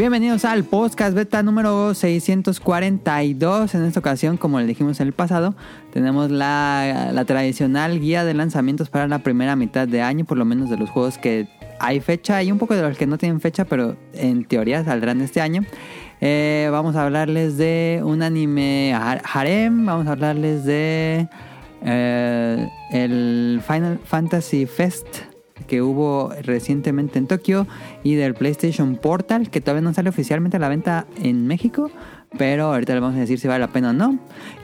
Bienvenidos al podcast beta número 642. En esta ocasión, como le dijimos en el pasado, tenemos la, tradicional guía de lanzamientos para la primera mitad de año, por lo menos de los juegos que hay fecha y un poco de los que no tienen fecha, pero en teoría saldrán este año. Eh, vamos a hablarles de un anime har- harem, vamos a hablarles de eh, el Final Fantasy Fest que hubo recientemente en Tokio y del PlayStation Portal que todavía no sale oficialmente a la venta en México, pero ahorita les vamos a decir si vale la pena o no.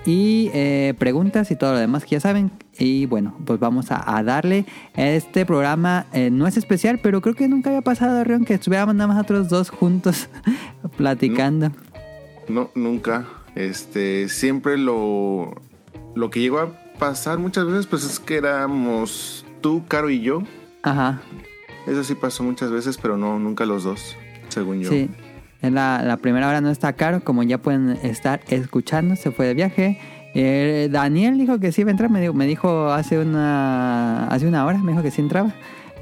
Y eh, preguntas y todo lo demás que ya saben. Y bueno, pues vamos a, darle. Este programa eh, no es especial, pero creo que nunca había pasado, Rion, que estuviéramos nada más nosotros dos juntos platicando. No, nunca. Este, siempre lo, lo que llegó a pasar muchas veces, pues es que éramos tú, Caro y yo. Ajá, Eso sí pasó muchas veces, pero no, nunca los dos, según yo. sí. En la, la primera hora no está caro, como ya pueden estar escuchando, se fue de viaje. Eh, Daniel dijo que sí iba a entrar, me dijo, me dijo hace una hace una hora, me dijo que sí entraba.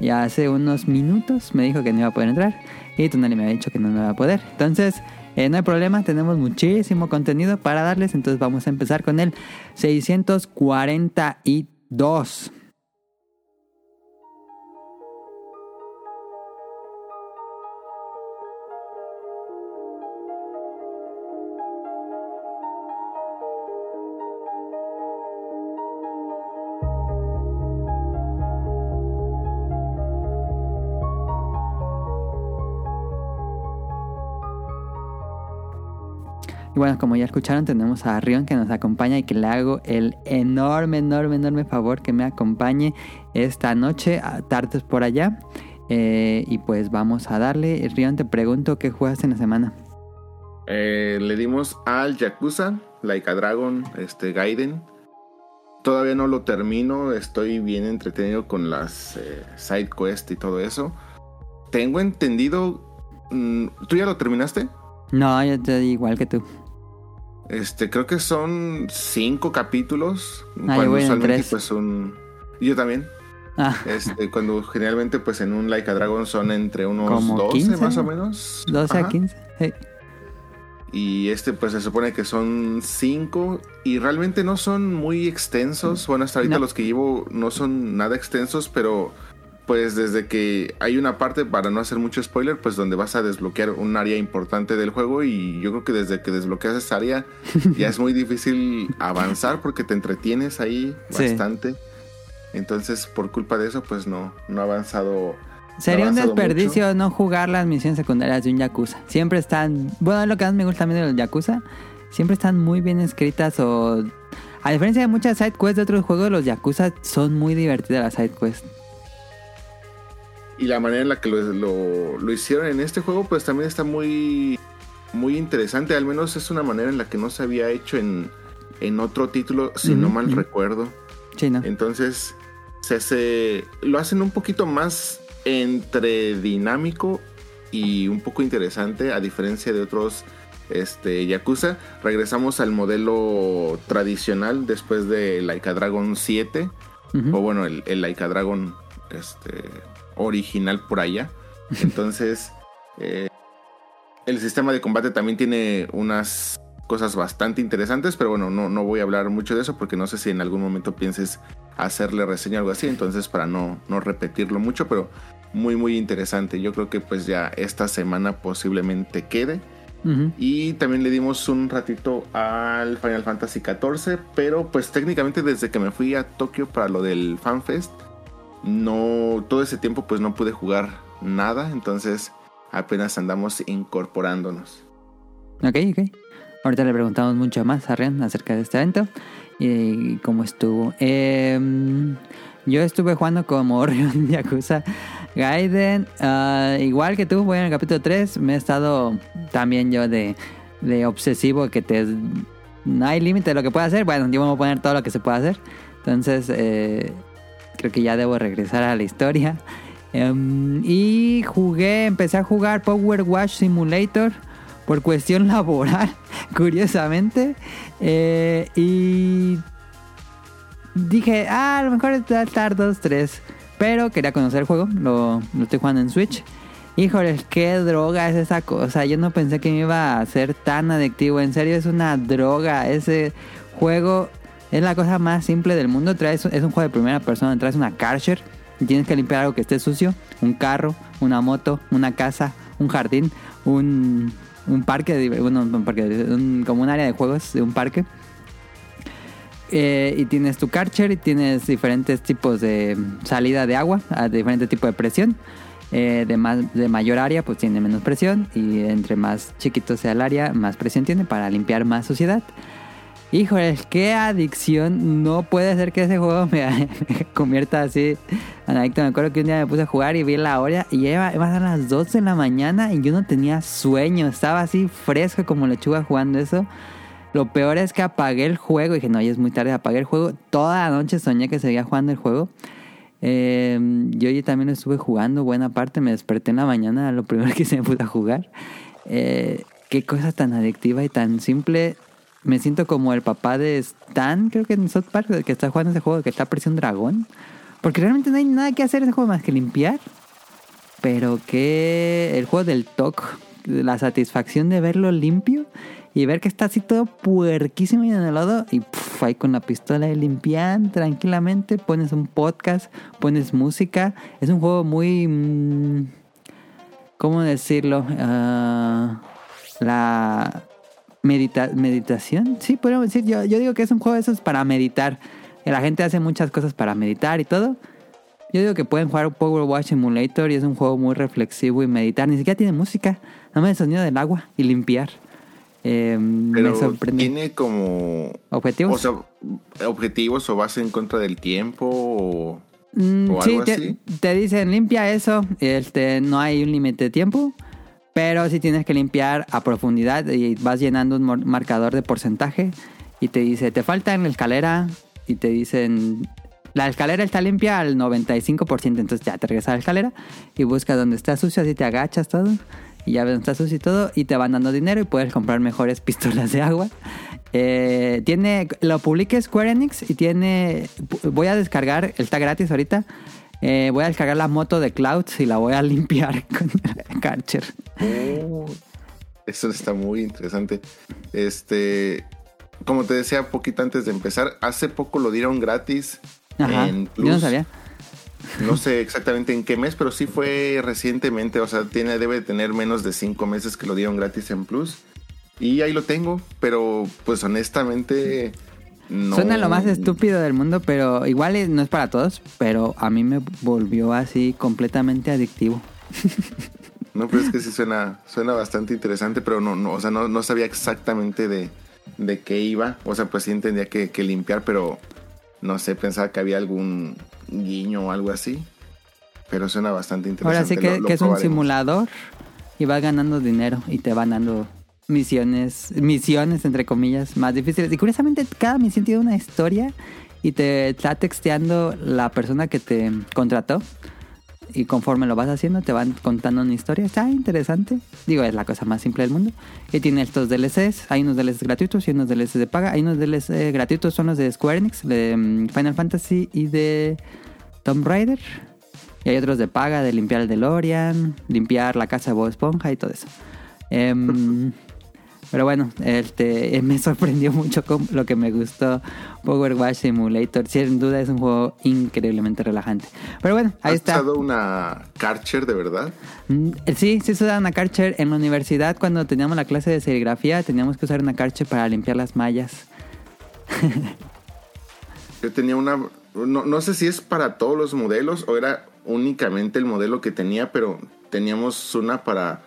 Y hace unos minutos me dijo que no iba a poder entrar. Y Tonali me había dicho que no, no iba a poder. Entonces, eh, no hay problema, tenemos muchísimo contenido para darles. Entonces vamos a empezar con el 642. Y bueno, como ya escucharon, tenemos a Rion que nos acompaña y que le hago el enorme, enorme, enorme favor que me acompañe esta noche, a tardes por allá. Eh, y pues vamos a darle. Rion, te pregunto qué jugaste en la semana. Eh, le dimos al Yakuza, Like a Dragon, este Gaiden. Todavía no lo termino, estoy bien entretenido con las eh, side quest y todo eso. Tengo entendido. mm, ¿Tú ya lo terminaste? No, yo digo igual que tú. Este, creo que son cinco capítulos. Ah, en usualmente, tres. pues un. Yo también. Ah, Este, cuando generalmente, pues en un Like a Dragon son entre unos Como 12 15, más ¿no? o menos. 12 a Ajá. 15. Sí. Y este, pues se supone que son cinco. Y realmente no son muy extensos. Bueno, hasta ahorita No. los que llevo no son nada extensos, pero. Pues desde que hay una parte, para no hacer mucho spoiler, pues donde vas a desbloquear un área importante del juego y yo creo que desde que desbloqueas esa área ya es muy difícil avanzar porque te entretienes ahí Sí. bastante. Entonces, por culpa de eso, pues no, no ha avanzado. Sería un avanzado desperdicio no jugar las misiones secundarias de un Yakuza. Siempre están. Bueno, lo que más me gusta también de los Yakuza. Siempre están muy bien escritas o. A diferencia de muchas side quests de otros juegos, los Yakuza son muy divertidas las side quests. Y la manera en la que lo, lo- lo hicieron en este juego, pues también está muy, muy interesante. Al menos es una manera en la que no se había hecho en, en otro título, si no mal recuerdo. Sí, ¿no? Entonces, se hace, lo hacen un poquito más entre dinámico y un poco interesante, a diferencia de otros este, Yakuza. Regresamos al modelo tradicional después de Like a Dragon 7, Ujú. o bueno, el, el Like a Dragon este, original por allá. Entonces, eh, el sistema de combate también tiene unas cosas bastante interesantes, pero bueno, no, no voy a hablar mucho de eso porque no sé si en algún momento pienses hacerle reseña o algo así, entonces para no, no repetirlo mucho, pero muy muy interesante. Yo creo que pues ya esta semana posiblemente quede. Y también le dimos un ratito al Final Fantasy XIV, pero pues técnicamente desde que me fui a Tokio para lo del FanFest, no, todo ese tiempo pues no pude jugar nada, entonces apenas andamos incorporándonos. Ok, ok. Ahorita le preguntamos mucho más a Rian acerca de este evento y cómo estuvo. Em, yo estuve jugando como Rion Yakuza Gaiden. ah, igual que tú, voy en el capítulo 3. Me he estado también yo de, de obsesivo que te... No hay límite de lo que puedo hacer. Bueno, yo me voy a poner todo lo que se puede hacer. Entonces, eh, creo que ya debo regresar a la historia. Em, y jugué, empecé a jugar Power Wash Simulator por cuestión laboral, curiosamente. Eh, y dije, ah, a lo mejor va a estar 2, 3. Pero quería conocer el juego, lo, lo estoy jugando en Switch. Híjole, qué droga es esa cosa. Yo no pensé que me iba a ser tan adictivo. En serio, es una droga. Ese juego es la cosa más simple del mundo. Traes, es un juego de primera persona. Traes una Karcher y tienes que limpiar algo que esté sucio. Un carro, una moto, una casa, un jardín, un, parque, bueno, un- como un área de juegos de un parque. Eh, y tienes tu Karcher y tienes diferentes tipos de salida de agua, a diferente tipo de presión. Eh, de, más, de mayor área, pues tiene menos presión. Y entre más chiquito sea el área, más presión tiene para limpiar más suciedad. Híjole, qué adicción. No puede ser que ese juego me, convierta así en adicto. Me acuerdo que un día me puse a jugar y vi la hora y ya iba, iba a ser las 12 de la mañana y yo no tenía sueño. Estaba así fresco como lechuga jugando eso. Lo peor es que apagué el juego y dije, no, ya es muy tarde, apagué el juego. Toda la noche soñé que seguía jugando el juego. Eh, yo también estuve jugando buena parte, me desperté en la mañana, lo primero que se me puso a jugar. Eh, qué cosa tan adictiva y tan simple. Me siento como el papá de Stan, creo que en South Park, que está jugando ese juego, que está pareciendo un dragón. Porque realmente no hay nada que hacer en ese juego más que limpiar. Pero que el juego del TOC, la satisfacción de verlo limpio y ver que está así todo puerquísimo y en el lodo y ahí con la pistola de limpian tranquilamente, pones un podcast, pones música. Es un juego muy... mm, ¿Cómo decirlo? Ah, la medita meditación. Sí, podríamos decir. Yo, yo digo que es un juego de esos para meditar. La gente hace muchas cosas para meditar y todo. Yo digo que pueden jugar un Power Wash Simulator y es un juego muy reflexivo y meditar. Ni siquiera tiene música. Nada más el sonido del agua y limpiar. Eh, me Pero sorprende. tiene como... ¿Objetivos? O sea, objetivos o vas en contra del tiempo o... Mm, o sí, algo te, así. te dicen limpia eso, este, no hay un límite de tiempo, pero sí tienes que limpiar a profundidad y vas llenando un marcador de porcentaje y te dice, te falta en la escalera y te dicen, la escalera está limpia al 95%, entonces ya te regresas a la escalera y buscas donde está sucio, así te agachas todo y ya ves donde está sucio y todo y te van dando dinero y puedes comprar mejores pistolas de agua. Eh, tiene, lo publiqué Square Enix y tiene, voy a descargar, está gratis ahorita. Eh, voy a descargar la moto de Clouds y la voy a limpiar con el Karcher. Oh, eso está muy interesante. Este, como te decía poquito antes de empezar, hace poco lo dieron gratis Ajá, en yo Plus. no sabía. No sé exactamente en qué mes, pero sí fue recientemente. O sea, tiene, debe de tener menos de cinco meses que lo dieron gratis en Plus. Y ahí lo tengo, pero pues honestamente no. Suena lo más estúpido del mundo, pero igual no es para todos, pero a mí me volvió así completamente adictivo. No, pero es que sí suena, suena bastante interesante, pero no, no, o sea, no, no sabía exactamente de, de qué iba. O sea, pues sí entendía que, que limpiar, pero no sé, pensaba que había algún guiño o algo así. Pero suena bastante interesante. Ahora sí que, lo- lo que es un simulador y vas ganando dinero y te van dando misiones, misiones entre comillas, más difíciles. Y curiosamente cada misión tiene una historia y te está texteando la persona que te contrató. Y conforme lo vas haciendo te van contando una historia. Está interesante. Digo, es la cosa más simple del mundo. Y tiene estos DLCs. Hay unos DLCs gratuitos y unos DLCs de paga. Hay unos DLCs gratuitos, son los de Square Enix, de mm, Final Fantasy y de Tomb Raider. Y hay otros de paga, de limpiar el DeLorean, limpiar la casa de Bob Esponja y todo eso. Em, pero bueno, este, me sorprendió mucho con lo que me gustó Power Wash Simulator. Sin duda es un juego increíblemente relajante. Pero bueno, ahí ¿Has está. usado una Karcher de verdad? Mm, Sí, sí se usaba una Karcher. En la universidad, cuando teníamos la clase de serigrafía, teníamos que usar una Karcher para limpiar las mallas. Yo tenía una. No, no sé si es para todos los modelos o era únicamente el modelo que tenía, pero teníamos una para.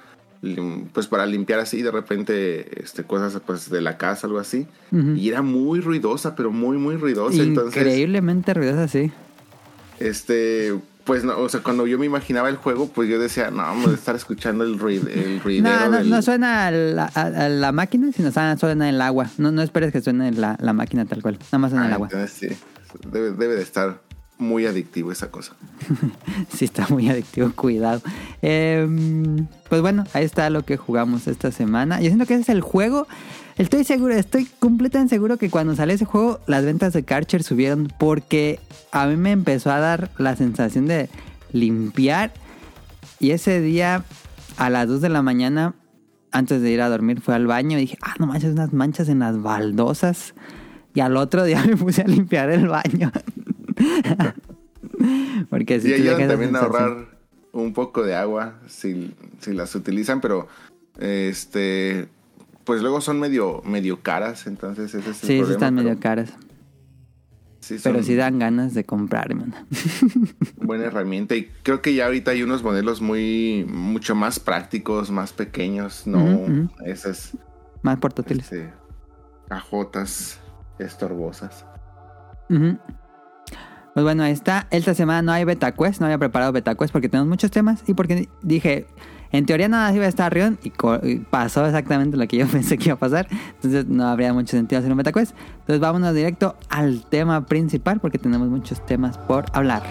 Pues para limpiar así de repente este, cosas pues, de la casa, algo así. Y era muy ruidosa, pero muy, muy ruidosa. Entonces, Increíblemente ruidosa, sí. este, pues, no, o sea, cuando yo me imaginaba el juego, pues yo decía, no, vamos a estar escuchando el, ruid- el ruidero. No, no, del- no suena a la, a- la máquina, sino suena, suena el agua. No, no esperes que suene la, la máquina tal cual. Nada más suena Ah, el agua. entonces sí, debe, debe de estar muy adictivo esa cosa. Sí, está muy adictivo, cuidado. Em, pues bueno, ahí está lo que jugamos esta semana. Yo siento que ese es el juego. Estoy seguro, estoy completamente seguro que cuando salió ese juego, las ventas de Karcher subieron porque a mí me empezó a dar la sensación de limpiar y ese día a las 2 de la mañana, antes de ir a dormir, fui al baño y dije, ah, no manches, unas manchas en las baldosas. Y al otro día me puse a limpiar el baño. Porque si sí, también a ahorrar un poco de agua si, si las utilizan, pero este pues luego son medio medio caras, entonces ese es el sí, Sí, están medio caras. Pero sí dan ganas de comprarme una. buena herramienta y creo que ya ahorita hay unos modelos muy mucho más prácticos, más pequeños, no esas más portátiles. Este, cajotas estorbosas. Pues bueno, está. Esta semana no hay BetaQuest, no había preparado BetaQuest porque tenemos muchos temas y porque dije, en teoría nada iba a estar Rion y, pasó exactamente lo que yo pensé que iba a pasar. Entonces no habría mucho sentido hacer un MetaQuest. Entonces vámonos directo al tema principal porque tenemos muchos temas por hablar.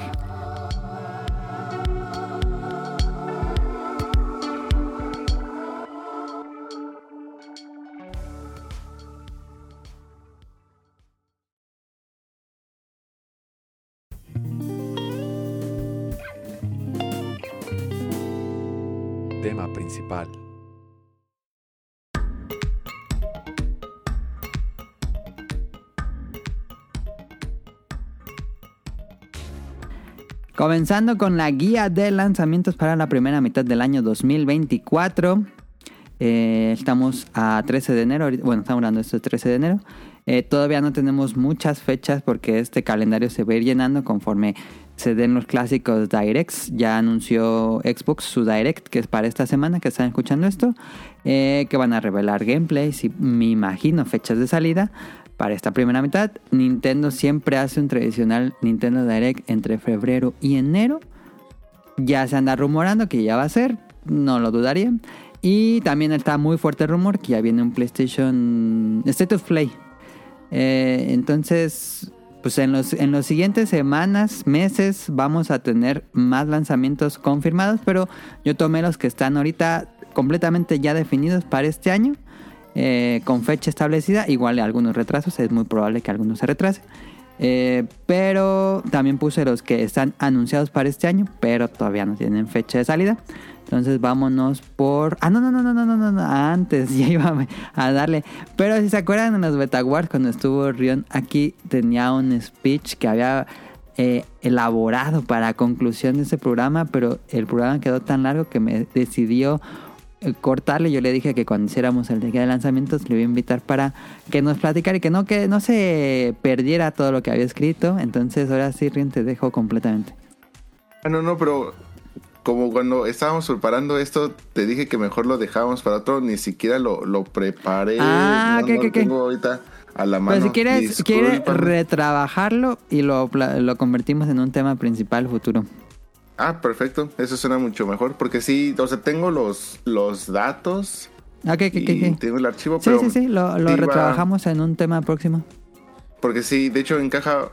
Comenzando con la guía de lanzamientos para la primera mitad del año 2024. Eh, estamos a 13 de enero, bueno, estamos hablando de esto 13 de enero. Eh, todavía no tenemos muchas fechas porque este calendario se va a ir llenando conforme se den los clásicos directs. Ya anunció Xbox su direct, que es para esta semana que están escuchando esto, eh, que van a revelar gameplays y me imagino fechas de salida para esta primera mitad. Nintendo siempre hace un tradicional Nintendo Direct entre febrero y enero. Ya se anda rumorando que ya va a ser, no lo dudaría. Y también está muy fuerte el rumor que ya viene un PlayStation State of Play. Eh, entonces, pues en los, en los siguientes semanas, meses, vamos a tener más lanzamientos confirmados, pero yo tomé los que están ahorita completamente ya definidos para este año, eh, con fecha establecida, igual algunos retrasos, es muy probable que algunos se retrase. Eh, pero también puse los que están anunciados para este año, pero todavía no tienen fecha de salida. Entonces vámonos por... Ah, no, no, no, no, no, no, no, antes ya iba a darle. Pero si se acuerdan en los Beta Wars cuando estuvo Rion aquí tenía un speech que había eh, elaborado para conclusión de ese programa, pero el programa quedó tan largo que me decidió cortarle. Yo le dije que cuando hiciéramos el día de lanzamientos le iba a invitar para que nos platicara y que no, que no se perdiera todo lo que había escrito. Entonces ahora sí, Rion, te dejo completamente. Ah, no, no, pero como cuando estábamos preparando esto, te dije que mejor lo dejábamos para otro, ni siquiera lo, lo preparé. Ah, no, ¿qué, tengo ahorita a la mano. Pero si quieres, quieres retrabajarlo y lo, lo convertimos en un tema principal futuro. Ah, perfecto. Eso suena mucho mejor. Porque sí, o sea, tengo los, los datos. Ah, ok, ok, Tengo el archivo, sí, Sí, sí, lo, lo retrabajamos en un tema próximo. Porque sí, de hecho, encaja.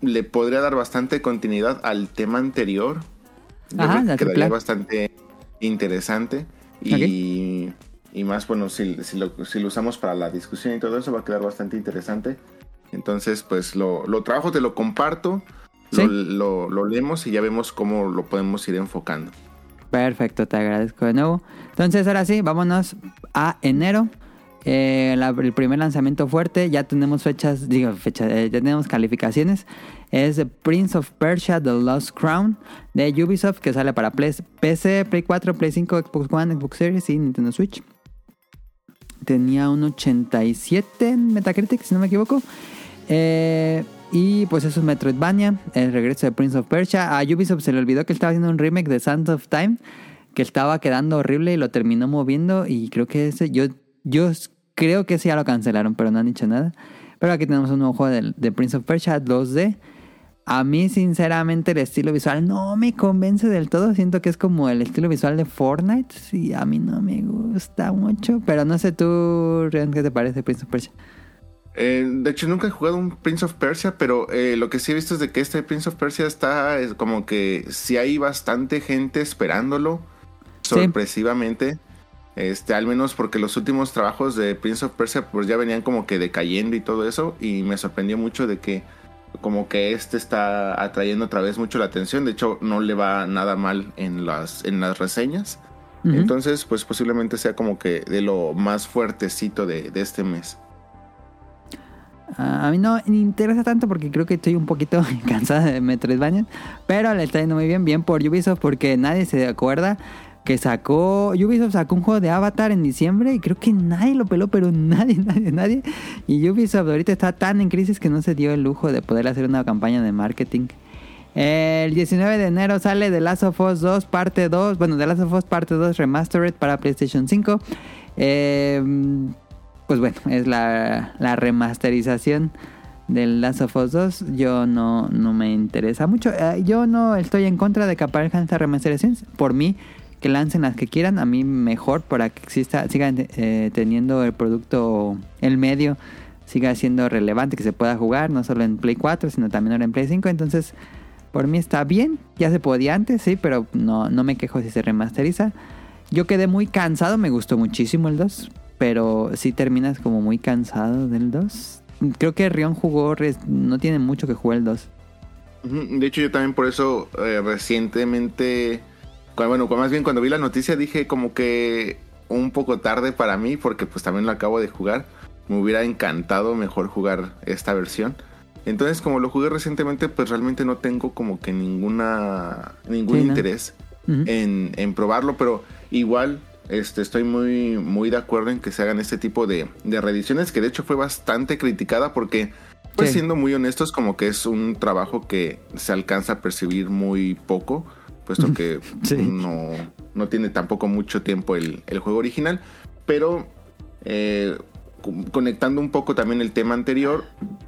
Le podría dar bastante continuidad al tema anterior Ajá, quedaría bastante interesante y, y más, bueno, si, si, lo, si, lo, usamos para la discusión y todo eso va a quedar bastante interesante. Entonces, pues lo, lo trabajo, te lo comparto, lo, lo, leemos y ya vemos cómo lo podemos ir enfocando. Perfecto, te agradezco de nuevo. Entonces, ahora sí, vámonos a enero. Eh, el primer lanzamiento fuerte, ya tenemos fechas, digo, fechas, eh, tenemos calificaciones es Prince of Persia The Lost Crown de Ubisoft que sale para PC, Play 4, Play 5, Xbox One, Xbox Series y Nintendo Switch. Tenía un 87 en Metacritic, si no me equivoco. Eh, y pues eso es Metroidvania, el regreso de Prince of Persia. A Ubisoft se le olvidó que estaba haciendo un remake de Sands of Time, que estaba quedando horrible y lo terminó moviendo. Y creo que ese, yo, yo creo que ese ya lo cancelaron, pero no han dicho nada. Pero aquí tenemos un nuevo juego de, Prince of Persia 2D a mí, sinceramente, el estilo visual no me convence del todo. Siento que es como el estilo visual de Fortnite. Sí, a mí no me gusta mucho. Pero no sé tú, Rian, ¿qué te parece Prince of Persia? Eh, de hecho, nunca he jugado un Prince of Persia, pero eh, lo que sí he visto es de que este Prince of Persia está es como que sí hay bastante gente esperándolo, sorpresivamente. Este, al menos porque los últimos trabajos de Prince of Persia pues ya venían como que decayendo y todo eso. Y me sorprendió mucho de que como que este está atrayendo otra vez mucho la atención. De hecho, no le va nada mal en las, en las reseñas. Entonces, pues posiblemente sea como que de lo más fuertecito de, de este mes. A mí no me interesa tanto porque creo que estoy un poquito cansada de Metroidvania. Pero le está yendo muy bien, bien por Ubisoft porque nadie se acuerda que sacó... Ubisoft sacó un juego de Avatar en diciembre y creo que nadie lo peló, pero nadie, nadie, nadie. Y Ubisoft ahorita está tan en crisis que no se dio el lujo de poder hacer una campaña de marketing. El 19 de enero sale The Last of Us 2 parte 2. Bueno, The Last of Us parte 2 Remastered para PlayStation 5. Eh, pues bueno, es la, remasterización del Last of Us 2. Yo no, no me interesa mucho. Eh, yo no estoy en contra de que aparezcan estas remasterizaciones. Por mí, que lancen las que quieran. A mí mejor para que exista, sigan eh, teniendo el producto, el medio, siga siendo relevante, que se pueda jugar, no solo en Play 4, sino también ahora en Play 5. Entonces, por mí está bien. Ya se podía antes, sí, pero no, no me quejo si se remasteriza. Yo quedé muy cansado, me gustó muchísimo el 2 pero si terminas como muy cansado del 2. Creo que Rion jugó, no tiene mucho que jugar el 2. De hecho, yo también por eso eh, recientemente, bueno, más bien cuando vi la noticia dije como que un poco tarde para mí, porque pues también lo acabo de jugar. Me hubiera encantado mejor jugar esta versión. Entonces, como lo jugué recientemente, pues realmente no tengo como que ninguna ningún interés en, en probarlo, pero igual este, estoy muy, muy de acuerdo en que se hagan este tipo de, de reediciones, que de hecho fue bastante criticada porque, pues siendo muy honestos, como que es un trabajo que se alcanza a percibir muy poco, puesto que no, no, tiene tampoco mucho tiempo el, el juego original, pero eh, conectando un poco también el tema anterior,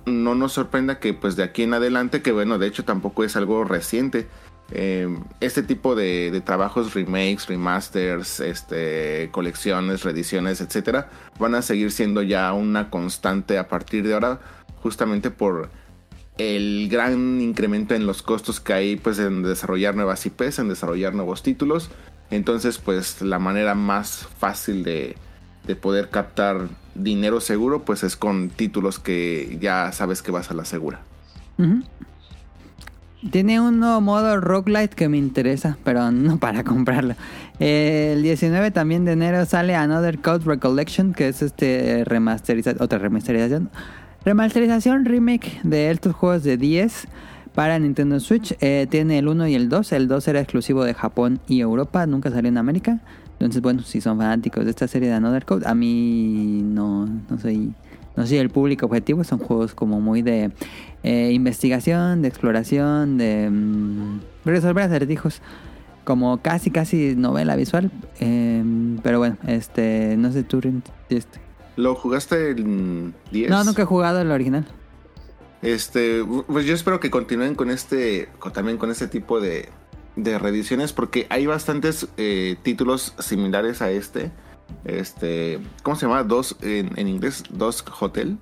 no nos sorprenda que pues de aquí en adelante, que bueno, de hecho tampoco es algo reciente, eh, este tipo de, trabajos, remakes, remasters, este, colecciones, reediciones, etcétera, van a seguir siendo ya una constante a partir de ahora, justamente por el gran incremento en los costos que hay pues en desarrollar nuevas IPs, en desarrollar nuevos títulos. Entonces, pues la manera más fácil de, poder captar dinero seguro, pues es con títulos que ya sabes que vas a la segura. Tiene un nuevo modo roguelite que me interesa, pero no para comprarlo. El 19 también de enero sale Another Code Recollection, que es este remasterización, otra remasterización. Remasterización remake de estos juegos de 10 para Nintendo Switch. Eh, tiene el 1 y el 2. El 2 era exclusivo de Japón y Europa, nunca salió en América. Entonces, bueno, si son fanáticos de esta serie de Another Code, a mí no, no soy no sé el público objetivo, son juegos como muy de eh, investigación, de exploración, de mm, resolver acertijos, como casi, casi novela visual. Em, pero bueno, este, no sé tú, este. ¿Lo jugaste en 10? No, nunca he jugado el original. Este, pues yo espero que continúen con este, también con este tipo de, de reediciones, porque hay bastantes eh, títulos similares a este este, ¿cómo se llama? Dos en, inglés, Dos Hotel.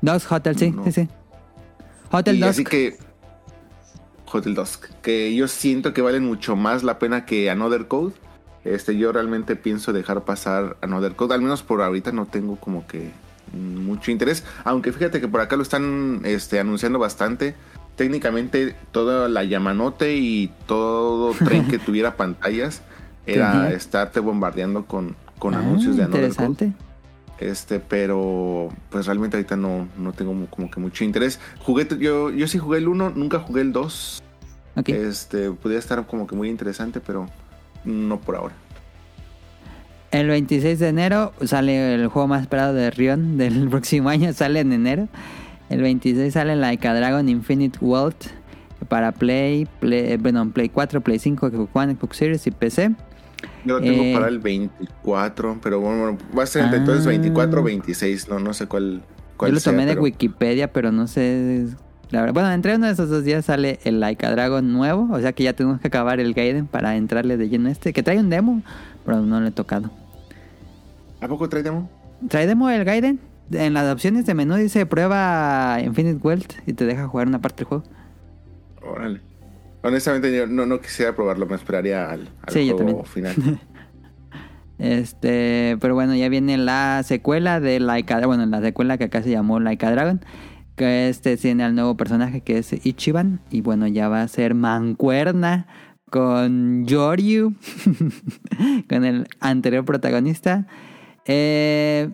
Dos Hotel, sí, sí, sí. Hotel Dusk. Así que Hotel Dusk, que yo siento que valen mucho más la pena que Another Code. Este, yo realmente pienso dejar pasar Another Code, al menos por ahorita no tengo como que mucho interés, aunque fíjate que por acá lo están este, anunciando bastante. Técnicamente toda la llamanote y todo tren que tuviera pantallas era estarte bombardeando con, con ah, anuncios de Another interesante. Este, pero pues realmente ahorita no, no tengo como que mucho interés. Jugué, yo, yo sí jugué el 1, nunca jugué el 2. Este, podría estar como que muy interesante, pero no por ahora. El 26 de enero sale el juego más esperado de Rion del próximo año, sale en enero. El 26 sale Like Dragon Infinite World para Play, Play, bueno, Play 4, Play 5, Xbox One, Xbox Series y PC. Yo lo tengo eh, para el 24, pero bueno, va a ser entonces 24 o 26, no, no sé cuál. cuál yo lo tomé de Wikipedia, pero no sé. bueno, entre uno de esos dos días sale el Laika Dragon nuevo, o sea que ya tenemos que acabar el Gaiden para entrarle de lleno este, que trae un demo, pero no le he tocado. ¿A poco trae demo? Trae demo el Gaiden. En las opciones de menú dice prueba Infinite World y te deja jugar una parte del juego. Órale. Honestamente yo no, no quisiera probarlo, me esperaría al, juego final. este, pero bueno, ya viene la secuela de Laika, bueno, la secuela que acá se llamó Laika Dragon. Que este tiene al nuevo personaje que es Ichiban. Y bueno, ya va a ser mancuerna con Yoryu, con el anterior protagonista. Eh,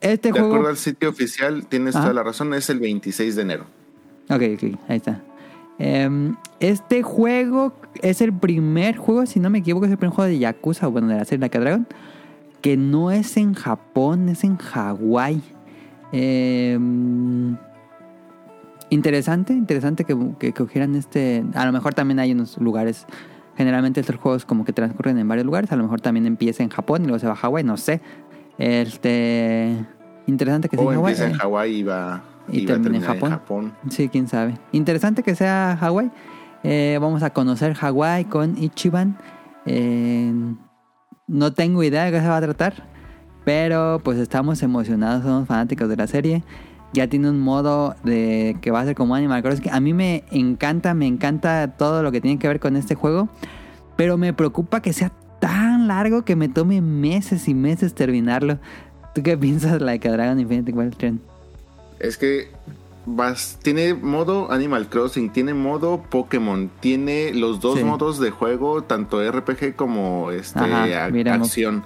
este de juego. acuerdo al sitio oficial, tienes Ajá. toda la razón, es el 26 de enero. Ok, ok, ahí está. Em, este juego es el primer juego, si no me equivoco, es el primer juego de Yakuza, o bueno, de la serie Like a Dragon, que no es en Japón, es en Hawái. Em, interesante, interesante que, que cogieran este. A lo mejor también hay unos lugares. Generalmente estos juegos como que transcurren en varios lugares. A lo mejor también empieza en Japón y luego se va a Hawái, no sé. Este. Interesante que sea O en Hawái. empieza en eh. Hawái y va, Y y termina en Japón. Japón. Sí, quién sabe. Interesante que sea Hawái. Eh, vamos a conocer Hawái con Ichiban. Eh, no tengo idea de qué se va a tratar. Pero pues estamos emocionados, somos fanáticos de la serie. Ya tiene un modo de que va a ser como Animal Crossing. A mí me encanta, me encanta todo lo que tiene que ver con este juego. Pero me preocupa que sea tan largo que me tome meses y meses terminarlo. ¿Tú qué piensas, Like a Dragon Infinity? Es que vas, tiene modo Animal Crossing, tiene modo Pokémon, tiene los dos Sí. modos de juego, tanto RPG como este Ajá, acción.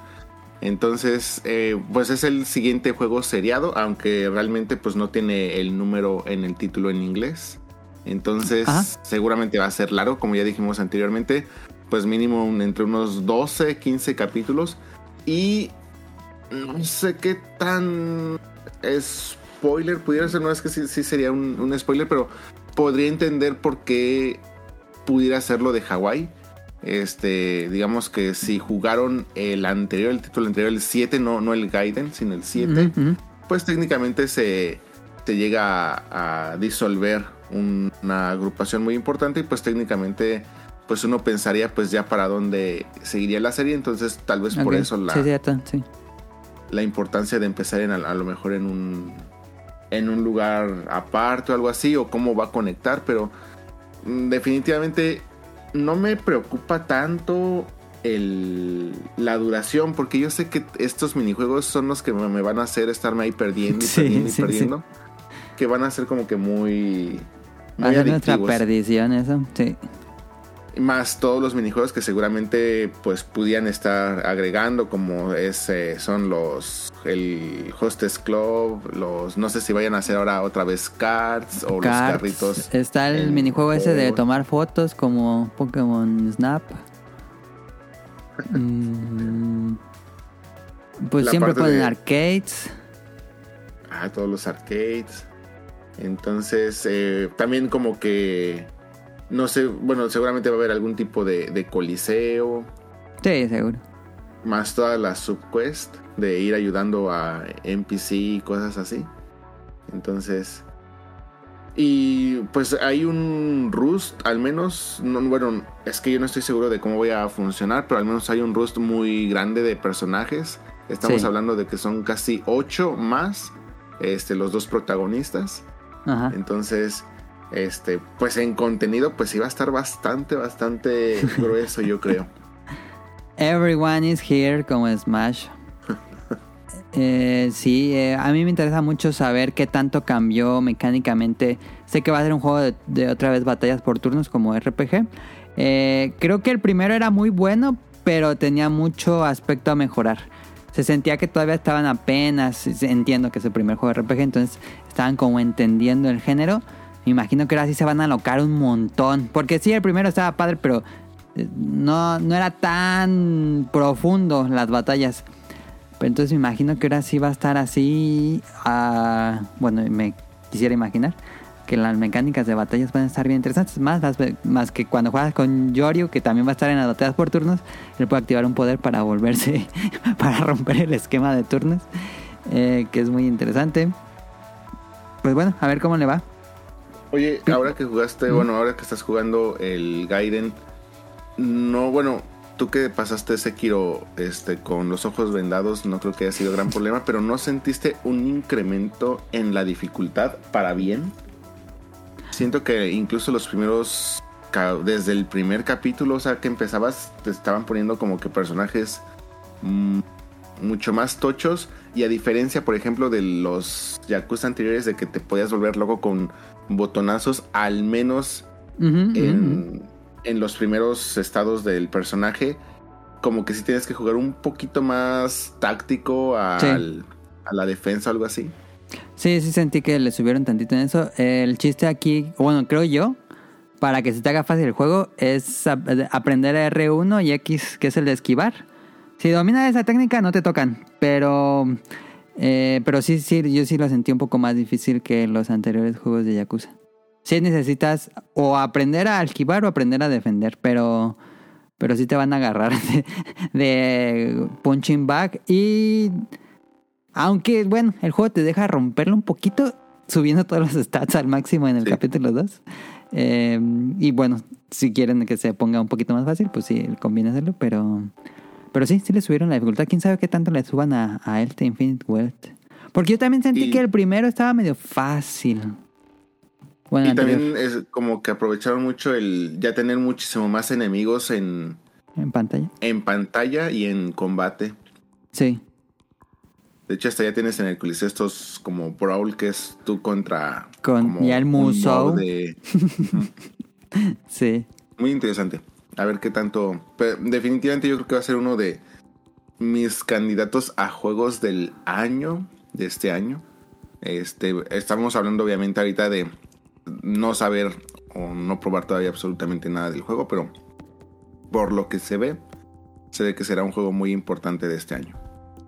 Entonces, eh, pues es el siguiente juego seriado, aunque realmente pues no tiene el número en el título en inglés. Entonces, Ajá. seguramente va a ser largo, como ya dijimos anteriormente, pues mínimo entre unos 12, 15 capítulos. Y no sé qué tan spoiler pudiera ser, no es que sí, sí sería un, un spoiler, pero podría entender por qué pudiera ser lo de Hawái. Este, digamos que si jugaron el anterior, el título anterior, el 7, no, no el Gaiden, sino el 7, Ujú, ujú. pues técnicamente se, se llega a, a disolver un- una agrupación muy importante y pues técnicamente pues uno pensaría pues ya para dónde seguiría la serie, entonces tal vez por eso la, Sí, cierto, sí. la importancia de empezar en, a, a lo mejor en un en un lugar aparte o algo así o cómo va a conectar pero mm, definitivamente no me preocupa tanto el, la duración porque yo sé que estos minijuegos son los que me, van a hacer estarme ahí perdiendo y Sí, perdiendo y sí, sí. perdiendo que van a ser como que muy Va a muy ser nuestra perdición eso, sí. Más todos los minijuegos que seguramente pues pudieran estar agregando como es eh, son los el Hostess Club los no sé si vayan a hacer ahora otra vez cards o los carritos Está el minijuego ese de tomar fotos como Pokémon Snap. Mm, pues La siempre ponen de- arcades. ah, todos los arcades entonces eh, también como que no sé bueno seguramente va a haber algún tipo de, de coliseo Sí, seguro. más todas las subquest de ir ayudando a NPC y cosas así. Entonces, y pues hay un Rust, al menos, no, bueno, es que yo no estoy seguro de cómo voy a funcionar, pero al menos hay un Rust muy grande de personajes. Estamos Sí. hablando de que son casi ocho más este, los dos protagonistas. Ajá. Entonces, este, pues en contenido, pues iba a estar bastante, bastante grueso, yo creo. Everyone is here como Smash. Eh, sí, eh, a mí me interesa mucho saber qué tanto cambió mecánicamente. Sé que va a ser un juego de, de otra vez batallas por turnos como RPG. Eh, creo que el primero era muy bueno, pero tenía mucho aspecto a mejorar. Se sentía que todavía estaban apenas, entiendo que es el primer juego de RPG, entonces estaban como entendiendo el género. Me imagino que ahora sí se van a alocar un montón. Porque sí, el primero estaba padre, pero eh, no, no era tan profundo las batallas. Pero entonces me imagino que ahora sí va a estar así. ah, bueno, me quisiera imaginar que las mecánicas de batallas van a estar bien interesantes. Más, más que cuando juegas con Yorio, que también va a estar en las por turnos. Él puede activar un poder para volverse, para romper el esquema de turnos. eh, que es muy interesante. Pues bueno, a ver cómo le va. Oye, ahora que jugaste, bueno, ahora que estás jugando el Gaiden, no, bueno, tú que pasaste Sekiro este, con los ojos vendados, no creo que haya sido gran problema, pero ¿no sentiste un incremento en la dificultad para bien? Siento que incluso los primeros, desde el primer capítulo, o sea, que empezabas, te estaban poniendo como que personajes mm, mucho más tochos y a diferencia, por ejemplo, de los Yakuza anteriores de que te podías volver loco con botonazos, al menos en, los primeros estados del personaje, como que si tienes que jugar un poquito más táctico a la defensa o algo así. Sí, sí sentí que le subieron tantito en eso. El chiste aquí, bueno, creo yo, para que se te haga fácil el juego, es aprender R1 y X, que es el de esquivar. Si dominas esa técnica, no te tocan. Pero, eh, pero sí, sí, yo sí lo sentí un poco más difícil que los anteriores juegos de Yakuza. Sí necesitas o aprender a esquivar o aprender a defender, pero, pero sí te van a agarrar de, de punching back y aunque, bueno, el juego te deja romperlo un poquito subiendo todos los stats al máximo en el capítulo 2. Eh, y bueno, si quieren que se ponga un poquito más fácil, pues sí, conviene hacerlo, pero... Pero sí, sí le subieron la dificultad. ¿Quién sabe qué tanto le suban a, a este Infinite Wealth? Porque yo también sentí que el primero estaba medio fácil. Bueno, y también es como que aprovecharon mucho el ya tener muchísimo más enemigos en... En pantalla. En pantalla y en combate. Sí. De hecho, hasta ya tienes en el Coliseo estos como Brawl que es tú contra. Con ya el Musou. sí. Muy interesante. A ver qué tanto. definitivamente yo creo que va a ser uno de mis candidatos a juegos del año, de este año. Este, estamos hablando obviamente ahorita de no saber o no probar todavía absolutamente nada del juego, pero por lo que se ve, se ve que será un juego muy importante de este año.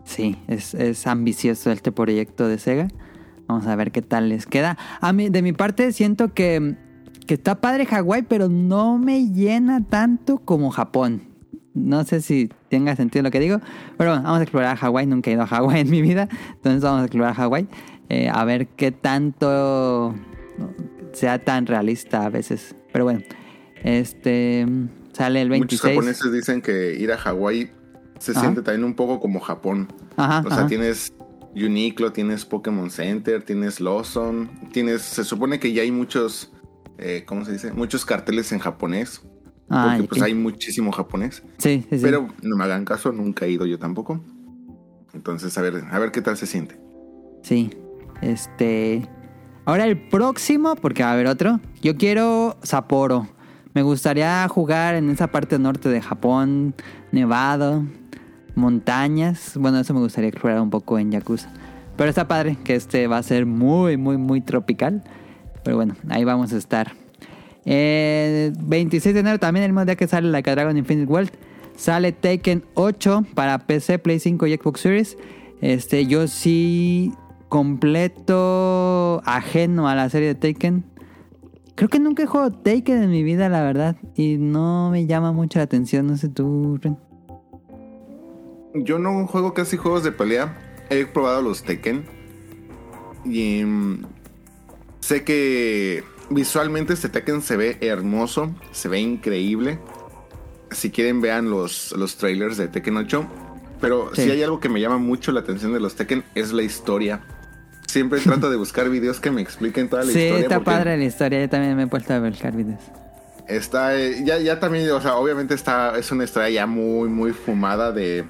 Sí, es, ambicioso este proyecto de Sega. Vamos a ver qué tal les queda. A mí, de mi parte, siento que, que está padre Hawái, pero no me llena tanto como Japón. No sé si tenga sentido lo que digo, pero bueno, vamos a explorar Hawái. Nunca he ido a Hawái en mi vida, entonces vamos a explorar Hawái. Eh, a ver qué tanto sea tan realista a veces. Pero bueno, este sale el 26. Muchos japoneses dicen que ir a Hawái se siente también un poco como Japón. o sea, tienes Uniqlo, tienes Pokémon Center, tienes Lawson, tienes, se supone que ya hay muchos, eh, ¿cómo se dice? Muchos carteles en japonés. porque pues hay muchísimo japonés. Sí, sí, Pero no me hagan caso, nunca he ido yo tampoco. Entonces, a ver, a ver qué tal se siente. Sí. Este. Ahora el próximo, porque va a haber otro. Yo quiero Sapporo. Me gustaría jugar en esa parte norte de Japón, nevado montañas. Bueno, eso me gustaría explorar un poco en Yakuza. Pero está padre que este va a ser muy, muy, muy tropical. Pero bueno, ahí vamos a estar. 26 eh, de enero también, el mismo día que sale la Dragon Infinite World, sale Taken 8 para PC, Play 5 y Xbox Series. Este, yo sí completo ajeno a la serie de Taken. Creo que nunca he jugado Taken en mi vida, la verdad. Y no me llama mucho la atención. No sé tú, yo no juego casi juegos de pelea. He probado los Tekken. Y mm, sé que visualmente este Tekken se ve hermoso, se ve increíble. Si quieren vean los, los trailers de Tekken 8. Pero si hay algo que me llama mucho la atención de los Tekken es la historia. Siempre trato de buscar videos que me expliquen toda la historia. Sí, está padre la historia. Yo también me he puesto a buscar videos. Está, eh, ya, ya también, o sea, obviamente está, es una historia ya muy, muy fumada de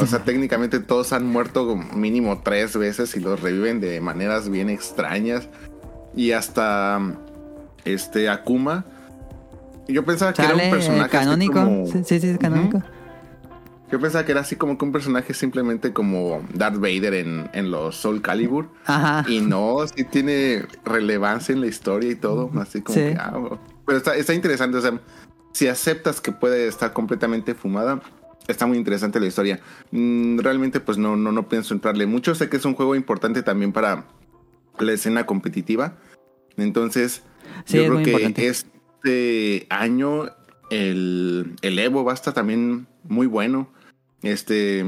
o sea, técnicamente todos han muerto mínimo tres veces y los reviven de maneras bien extrañas. Y hasta este Akuma. Yo pensaba que era un personaje canónico. Sí, sí, es canónico. Yo pensaba que era así como que un personaje simplemente como Darth Vader en, los Soul Calibur. Ajá. Y no, sí tiene relevancia en la historia y todo. Así como que. Ah, pero está, está interesante. O sea, si aceptas que puede estar completamente fumada, está muy interesante la historia. Mm, realmente, pues no, no, no pienso entrarle mucho. Sé que es un juego importante también para la escena competitiva. Entonces, yo creo que este año el, el, Evo va a estar también muy bueno. Este.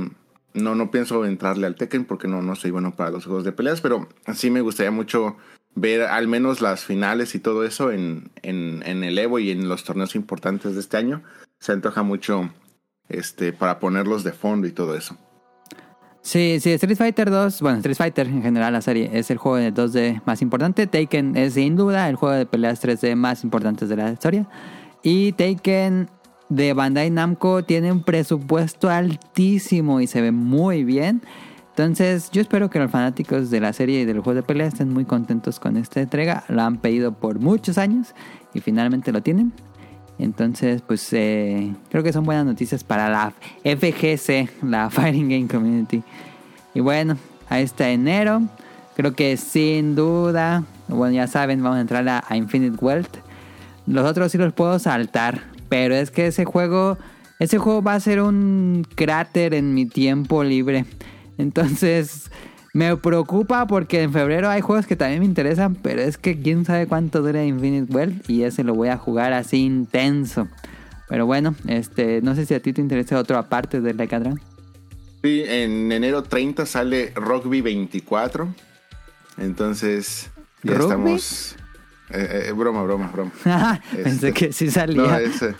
No, no pienso entrarle al Tekken porque no, no soy bueno para los juegos de peleas, pero sí me gustaría mucho ver al menos las finales y todo eso en, en, en el Evo y en los torneos importantes de este año. Se antoja mucho este, para ponerlos de fondo y todo eso. Sí, sí, Street Fighter 2, bueno, Street Fighter en general la serie es el juego de 2D más importante. Taken es sin duda el juego de peleas 3D más importante de la historia. Y Taken de Bandai Namco tiene un presupuesto altísimo y se ve muy bien. Entonces, yo espero que los fanáticos de la serie y del juego de pelea estén muy contentos con esta entrega. Lo han pedido por muchos años y finalmente lo tienen. Entonces, pues eh, creo que son buenas noticias para la FGC, la Fighting Game Community. Y bueno, ahí está enero. Creo que sin duda, bueno, ya saben, vamos a entrar a, Infinite Wealth. Los otros sí los puedo saltar, pero es que ese juego, ese juego va a ser un cráter en mi tiempo libre. Entonces, me preocupa porque en febrero hay juegos que también me interesan, pero es que quién sabe cuánto dura Infinite Wealth y ese lo voy a jugar así intenso. Pero bueno, este, no sé si a ti te interesa otro aparte del Decadran. Sí, en enero 30 sale Rugby 24. Entonces, ya ¿Rugby? estamos. eh, eh, broma, broma, broma. Pensé Este, que sí salía. No, es, eh,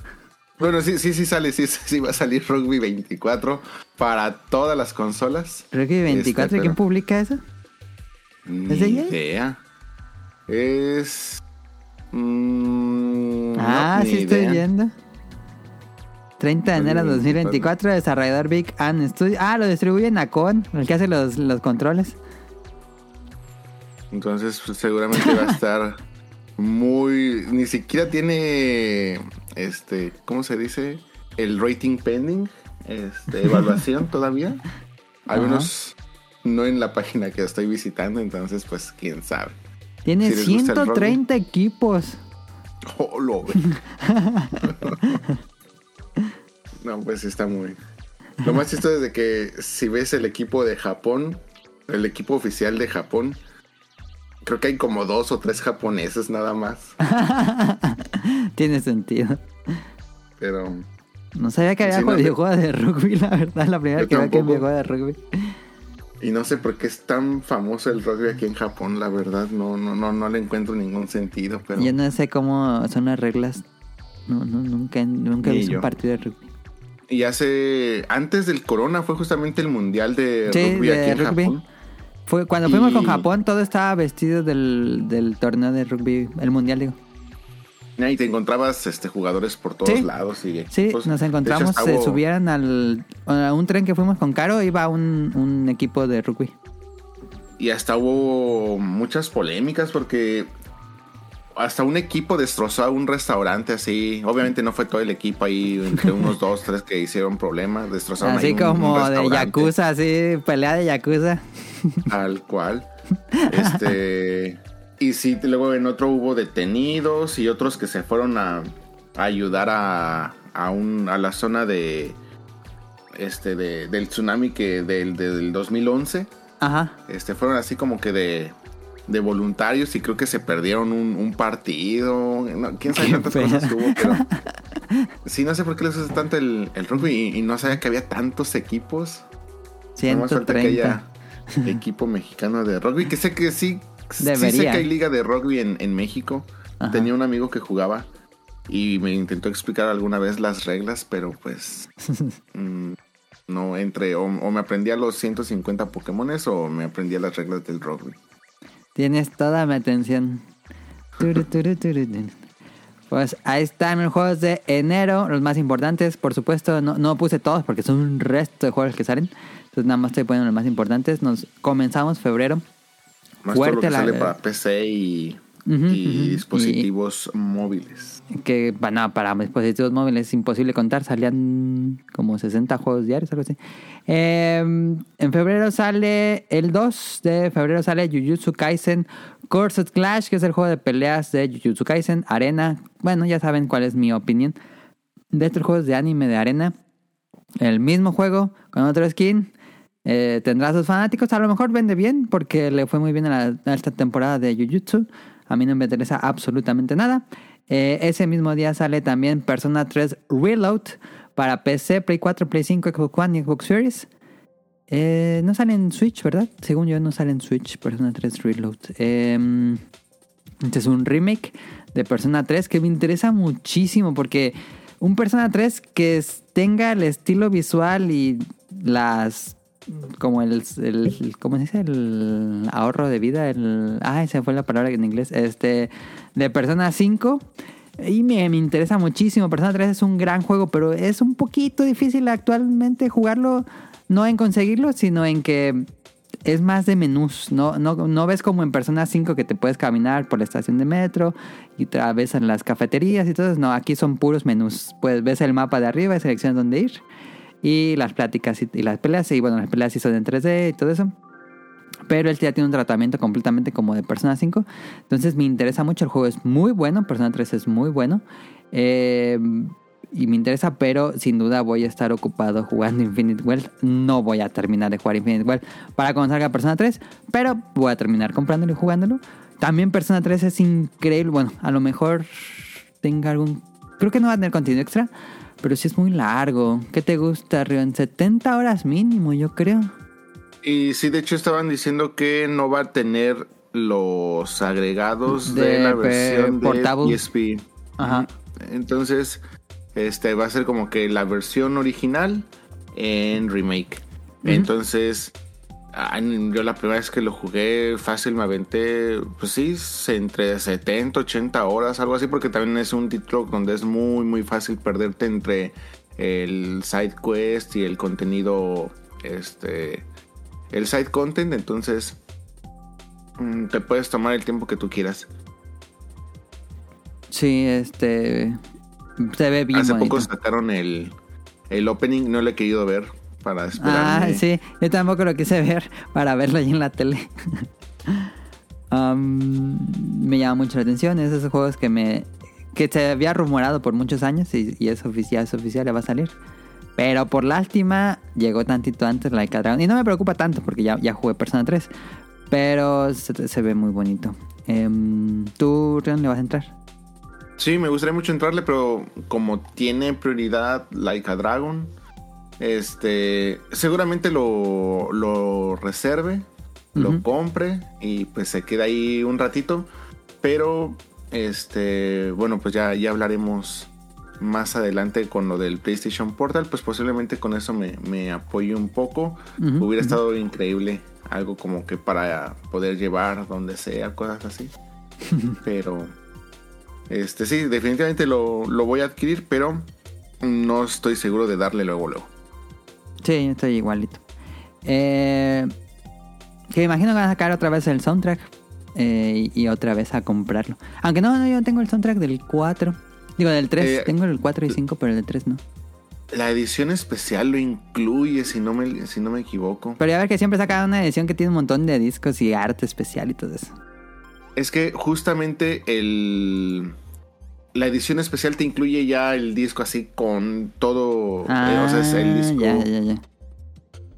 bueno, sí, sí, sí sale, sí, sí va a salir Rugby 24 para todas las consolas. Rugby 24, Este, ¿quién publica eso? Ni ¿Es de EA? idea. Es. mm, ah, no, sí estoy viendo. 30 de enero de 2024, desarrollador Big An Studio. Ah, lo distribuye Nacon, el que hace los, los controles. Entonces, pues, seguramente va a estar muy. Ni siquiera tiene. Este. ¿Cómo se dice? El rating pending. Este, evaluación todavía. Al menos no en la página que estoy visitando. Entonces, pues, quién sabe. Tiene Si les gusta el 130 equipos. Oh, lo no, pues está muy. Lo más chistoso es de que si ves el equipo de Japón, el equipo oficial de Japón, creo que hay como dos o tres japoneses nada más. Tiene sentido. Pero No sabía que había videojuegos de rugby, la verdad. La primera Yo que veo que videojuegos de rugby. Y no sé por qué es tan famoso el rugby aquí en Japón, la verdad, no, no, no, no le encuentro ningún sentido, pero Yo no sé cómo son las reglas. No, no, nunca, nunca he visto un partido de rugby. y hace antes del corona fue justamente el mundial de Sí, rugby de aquí en rugby. Japón. Fue, cuando fuimos con Japón, todo estaba vestido del, del torneo de rugby, el mundial, digo. Y te encontrabas este jugadores por todos Sí. lados y Sí, equipos. nos encontramos, hecho, se subieron al, a un tren que fuimos con Caro, iba un, un equipo de rugby. Y hasta hubo muchas polémicas porque hasta un equipo destrozó a un restaurante así. Obviamente no fue todo el equipo ahí, entre unos dos, tres que hicieron problemas. Destrozaron Así ahí como un de Yakuza, así, pelea de Yakuza. Tal cual. Este. Y sí, luego en otro hubo detenidos y otros que se fueron a, a ayudar a, a, un, a la zona de. Este, de, del tsunami que del, del 2011. Ajá. Este, fueron así como que de, de voluntarios y creo que se perdieron un, un partido. No, Quién sabe cuántas cosas hubo, pero. Sí, no sé por qué les gusta tanto el, el rugby y, y no sabía que había tantos equipos. Nomás falta que 130. haya equipo mexicano de rugby, que sé que sí, sí sé Debería. que hay liga de rugby en, en México. Ajá. Tenía un amigo que jugaba y me intentó explicar alguna vez las reglas, pero pues mm, no entre o, o me aprendía los 150 Pokémones o me aprendía las reglas del rugby. Tienes toda mi atención. Turu, turu, turu, turu. Pues ahí están los juegos de enero, los más importantes. Por supuesto, no, no puse todos porque son un resto de juegos que salen. Entonces nada más estoy poniendo los más importantes. Nos comenzamos febrero. Más todo lo Fuerte que la- sale para PC y, Ujú, y ujú. dispositivos móviles. Que bueno, para dispositivos móviles es imposible contar. Salían como 60 juegos diarios, algo así. Eh, en febrero sale, el 2 de febrero sale Jujutsu Kaisen Cursed Clash, que es el juego de peleas de Jujutsu Kaisen, Arena. Bueno, ya saben cuál es mi opinión de estos juegos de anime de Arena. El mismo juego con otro skin. Eh, tendrá sus fanáticos. A lo mejor vende bien porque le fue muy bien a, esta temporada de Jujutsu. A mí no me interesa absolutamente nada. Eh, ese mismo día sale también Persona 3 Reload para PC, Play 4, Play 5, Xbox One y Xbox Series. Eh, no sale en Switch, ¿verdad? Según yo, no sale en Switch Persona 3 Reload. Eh, este es un remake de Persona 3 que me interesa muchísimo porque un Persona 3 que tenga el estilo visual y las como el, ¿cómo se dice? el ahorro de vida, el ay, se fue la palabra en inglés, este de Persona 5 Y me, me interesa muchísimo. Persona 3 es un gran juego, pero es un poquito difícil actualmente jugarlo, no en conseguirlo, sino en que es más de menús. No, no, no ves como en Persona 5 que te puedes caminar por la estación de metro y en las cafeterías y todo. No, aquí son puros menús. Pues ves el mapa de arriba y seleccionas dónde ir. Y las pláticas y, las peleas. Y bueno, las peleas sí son en 3D y todo eso. Pero él ya tiene un tratamiento completamente como de Persona 5. Entonces me interesa mucho. El juego es muy bueno. Persona 3 es muy bueno. Eh, y me interesa, pero sin duda voy a estar ocupado jugando Infinite Wealth. No voy a terminar de jugar Infinite Wealth para cuando salga Persona 3, pero voy a terminar comprándolo y jugándolo. También Persona 3 es increíble. Bueno, a lo mejor tenga algún. Creo que no va a tener contenido extra, pero sí es muy largo. ¿Qué te gusta, Rion? 70 horas mínimo, yo creo. Y sí, de hecho estaban diciendo que no va a tener los agregados de, De la versión portable. de PSP. Ajá. Entonces, este va a ser como que la versión original en remake. Entonces, yo la primera vez que lo jugué fácil me aventé, pues sí, entre 70, 80 horas, algo así, porque también es un título donde es muy, muy fácil perderte entre el side quest y el contenido, este, el side content. Entonces, mm, te puedes tomar el tiempo que tú quieras. Sí, este. Se ve bien Hace bonito. poco sacaron el, el opening, no lo he querido ver para Ah, esperarme. sí. Yo tampoco lo quise ver para verlo ahí en la tele. Am, me llama mucho la atención. Es esos juegos que me. que se había rumorado por muchos años y, y es oficial, es oficial, ya va a salir. Pero por lástima, llegó tantito antes Like a Dragon. Y no me preocupa tanto porque ya, ya jugué Persona 3. Pero se, se ve muy bonito. Em, ¿Tú, Rion, le vas a entrar? Sí, me gustaría mucho entrarle, pero como tiene prioridad Like a Dragon, este, seguramente lo, lo reserve, lo compre y pues se queda ahí un ratito. Pero, este, bueno, pues ya, ya hablaremos más adelante con lo del PlayStation Portal, pues posiblemente con eso me, me apoyo un poco. Hubiera estado increíble, algo como que para poder llevar donde sea, cosas así. pero, este sí, definitivamente lo, lo voy a adquirir, pero no estoy seguro de darle luego, luego. Sí, estoy igualito. Eh, que imagino que van a sacar otra vez el soundtrack eh, y, y otra vez a comprarlo. Aunque no, no, yo tengo el soundtrack del 4. Digo, del 3. Eh, tengo el 4 y 5, pero el del 3 no. La edición especial lo incluye, si no me, si no me equivoco. Pero ya ver que siempre sacan una edición que tiene un montón de discos y arte especial y todo eso. Es que justamente el... La edición especial te incluye ya el disco así con todo... eh, o sea, es el disco... Ah, Ya, ya, ya.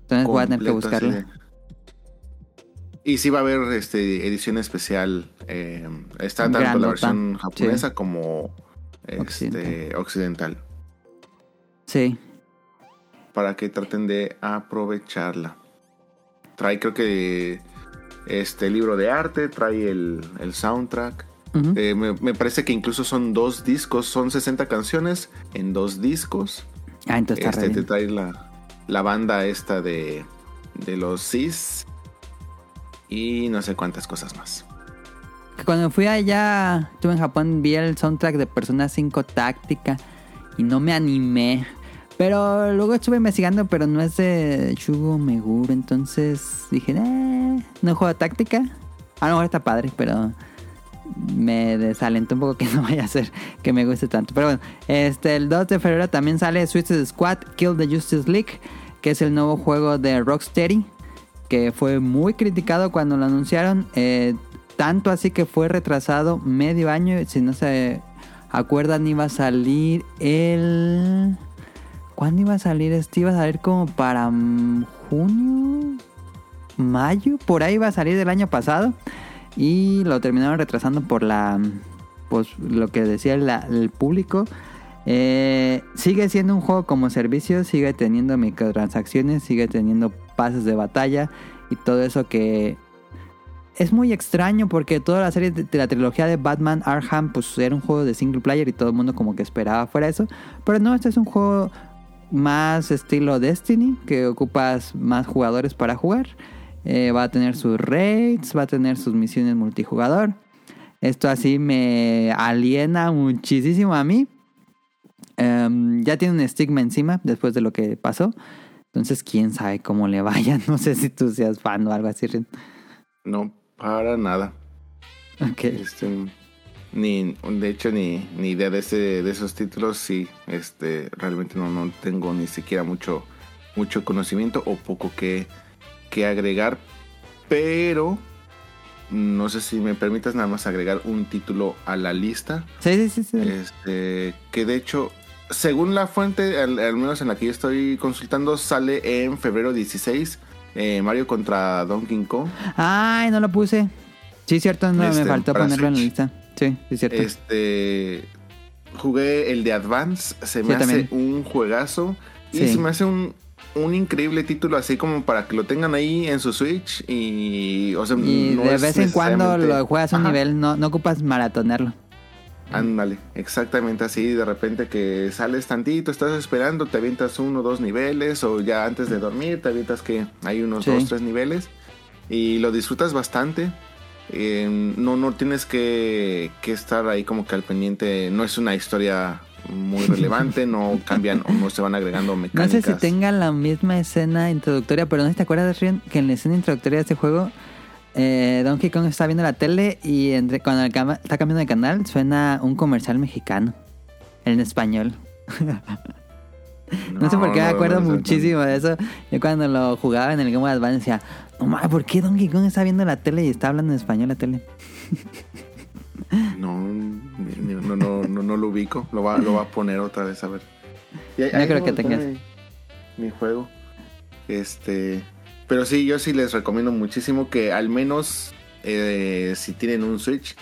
Entonces voy a tener que de- Y sí va a haber este, edición especial. eh, está tanto Grandota, la versión sí. japonesa como este, Occidental. occidental. Sí. Para que traten de aprovecharla. Trae creo que este libro de arte, trae el, el soundtrack. Eh, me, me parece que incluso son dos discos, son 60 canciones en dos discos. ah, entonces está Este, te trae la, la banda esta de, de los Cis y no sé cuántas cosas más. Cuando fui allá, estuve en Japón, vi el soundtrack de Persona 5 Táctica y no me animé. Pero luego estuve investigando, pero no es de Shugo Meguro, entonces dije, eh, no juego táctica. A lo mejor está padre, pero me desalentó un poco que no vaya a ser que me guste tanto. Pero bueno, este, el 2 de febrero también sale Suicide Squad Kill the Justice League, que es el nuevo juego de Rocksteady, que fue muy criticado cuando lo anunciaron. eh, tanto así que fue retrasado medio año. Si no se acuerdan, iba a salir el. ¿Cuándo iba a salir? Este iba a salir como para junio, mayo, por ahí iba a salir del año pasado. Y lo terminaron retrasando por la. Pues lo que decía el público. Eh, sigue siendo un juego como servicio, sigue teniendo microtransacciones, sigue teniendo pases de batalla y todo eso que es muy extraño porque toda la serie de, de la trilogía de Batman Arkham pues era un juego de single player y todo el mundo como que esperaba fuera eso, pero no, este es un juego más estilo Destiny que ocupas más jugadores para jugar. Eh, va a tener sus raids, va a tener sus misiones multijugador. Esto así me aliena muchísimo a mí. Em, ya tiene un estigma encima después de lo que pasó. Entonces, quién sabe cómo le vaya. No sé si tú seas fan o algo así. No, para nada. Ok. Este, ni, de hecho, ni, ni idea de, ese, de esos títulos. Sí, este, realmente no, no tengo ni siquiera mucho, mucho conocimiento o poco que, que agregar. Pero no sé si me permitas nada más agregar un título a la lista. Sí, sí, sí. sí. Este, que de hecho, según la fuente, al, al, menos en la que yo estoy consultando, sale en febrero 16 eh, Mario contra Donkey Kong. Ay, no lo puse. Sí, cierto, no Este, me faltó para ponerlo en la lista. Sí, sí, cierto. Este jugué el de Advance, se me hace también. un juegazo y Sí. se me hace un, un increíble título así como para que lo tengan ahí en su Switch y o sea, y no de es vez en cuando lo juegas a un Ajá. nivel, no, no ocupas maratonearlo. Ándale, exactamente así, de repente que sales tantito, estás esperando, te avientas uno o dos niveles, o ya antes de dormir te avientas que hay unos Sí. dos, tres niveles, y lo disfrutas bastante. Eh, no, no tienes que, que estar ahí como que al pendiente, no es una historia muy relevante, no cambian o no se van agregando No mecánicas. sé si tenga la misma escena introductoria, pero no sé si te acuerdas, Rion, que en la escena introductoria de este juego, eh, Donkey Kong está viendo la tele y entre, cuando el cama- está cambiando de canal suena un comercial mexicano en español. No, sé por qué me no, acuerdo no, no, no. muchísimo de eso. Yo cuando lo jugaba en el Game Boy Advance decía, no mames, ¿por qué Donkey Kong está viendo la tele y está hablando en español la tele? No, no, no, no, no lo ubico. Lo va, lo va a poner otra vez a ver. Y No creo que tengas. Mi, mi juego. Este. Pero sí, yo sí les recomiendo muchísimo que al menos eh, si tienen un Switch,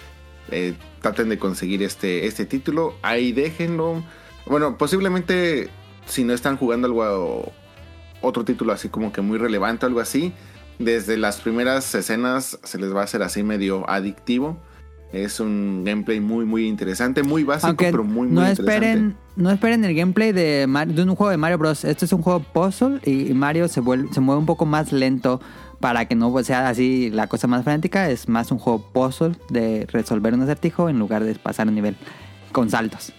eh, traten de conseguir este, este título. Ahí déjenlo. Bueno, posiblemente si no están jugando algo otro título así como que muy relevante, algo así. Desde las primeras escenas se les va a hacer así medio adictivo. Es un gameplay muy, muy interesante, muy básico, Aunque pero muy, muy no interesante. esperen, no esperen el gameplay de, un juego de Mario Bros. Este es un juego puzzle y Mario se, vuelve, se mueve un poco más lento para que no sea así la cosa más frenética. Es más un juego puzzle de resolver un acertijo en lugar de pasar un nivel con saltos.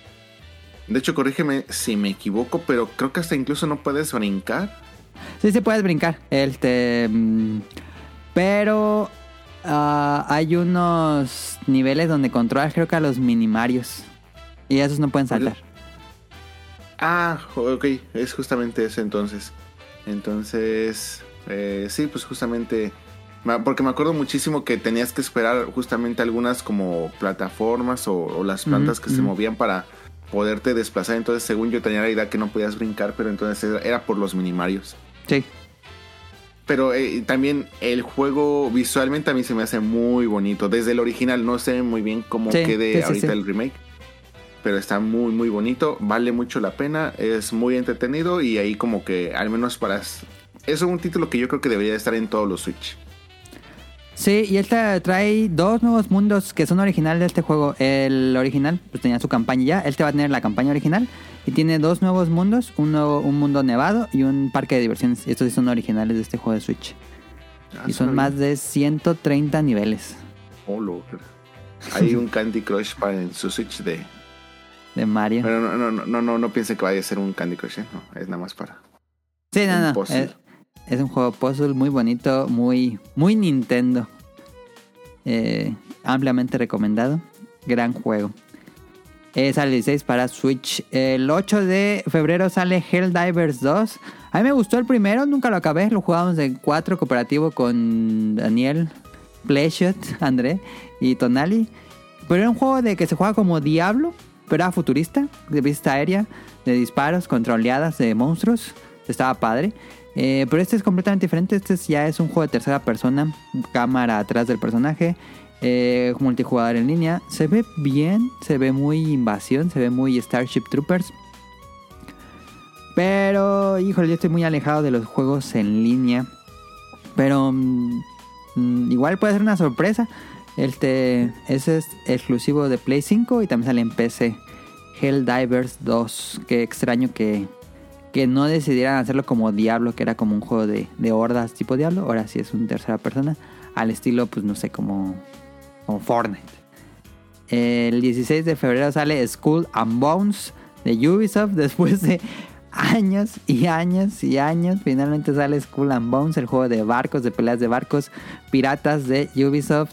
De hecho, corrígeme si me equivoco, pero creo que hasta incluso no puedes brincar. Sí, se puedes brincar. Este, mm, pero ah, hay unos niveles donde controlas creo que a los minimarios. Y esos no pueden saltar. Ah, ok, es justamente eso entonces. Entonces, eh, sí, pues justamente, porque me acuerdo muchísimo que tenías que esperar justamente algunas como plataformas o, o las plantas que se movían para poderte desplazar. Entonces, según yo tenía la idea que no podías brincar, pero entonces era, era por los minimarios. Sí. Pero eh, también el juego visualmente a mí se me hace muy bonito. Desde el original no sé muy bien cómo Sí, quede sí, ahorita sí. el remake. Pero está muy muy bonito. Vale mucho la pena. Es muy entretenido. Y ahí como que al menos para... Es un título que yo creo que debería estar en todos los Switch. Sí, y esta trae dos nuevos mundos que son originales de este juego. El original pues tenía su campaña ya, este va a tener la campaña original y tiene dos nuevos mundos, un, nuevo- un mundo nevado y un parque de diversiones. Estos sí son originales de este juego de Switch. Ah, y son más de 130 niveles bien. Oh, lo- Hay un Candy Crush para en su Switch de... de Mario. Pero no, no, no, no, no, no piense que vaya a ser un Candy Crush. ¿eh? No, es nada más para... Sí, no, no. es un juego puzzle muy bonito, muy, muy Nintendo. Eh, ampliamente recomendado. Gran juego. Eh, sale el 16 para Switch. El 8 de febrero sale Helldivers 2. A mí me gustó el primero, nunca lo acabé. Lo jugamos en 4 cooperativo con Daniel, Pleshot, André y Tonali. Pero era un juego de que se juega como Diablo, pero era futurista, de vista aérea, de disparos contra oleadas de monstruos. Estaba padre. Eh, pero este es completamente diferente. Este es- ya es un juego de tercera persona, cámara atrás del personaje, eh, multijugador en línea. Se ve bien, se ve muy invasión, se ve muy Starship Troopers. Pero, híjole, yo estoy muy alejado de los juegos en línea. Pero mm, mm, igual puede ser una sorpresa. Este, ese es exclusivo de Play 5 y también sale en PC. Helldivers 2. Qué extraño que, que no decidieran hacerlo como Diablo, que era como un juego de, de hordas tipo Diablo. Ahora sí es un tercera persona. Al estilo, pues no sé, como, como Fortnite. El 16 de febrero sale Skull and Bones de Ubisoft. Después de años y años y años, finalmente sale Skull and Bones, el juego de barcos, de peleas de barcos piratas de Ubisoft.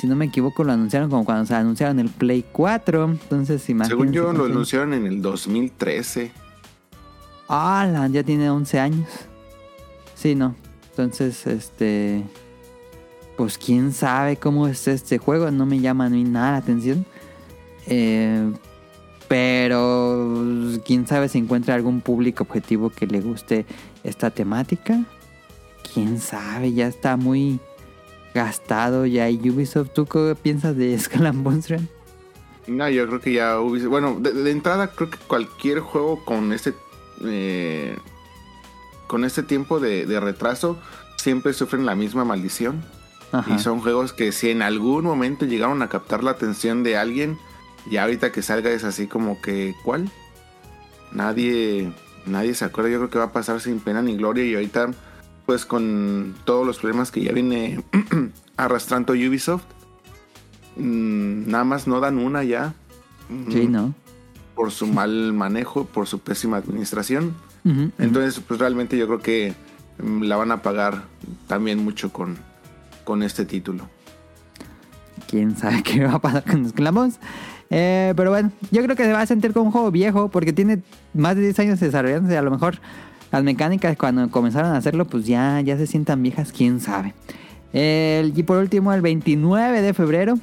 Si no me equivoco, lo anunciaron como cuando se anunciaron el Play 4. Entonces, imagínense. Según yo, lo anunciaron en el 2013. ¡Hala! Ya tiene 11 años. Sí, no. Entonces, este. Pues quién sabe cómo es este juego. No me llama mí nada la atención. Eh, pero quién sabe si encuentra algún público objetivo que le guste esta temática. Quién sabe, ya está muy gastado ya hay Ubisoft. ¿Tú qué piensas de Ren? No, yo creo que ya hubiese. Bueno, de, de entrada, creo que cualquier juego con este. eh, con este tiempo de, de retraso siempre sufren la misma maldición. Ajá. Y son juegos que si en algún momento llegaron a captar la atención de alguien, y ahorita que salga es así como que, ¿cuál? Nadie, nadie se acuerda. Yo creo que va a pasar sin pena ni gloria. Y ahorita, pues con todos los problemas que ya viene arrastrando Ubisoft, mm, nada más no dan una ya. Sí, Mm, ¿no? Por su mal manejo, por su pésima administración. Entonces, pues realmente yo creo que mm, la van a pagar también mucho con, con este título. quién sabe qué va a pasar con and Bones. Eh, pero bueno, yo creo que se va a sentir como un juego viejo porque tiene más de 10 años desarrollándose. A lo mejor las mecánicas cuando comenzaron a hacerlo, pues ya, ya se sientan viejas, quién sabe. Y por último, el 29 de febrero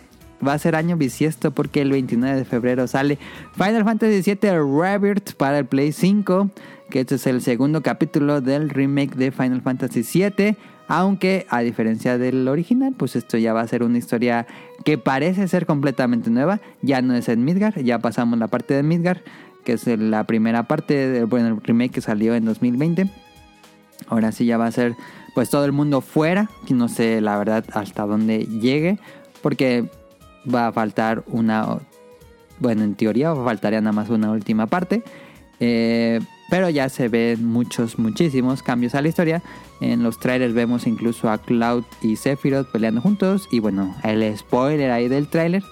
va a ser año bisiesto porque el 29 de febrero sale Final Fantasy VII Rebirth para el Play 5, que este es el segundo capítulo del remake de Final Fantasy VII. Aunque a diferencia del original, pues esto ya va a ser una historia que parece ser completamente nueva. Ya no es en Midgar, ya pasamos la parte de Midgar, que es la primera parte del bueno, remake que salió en 2020. Ahora sí ya va a ser pues todo el mundo fuera, no sé la verdad hasta dónde llegue, porque va a faltar una, bueno en teoría faltaría nada más una última parte, Eh, pero ya se ven muchos, muchísimos cambios a la historia. En los trailers vemos incluso a Cloud y Sephiroth peleando juntos y bueno, el spoiler ahí del trailer,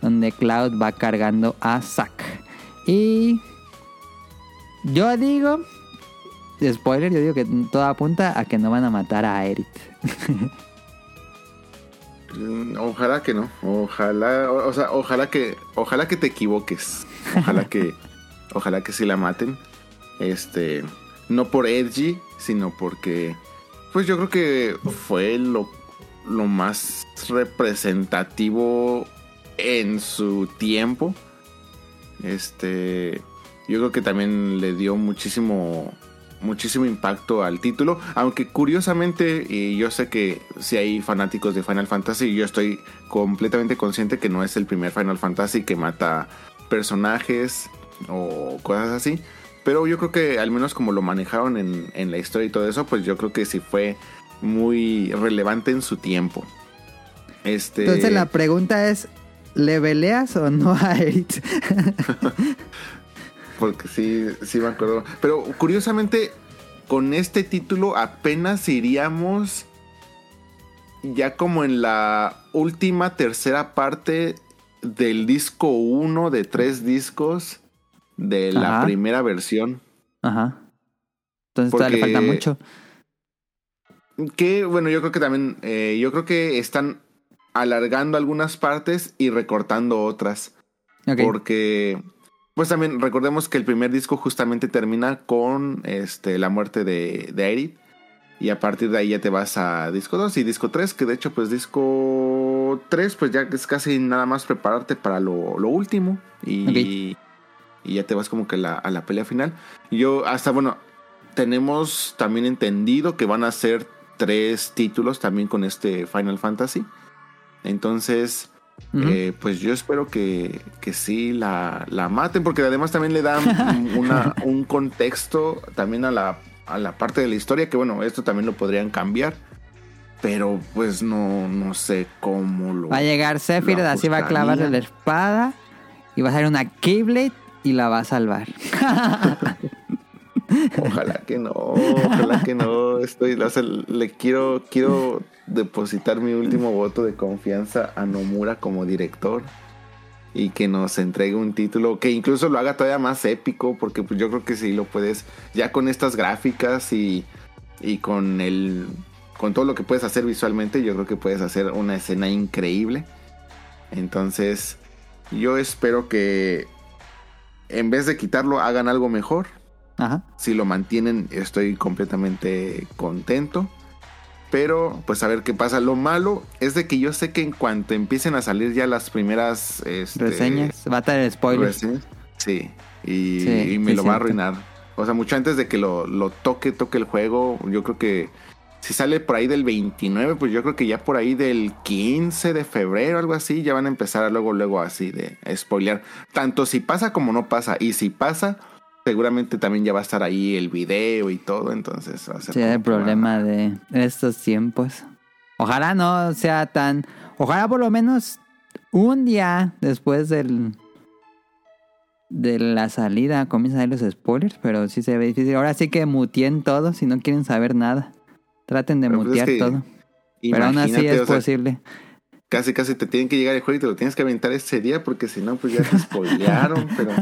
donde Cloud va cargando a Zack. Y yo digo, spoiler, yo digo que todo apunta a que no van a matar a Aerith. Mm, Ojalá que no. Ojalá, o, o sea, ojalá que, ojalá que te equivoques. Ojalá que, ojalá que sí la maten. Este, no por Edgy, sino porque, pues yo creo que fue lo, lo más representativo en su tiempo. Este, yo creo que también le dio muchísimo muchísimo impacto al título, aunque curiosamente, y yo sé que si hay fanáticos de Final Fantasy, yo estoy completamente consciente que no es el primer Final Fantasy que mata personajes o cosas así, pero yo creo que al menos como lo manejaron en, en la historia y todo eso, pues yo creo que sí fue muy relevante en su tiempo. Este... Entonces la pregunta es, ¿le veleas o no a Aerith? Porque sí, sí me acuerdo. Pero curiosamente, con este título apenas iríamos ya como en la última tercera parte del disco 1 de tres discos de la Ajá. primera versión. Ajá. Entonces todavía le falta mucho. Que bueno, yo creo que también, eh, yo creo que están alargando algunas partes y recortando otras. Ok. Porque, pues también recordemos que el primer disco justamente termina con este, la muerte de, de Aerith. Y a partir de ahí ya te vas a disco 2 y disco 3, que de hecho pues disco 3 pues ya es casi nada más prepararte para lo, lo último. Y, y ya te vas como que la- a la pelea final. Yo hasta, bueno, tenemos también entendido que van a ser tres títulos también con este Final Fantasy. Entonces... Eh, pues yo espero que, que sí la, la maten, porque además también le dan una, un contexto también a la, a la parte de la historia, que bueno, esto también lo podrían cambiar, pero pues no, no sé cómo lo... Va a llegar Sephiroth, así va a clavarle la espada y va a salir una Keyblade y la va a salvar. Ojalá que no, ojalá que no. Estoy, le quiero, quiero depositar mi último voto de confianza a Nomura como director. y que nos entregue un título que incluso lo haga todavía más épico, porque pues yo creo que sí lo puedes, ya con estas gráficas y, y con el con todo lo que puedes hacer visualmente, yo creo que puedes hacer una escena increíble. Entonces, yo espero que en vez de quitarlo, hagan algo mejor. Ajá. Si lo mantienen, estoy completamente contento. Pero, pues a ver qué pasa. Lo malo es de que yo sé que en cuanto empiecen a salir ya las primeras este, reseñas, va a tener spoilers. sí, y, me lo va a arruinar. O sea, mucho antes de que lo, lo toque, toque el juego, yo creo que si sale por ahí del 29, pues yo creo que ya por ahí del 15 de febrero, algo así, ya van a empezar a luego, luego así de spoilear. Tanto si pasa como no pasa. Y si pasa, seguramente también ya va a estar ahí el video y todo. Entonces va a ser. Sí, el problema de estos tiempos. Ojalá no sea tan. Ojalá por lo menos un día después del. De la salida comienzan a ver los spoilers, pero sí se ve difícil. Ahora sí que mutien todo si no quieren saber nada. Traten de pues mutear todo. Pero aún así es posible. Casi, casi te tienen que llegar el juego y te lo tienes que aventar ese día porque si no, pues ya te spoilearon. pero...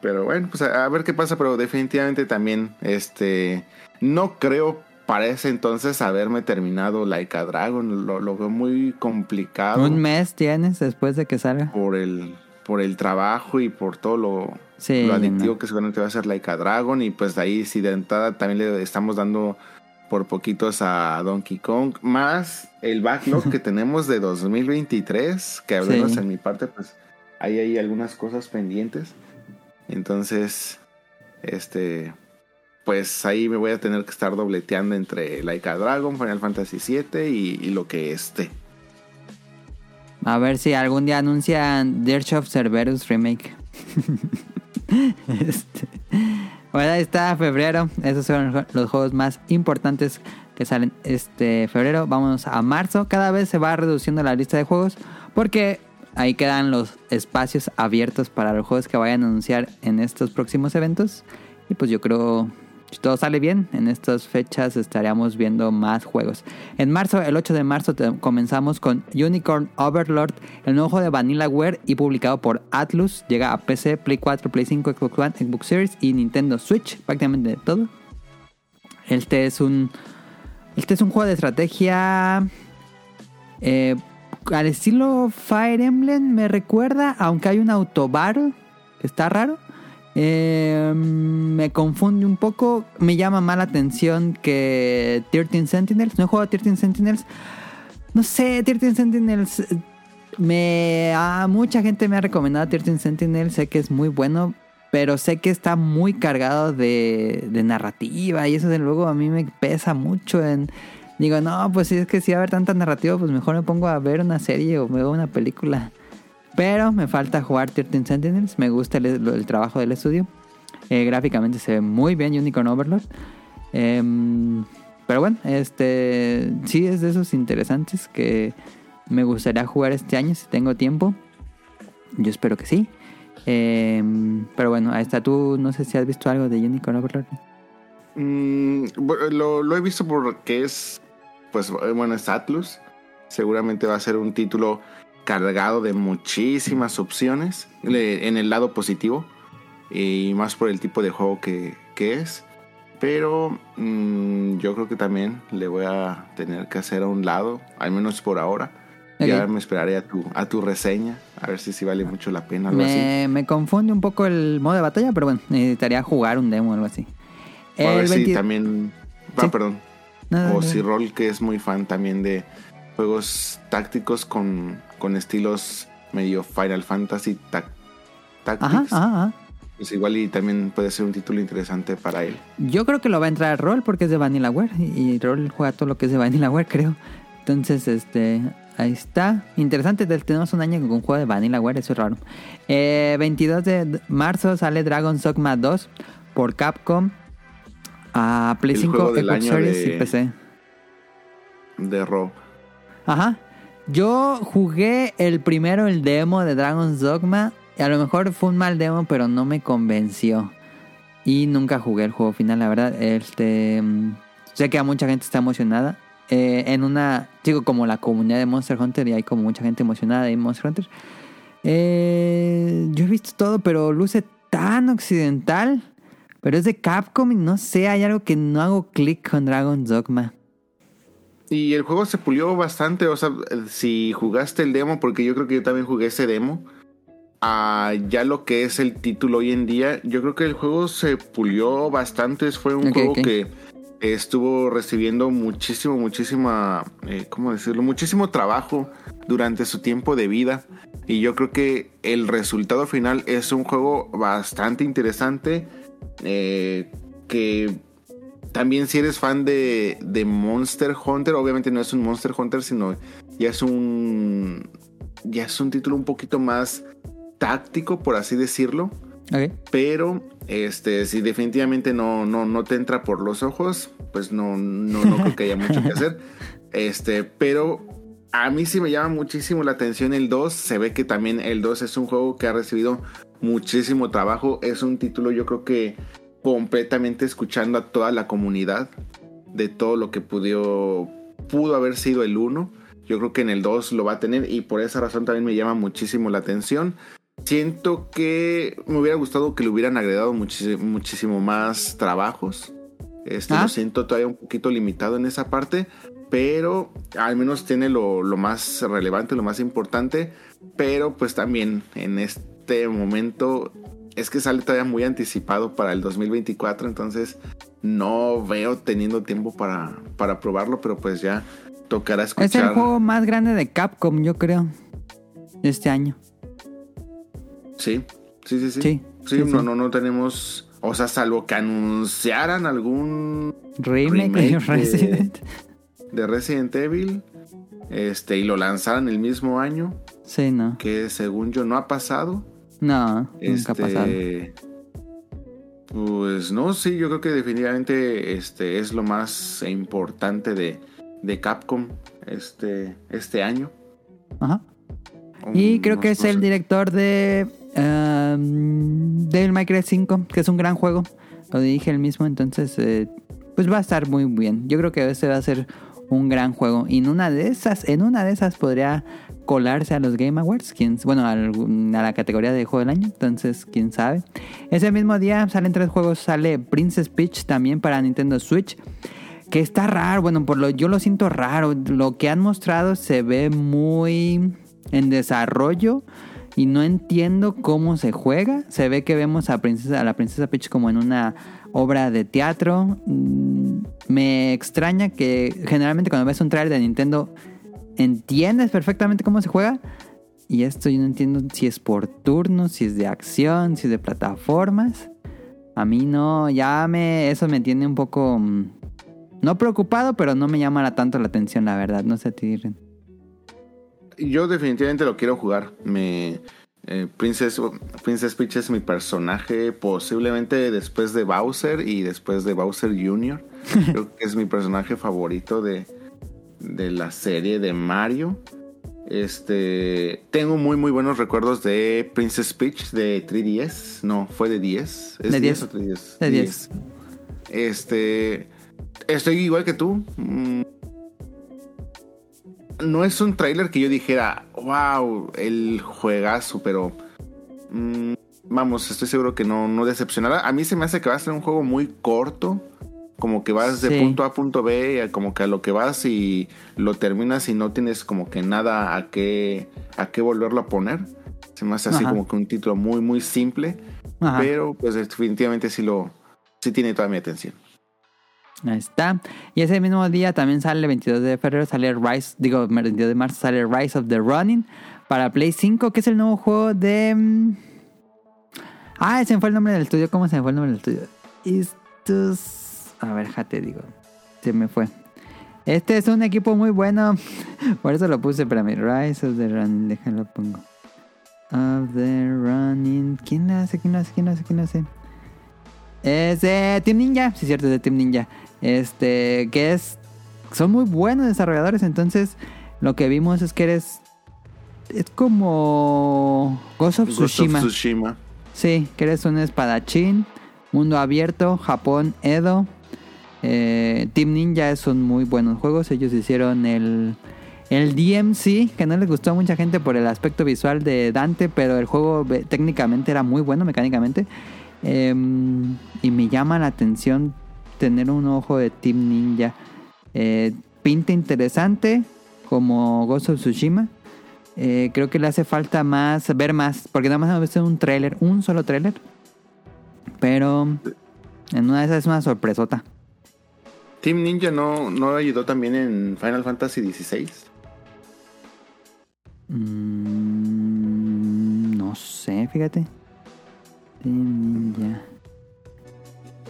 pero bueno, pues a, ver qué pasa. Pero definitivamente también, este, no creo para ese entonces haberme terminado Laika Dragon. Lo, lo veo muy complicado. Un mes tienes después de que salga. Por el, por el trabajo y por todo lo, lo adictivo que seguramente va a ser Laika Dragon. Y pues de ahí, si de entrada también le estamos dando por poquitos a Donkey Kong, más el backlog que tenemos de 2023, que hablamos en mi parte, pues ahí hay algunas cosas pendientes. Entonces, este, pues ahí me voy a tener que estar dobleteando entre Laika Dragon, Final Fantasy VII y, y lo que esté. A ver si algún día anuncian Dirge of Cerberus Remake. este. Bueno, ahí está febrero. Esos son los juegos más importantes que salen este febrero. Vamos a marzo. Cada vez se va reduciendo la lista de juegos porque ahí quedan los espacios abiertos para los juegos que vayan a anunciar en estos próximos eventos. Y pues yo creo si todo sale bien, en estas fechas estaríamos viendo más juegos. En marzo, el 8 de marzo, comenzamos con Unicorn Overlord, el nuevo juego de Vanillaware y publicado por Atlus. Llega a PC, Play 4, Play 5, Xbox One, Xbox Series y Nintendo Switch, prácticamente todo. Este es un, este es un juego de estrategia eh, al estilo Fire Emblem, me recuerda, aunque hay un autobar, que está raro. Eh, me confunde un poco. Me llama más la atención que 13 Sentinels. No he jugado a 13 Sentinels. No sé, 13 Sentinels. Me, a mucha gente me ha recomendado 13 Sentinels. Sé que es muy bueno. Pero sé que está muy cargado de, de narrativa. Y eso de luego a mí me pesa mucho en. Digo, no, pues si es que si va a haber tanta narrativa, pues mejor me pongo a ver una serie o me veo una película. Pero me falta jugar 13 Sentinels. Me gusta el, trabajo del estudio. Eh, gráficamente se ve muy bien Unicorn Overlord. Em, pero bueno, este sí es de esos interesantes que me gustaría jugar este año si tengo tiempo. Yo espero que sí. Em, pero bueno, ahí está. Tú no sé si has visto algo de Unicorn Overlord. Mm, lo, lo, he visto porque es, pues bueno, es Atlus. Seguramente va a ser un título cargado de muchísimas opciones en el lado positivo y más por el tipo de juego que, es. Pero mm, yo creo que también le voy a tener que hacer a un lado, al menos por ahora. Ya me esperaré a tu, a tu reseña, a ver si, si vale mucho la pena. me, me confunde un poco el modo de batalla, pero bueno, necesitaría jugar un demo o algo así. a ver si también... Ah, perdón. o si Roll, que es muy fan también de juegos tácticos con con estilos medio Final Fantasy Tactics. Pues igual y también puede ser un título interesante para él. Yo creo que lo va a entrar a rol porque es de Vanillaware y rol juega todo lo que es de Vanillaware, creo. Entonces, este, ahí está. Interesante, tenemos un año con un juego de Vanillaware, eso es raro. 22 eh, de marzo sale Dragon Dogma 2 por Capcom a Play 5, Xbox Series y PC. De Rob. Ajá. Yo jugué el primero, el demo de Dragon's Dogma. Y a lo mejor fue un mal demo, pero no me convenció. Y nunca jugué el juego final, la verdad. Este, sé que a mucha gente está emocionada. eh, en una, digo, como la comunidad de Monster Hunter y hay como mucha gente emocionada de Monster Hunter. Eh, yo he visto todo, pero luce tan occidental. Pero es de Capcom y no sé, hay algo que no hago clic con Dragon's Dogma. Y el juego se pulió bastante, o sea, si jugaste el demo, porque yo creo que yo también jugué ese demo, a ya lo que es el título hoy en día, yo creo que el juego se pulió bastante, fue un juego que estuvo recibiendo muchísimo, muchísima, eh, ¿cómo decirlo? Muchísimo trabajo durante su tiempo de vida. Y yo creo que el resultado final es un juego bastante interesante. eh, que también si eres fan de, de Monster Hunter, obviamente no es un Monster Hunter, sino ya es un. Ya es un título un poquito más táctico, por así decirlo. Pero este, si definitivamente no, no, no te entra por los ojos, pues no, no, no creo que haya mucho que hacer. Este, pero a mí sí me llama muchísimo la atención el 2. Se ve que también el 2 es un juego que ha recibido muchísimo trabajo. Es un título, yo creo que completamente escuchando a toda la comunidad de todo lo que pudo, pudo haber sido el 1. Yo creo que en el 2 lo va a tener y por esa razón también me llama muchísimo la atención. Siento que me hubiera gustado que le hubieran agregado muchísimo más trabajos. Este, Ah. Lo siento todavía un poquito limitado en esa parte, pero al menos tiene lo, lo más relevante, lo más importante. Pero pues también en este momento es que sale todavía muy anticipado para el 2024, entonces no veo teniendo tiempo para, para probarlo, pero pues ya tocará Es el escuchar. juego más grande de Capcom, yo creo. Este año. Sí, sí, sí, sí. Sí, Sí, sí, no, sí. no, no tenemos, o sea, salvo que anunciaran algún Remake, de- Resident. de Resident Evil, este, y lo lanzaran el mismo año, Sí, no. que según yo no ha pasado. No, nunca Este, ha pasado. Pues no, sí, yo creo que definitivamente este es lo más importante de, de Capcom este, este año. Ajá. Y creo que es el director de um, Devil May Cry 5, que es un gran juego. Lo dije él mismo, entonces eh, pues va a estar muy bien. Yo creo que este va a ser un gran juego. Y en una de esas, en una de esas podría colarse a los Game Awards, quién, bueno, a la categoría de juego del año, entonces quién sabe. Ese mismo día salen tres juegos, sale Princess Peach también para Nintendo Switch. Que está raro, bueno, por lo yo lo siento raro. Lo que han mostrado se ve muy en desarrollo y no entiendo cómo se juega. Se ve que vemos a, a la princesa Peach como en una obra de teatro. Mm, Me extraña que generalmente cuando ves un trailer de Nintendo entiendes perfectamente cómo se juega. Y esto yo no entiendo si es por turnos, si es de acción, si es de plataformas. A mí no, ya me, eso me tiene un poco, mm, no preocupado, pero no me llama la- tanto la atención, la verdad. No sé a ti, Ren. Yo definitivamente lo quiero jugar. Me, eh, Princess, Princess Peach es mi personaje posiblemente después de Bowser y después de Bowser Jr. Creo que es mi personaje favorito de, de la serie de Mario. Este, tengo muy muy buenos recuerdos de Princess Peach de 3DS. No, fue de 10. ¿Es De 10 10. o 3DS? De 10. Este, estoy igual que tú. Mm, no es un tráiler que yo dijera, wow, el juegazo, pero mm, vamos, estoy seguro que no, no decepcionará. A mí se me hace que va a ser un juego muy corto, como que vas de punto A a punto B, como que a lo que vas y lo terminas y no tienes como que nada a qué, a qué volverlo a poner. Se me hace así Ajá. como que un título muy, muy simple, Ajá. pero pues definitivamente sí lo, sí tiene toda mi atención. Ahí está. Y ese mismo día también sale el 22 de febrero, sale Rise, digo, el 22 de marzo sale Rise of the Running para Play 5, que es el nuevo juego de... mm, Ah, ese fue el nombre del estudio. ¿Cómo se me fue el nombre del estudio? Estos... A ver, ja, te digo. Se me fue. Este es un equipo muy bueno. Por eso lo puse para mí. Rise of the Running. Déjalo pongo. Of the Running. ¿Quién lo hace? ¿Quién lo hace? ¿Quién lo hace? ¿Quién lo hace? Es de Team Ninja. Sí, cierto, es de Team Ninja. Este, que es. Son muy buenos desarrolladores. Entonces, lo que vimos es que eres. Es como. Ghost of Ghost of. Tsushima. Sí, que eres un espadachín. Mundo abierto. Japón, Edo. Eh, Team Ninja son muy buenos juegos. Ellos hicieron el, el DMC, que no les gustó a mucha gente por el aspecto visual de Dante, pero el juego ve- técnicamente era muy bueno mecánicamente. Em, y me llama la atención tener un ojo de Team Ninja. Eh, pinta interesante, como Ghost of Tsushima. Eh, creo que le hace falta más, ver más, porque nada más hemos visto un tráiler, un solo tráiler. Pero en una de esas es una sorpresota. Team Ninja no, no ayudó también en Final Fantasy XVI. Mm, no sé, fíjate. Team Ninja.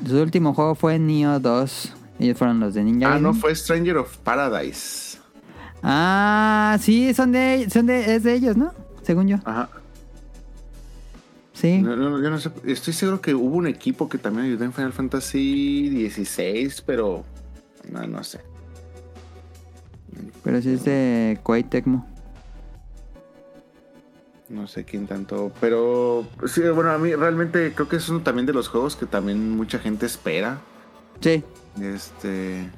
Su último juego fue Neo 2. Ellos fueron los de Ninja. Ah, no, fue Stranger of Paradise. Ah, sí, son de, son de, es de ellos, ¿no? Según yo. Ajá. Sí. No, no, yo no sé. Estoy seguro que hubo un equipo que también ayudó en Final Fantasy XVI, pero no, no sé. Pero sí es de Koei Tecmo. No sé quién tanto. Pero sí, bueno, a mí realmente creo que es uno también de los juegos que también mucha gente espera. Sí. Este.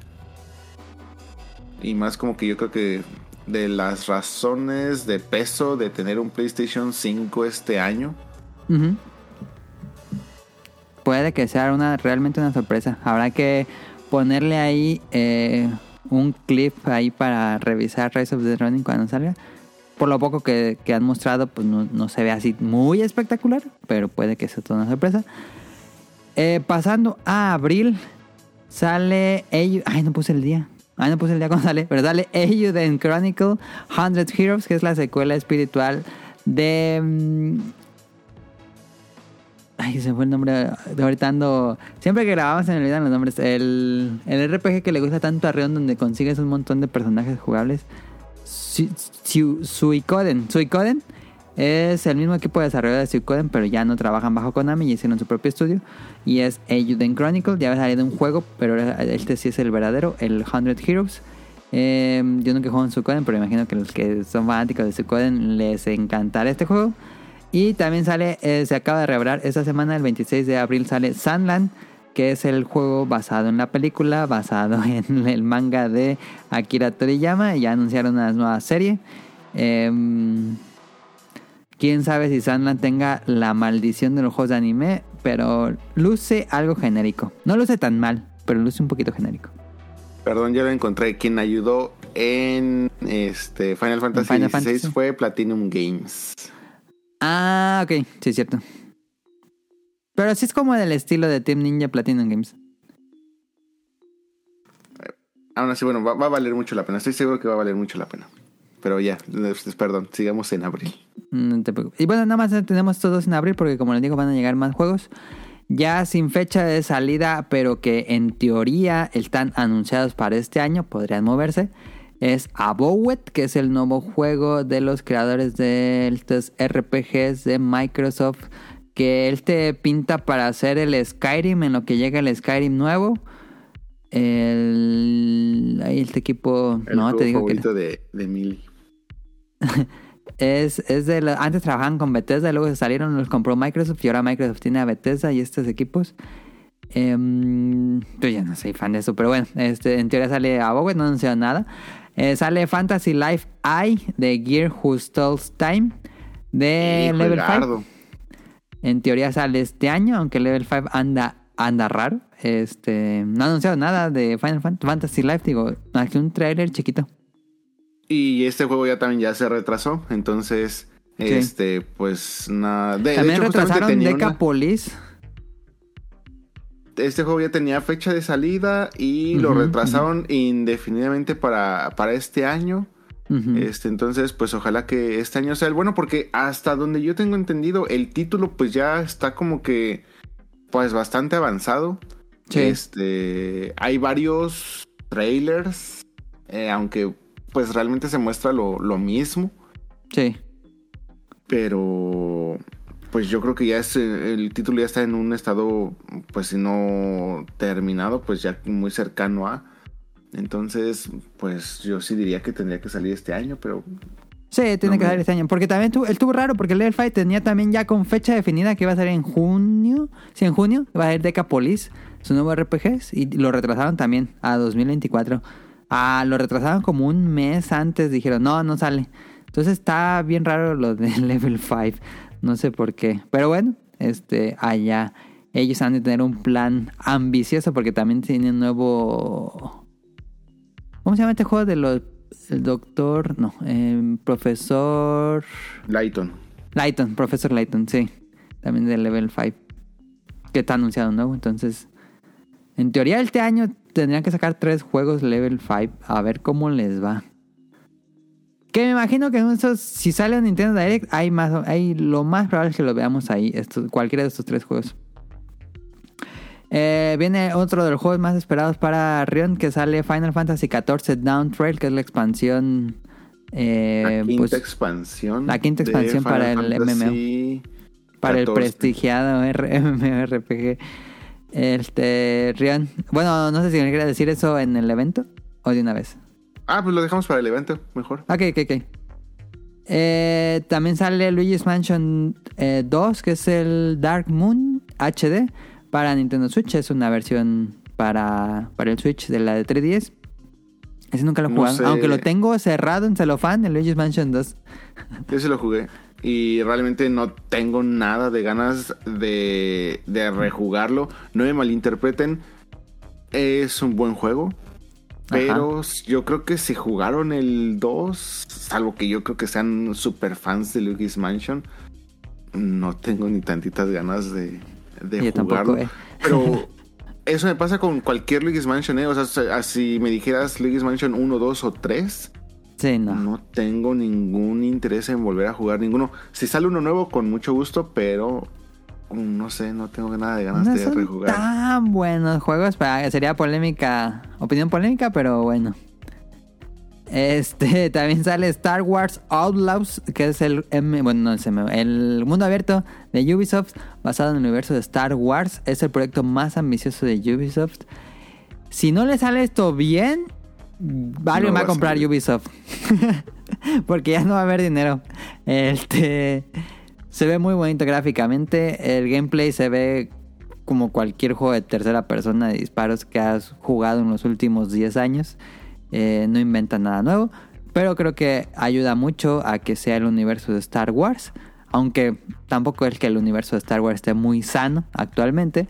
Y más como que yo creo que de las razones de peso de tener un PlayStation 5 este año. Puede que sea una realmente una sorpresa. Habrá que ponerle ahí eh, un clip ahí para revisar Rise of the Running cuando salga. Por lo poco que, han mostrado, pues no, se ve así muy espectacular, pero puede que sea toda una sorpresa. Eh, pasando a abril, sale Ay, no puse el día. Ay, no puse el día cuando sale, pero sale Eiyuden Chronicle 100 Heroes, que es la secuela espiritual de. Ay, se fue el nombre. De ahorita ando. Siempre que grabamos se me olvidan los nombres. El, el RPG que le gusta tanto a Rion, donde consigues un montón de personajes jugables. Su- Su- Suicoden. Suicoden es el mismo equipo de desarrollo de Suicoden, pero ya no trabajan bajo Konami y hicieron su propio estudio. Y es Eiyuden Chronicle. Ya había salido un juego, pero este sí es el verdadero, el 100 Heroes. Eh, yo nunca juego en Suicoden, pero imagino que los que son fanáticos de Suicoden les encantará este juego. Y también sale, eh, se acaba de revelar esta semana, el 26 de abril, sale Sandland, que es el juego basado en la película, basado en el manga de Akira Toriyama. Y ya anunciaron una nueva serie. Em, Quién sabe si Sandland tenga la maldición de los juegos de anime, pero luce algo genérico. No luce tan mal, pero luce un poquito genérico. Perdón, ya lo encontré. Quien ayudó en este Final Fantasy Final Fantasy. fue Platinum Games. Ah, ok, sí es cierto. Pero sí es como del estilo de Team Ninja Platinum Games. Aún así, bueno, va, va a valer mucho la pena. Estoy seguro que va a valer mucho la pena. Pero ya, perdón, sigamos en abril. No te preocupes. Y bueno, nada más tenemos todos en abril porque como les digo van a llegar más juegos. Ya sin fecha de salida, pero que en teoría están anunciados para este año, podrían moverse. Es Abowet, que es el nuevo juego de los creadores de estos RPGs de Microsoft. Que él te pinta para hacer el Skyrim en lo que llega el Skyrim nuevo. El... Ahí este equipo... El no, te digo que... de, de Millie. Es, es de la- antes trabajaban con Bethesda, luego se salieron, los compró Microsoft y ahora Microsoft tiene a Bethesda y estos equipos. Em, yo ya no soy fan de eso, pero bueno, este, en teoría sale a Bowie, no anunció nada. Eh, sale Fantasy Life Eye de Gear Who Stalls Time de Hijo, Level Edgardo. 5. En teoría sale este año, aunque Level 5 anda, anda raro. Este, no ha anunciado nada de Final Fan- Fantasy Life, digo, aquí un trailer chiquito. Y este juego ya también ya se retrasó. Entonces, Sí. este, pues nada. De, de También hecho, retrasaron tenía una- Decapolis. Este juego ya tenía fecha de salida y lo retrasaron indefinidamente para, para este año. Este, entonces, pues ojalá que este año sea el bueno, porque hasta donde yo tengo entendido, el título pues ya está como que pues bastante avanzado. Sí. Este, hay varios trailers, eh, aunque pues realmente se muestra lo, lo mismo, Sí. pero pues yo creo que ya es eh, el título ya está en un estado pues si no terminado, pues ya muy cercano a. Entonces, pues yo sí diría que tendría que salir este año, pero Sí, tiene No que me- salir este año. Porque también estuvo, estuvo raro, porque el Level 5 tenía también ya con fecha definida que iba a salir en junio. Sí, en junio va a ser Decapolis, su nuevo RPG, y lo retrasaron también a 2024. Ah, lo retrasaron como un mes antes, dijeron, no, no sale. Entonces está bien raro lo de Level 5. No sé por qué. Pero bueno, este, allá. Ellos han de tener un plan ambicioso porque también tienen un nuevo. ¿Cómo se llama este juego de los. El doctor. No, eh, profesor. Lighton. Lighton, profesor Lighton, sí. También de Level 5. Que está anunciado nuevo. Entonces, en teoría, este año tendrían que sacar tres juegos Level 5. A ver cómo les va. Que me imagino que en esos, si sale un Nintendo Direct, hay más, hay lo más probable es que lo veamos ahí, estos, cualquiera de estos tres juegos. Eh, viene otro de los juegos más esperados para Rion, que sale Final Fantasy XIV Down Trail, que es la expansión. eh, la quinta pues, expansión. la quinta expansión para Final el Fantasy para el 14. prestigiado MMORPG. Este, Rion. Bueno, no sé si me quiere decir eso en el evento o de una vez. Ah, pues lo dejamos para el evento, mejor. Ok, ok, ok. Eh, también sale Luigi's Mansion eh, 2, que es el Dark Moon HD para Nintendo Switch. Es una versión para, para el Switch de la de 3DS. Ese nunca lo he No jugado. sé. Aunque lo tengo cerrado en celofán, el Luigi's Mansion 2. Yo sí lo jugué. Y realmente no tengo nada de ganas de, de rejugarlo. No me malinterpreten. Es un buen juego. Pero yo creo que si jugaron el 2, salvo que yo creo que sean super fans de Luigi's Mansion, no tengo ni tantitas ganas de, de Yo tampoco, jugarlo. eh. Pero eso me pasa con cualquier Luigi's Mansion, ¿eh? O sea, si- me dijeras Luigi's Mansion 1, 2 o 3, Sí, no. no tengo ningún interés en volver a jugar ninguno. Si sale uno nuevo, con mucho gusto, pero no sé, no tengo nada de ganas No de son rejugar. tan buenos juegos. Para, sería polémica, opinión polémica, pero bueno. Este también sale Star Wars Outlaws, que es el bueno, no es M, el mundo abierto de Ubisoft, basado en el universo de Star Wars. Es el proyecto más ambicioso de Ubisoft. Si no le sale esto bien, No va a comprar. Ubisoft. Porque ya no va a haber dinero. Este se ve muy bonito gráficamente. El gameplay se ve como cualquier juego de tercera persona de disparos que has jugado en los últimos 10 años. Eh, no inventa nada nuevo. Pero creo que ayuda mucho a que sea el universo de Star Wars. Aunque tampoco es que el universo de Star Wars esté muy sano actualmente.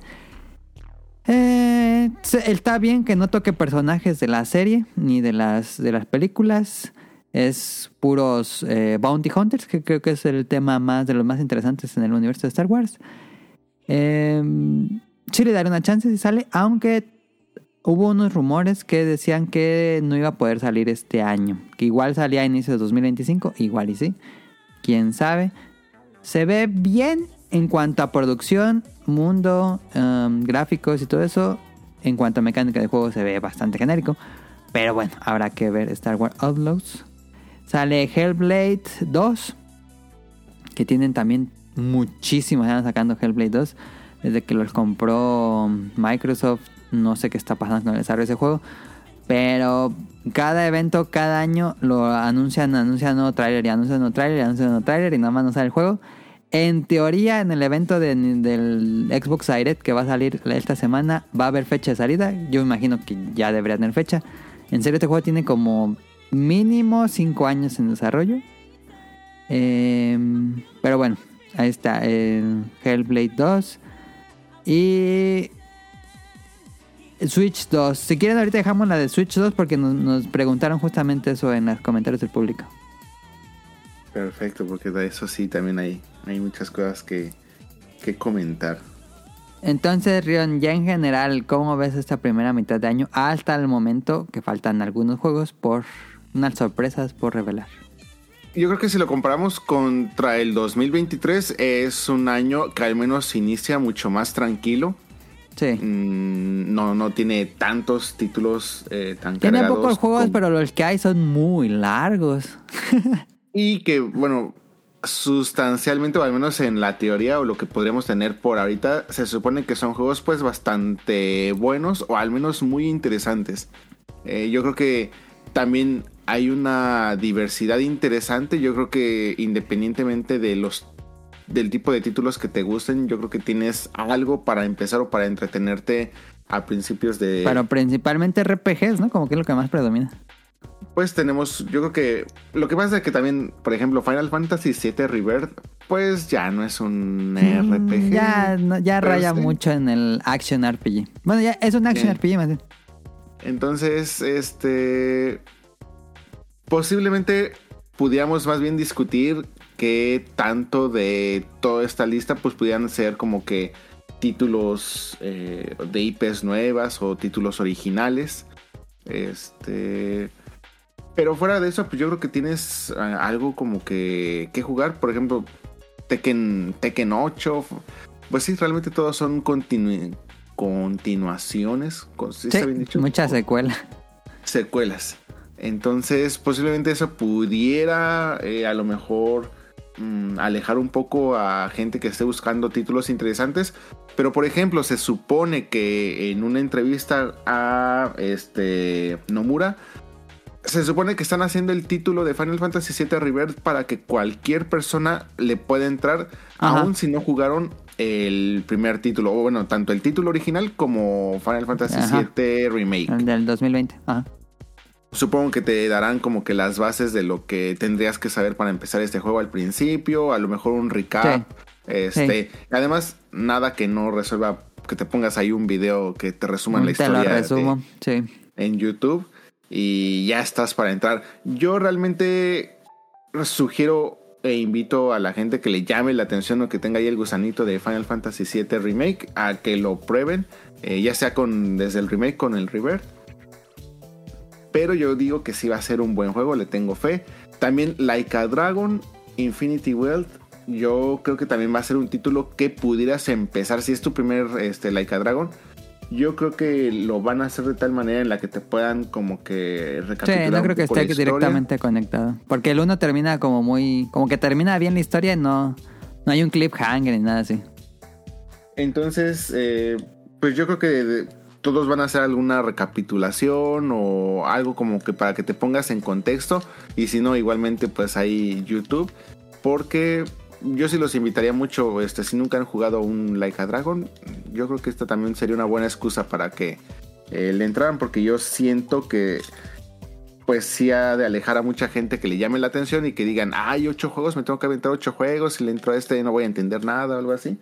Eh, está bien que no toque personajes de la serie ni de las, de las películas. Es puros eh, Bounty Hunters, que creo que es el tema más de los más interesantes en el universo de Star Wars. Eh, sí le daré una chance si sale, aunque hubo unos rumores que decían que no iba a poder salir este año. Que igual salía a inicios de 2025, igual y sí. Quién sabe. Se ve bien en cuanto a producción, mundo, um, gráficos y todo eso. En cuanto a mecánica de juego se ve bastante genérico. Pero bueno, habrá que ver Star Wars Outlaws. Sale Hellblade 2. Que tienen también muchísimos. Están sacando Hellblade 2. Desde que los compró Microsoft. No sé qué está pasando con el desarrollo de ese juego. Pero cada evento, cada año lo anuncian, anuncian nuevo trailer y anuncian nuevo trailer y anuncian nuevo trailer y nada más no sale el juego. En teoría, en el evento de- del Xbox Direct que va a salir esta semana, va a haber fecha de salida. Yo imagino que ya debería tener fecha. En serio, este juego tiene como mínimo 5 años en desarrollo. Em, pero bueno, ahí está el Hellblade 2. Y Switch 2. Si quieren, ahorita dejamos la de Switch 2 porque nos, nos preguntaron justamente eso en los comentarios del público. Perfecto, porque de eso sí también hay, hay muchas cosas que, que comentar. Entonces, Rion, ya en general, ¿cómo ves esta primera mitad de año hasta el momento que faltan algunos juegos por unas sorpresas por revelar? Yo creo que si lo comparamos contra el 2023, es un año que al menos inicia mucho más tranquilo. Sí. Mm, no, no tiene tantos títulos eh, tan Tiene cargados pocos juegos, pero los que hay son muy largos. Y que, bueno, sustancialmente, o al menos en la teoría, o lo que podríamos tener por ahorita, se supone que son juegos pues bastante buenos, o al menos muy interesantes. Eh, yo creo que también hay una diversidad interesante. Yo creo que independientemente de los del tipo de títulos que te gusten, yo creo que tienes algo para empezar o para entretenerte a principios de... Pero principalmente RPGs, ¿no? Como que es lo que más predomina. Pues tenemos, yo creo que lo que pasa es que también, por ejemplo, Final Fantasy VII Rebirth, pues ya no es un mm, RPG. Ya, ya raya mucho en el Action RPG. Bueno, ya es un Action RPG más bien. Entonces, este... Posiblemente pudiéramos más bien discutir que tanto de toda esta lista pues pudieran ser como que títulos eh, de IPs nuevas o títulos originales. Este. Pero fuera de eso, pues yo creo que tienes eh, algo como que, que jugar. Por ejemplo, Tekken, Tekken 8. Pues sí, realmente todos son continuaciones. ¿sí Muchas secuelas. Secuelas. Entonces, posiblemente eso pudiera eh, a lo mejor mm, alejar un poco a gente que esté buscando títulos interesantes. Pero por ejemplo, se supone que en una entrevista a este Nomura, se supone que están haciendo el título de Final Fantasy VII Rebirth para que cualquier persona le pueda entrar, aún si no jugaron el primer título, o bueno, tanto el título original como Final Fantasy VII Remake. El del 2020. Ajá. Supongo que te darán como que las bases de lo que tendrías que saber para empezar este juego al principio, a lo mejor un recap. Este, además, nada que no resuelva que te pongas ahí un video que te resuma la historia. resumo, sí. En YouTube y ya estás para entrar. Yo realmente sugiero e invito a la gente que le llame la atención o que tenga ahí el gusanito de Final Fantasy VII Remake a que lo prueben, eh, ya sea con desde el remake con el Rebirth. Pero yo digo que sí va a ser un buen juego, le tengo fe. También Like a Dragon, Infinity Wealth yo creo que también va a ser un título que pudieras empezar. Si es tu primer este, Like a Dragon, yo creo que lo van a hacer de tal manera en la que te puedan como que recapitular. Sí, no creo que esté directamente conectado. Porque el uno termina como muy. Como que termina bien la historia y no, no hay un cliffhanger ni nada así. Entonces, eh, pues yo creo que todos van a hacer alguna recapitulación o algo como que para que te pongas en contexto. Y si no, igualmente, pues hay YouTube. Porque yo sí los invitaría mucho, este, si nunca han jugado un Like a Dragon, yo creo que esta también sería una buena excusa para que eh, le entraran, porque yo siento que pues sí ha de alejar a mucha gente que le llame la atención y que digan, hay ocho juegos, me tengo que aventar ocho juegos, si le entro a este no voy a entender nada o algo así.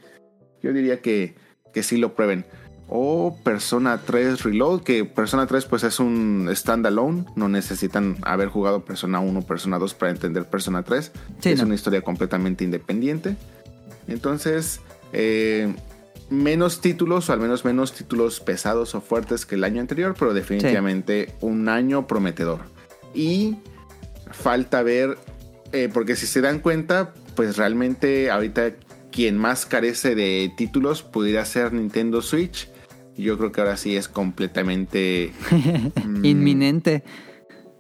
Yo diría que, que sí lo prueben o Persona 3 Reload, que Persona 3 pues es un standalone, no necesitan haber jugado Persona 1 o Persona 2 para entender Persona 3, es una historia completamente independiente. Entonces, eh, menos títulos, o al menos menos títulos pesados o fuertes que el año anterior, pero definitivamente un año prometedor. Y falta ver, eh, porque si se dan cuenta, pues realmente ahorita quien más carece de títulos pudiera ser Nintendo Switch yo creo que ahora sí es completamente mm, inminente.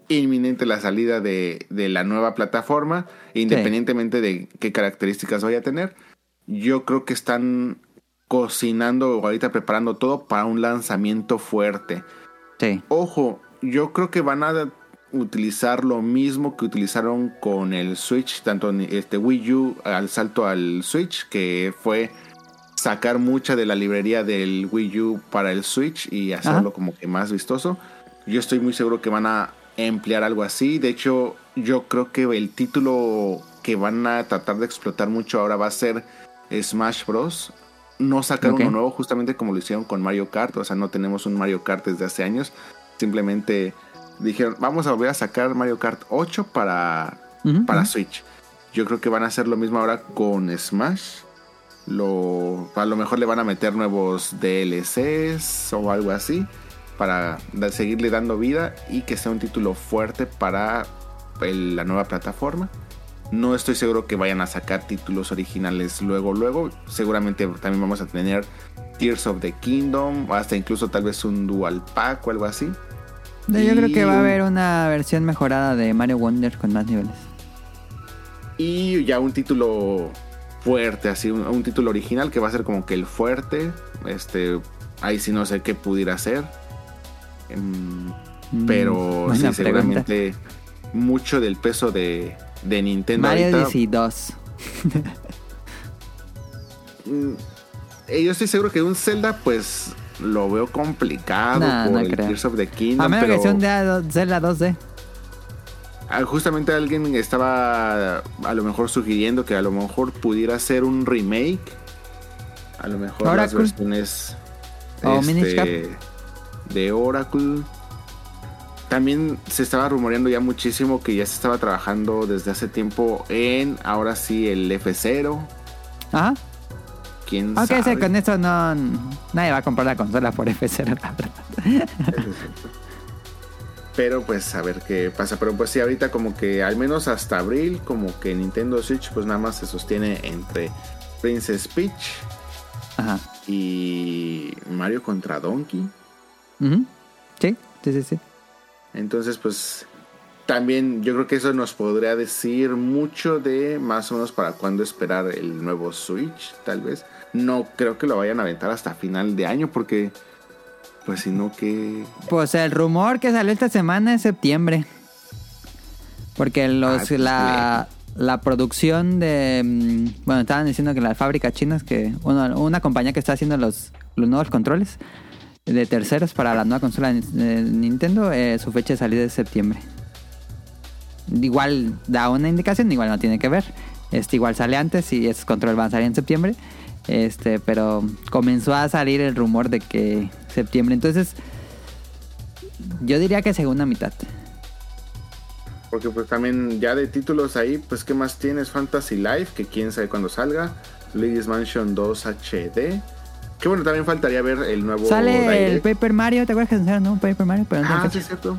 Inminente la salida de, la nueva plataforma, independientemente de qué características vaya a tener. Yo creo que están cocinando o ahorita preparando todo para un lanzamiento fuerte. Sí. Ojo, yo creo que van a utilizar lo mismo que utilizaron con el Switch, tanto este Wii U al salto al Switch, que fue sacar mucha de la librería del Wii U para el Switch y hacerlo como que más vistoso. Yo estoy muy seguro que van a emplear algo así. De hecho, yo creo que el título que van a tratar de explotar mucho ahora va a ser Smash Bros. No sacar uno nuevo justamente como lo hicieron con Mario Kart. O sea, no tenemos un Mario Kart desde hace años. Simplemente dijeron, vamos a volver a sacar Mario Kart 8 para, para Switch. Yo creo que van a hacer lo mismo ahora con Smash lo, a lo mejor le van a meter nuevos DLCs o algo así para seguirle dando vida y que sea un título fuerte para la nueva plataforma. No estoy seguro que vayan a sacar títulos originales luego, luego. Seguramente también vamos a tener Tears of the Kingdom, hasta incluso tal vez un Dual Pack o algo así. Yo creo que va a haber una versión mejorada de Mario Wonder con más niveles. Y ya un título fuerte, así un, título original que va a ser como que el fuerte. Este, ahí sí no sé qué pudiera ser. Em, mm, pero sí, seguramente mucho del peso de, de Nintendo. Mario ahorita. Odyssey 2. Mm, eh, yo estoy seguro que un Zelda, pues lo veo complicado No, por no el creo. Tears of the Kingdom. A menos pero que sea un Zelda 2D. Ah, justamente alguien estaba a lo mejor sugiriendo que a lo mejor pudiera ser un remake. A lo mejor las Oracle. versiones O Minish Cap. de Oracle. También se estaba rumoreando ya muchísimo que ya se estaba trabajando desde hace tiempo en, ahora sí, el F0. Ajá. ¿Quién Aunque sabe? con eso no. Nadie va a comprar la consola por F0, la verdad. Pero pues a ver qué pasa. Pero pues sí, ahorita como que al menos hasta abril, como que Nintendo Switch pues nada más se sostiene entre Princess Peach Ajá. y Mario contra Donkey. Sí, sí, sí, sí. Entonces pues también yo creo que eso nos podría decir mucho de más o menos para cuándo esperar el nuevo Switch, tal vez. No creo que lo vayan a aventar hasta final de año porque pues si no que... Pues el rumor que salió esta semana es septiembre. Porque los, Ah, pues, la, la producción de... mm, Bueno, estaban diciendo que las fábricas chinas, que bueno, una compañía que está haciendo los, los nuevos controles de terceros para la nueva consola de de Nintendo, eh, su fecha de salida es septiembre. Igual da una indicación, igual no tiene que ver. Este igual sale antes y esos controles van a salir en septiembre. Este, pero comenzó a salir el rumor de que septiembre. Entonces, yo diría que segunda mitad. Porque pues también ya de títulos ahí, pues qué más tienes Fantasy Life, que quién sabe cuándo salga, Luigi's Mansion 2 HD. Que bueno, también faltaría ver el nuevo Sale el. Paper Mario, ¿te acuerdas que anunciaron no? Paper Mario, pero no Ah, sí, es cierto.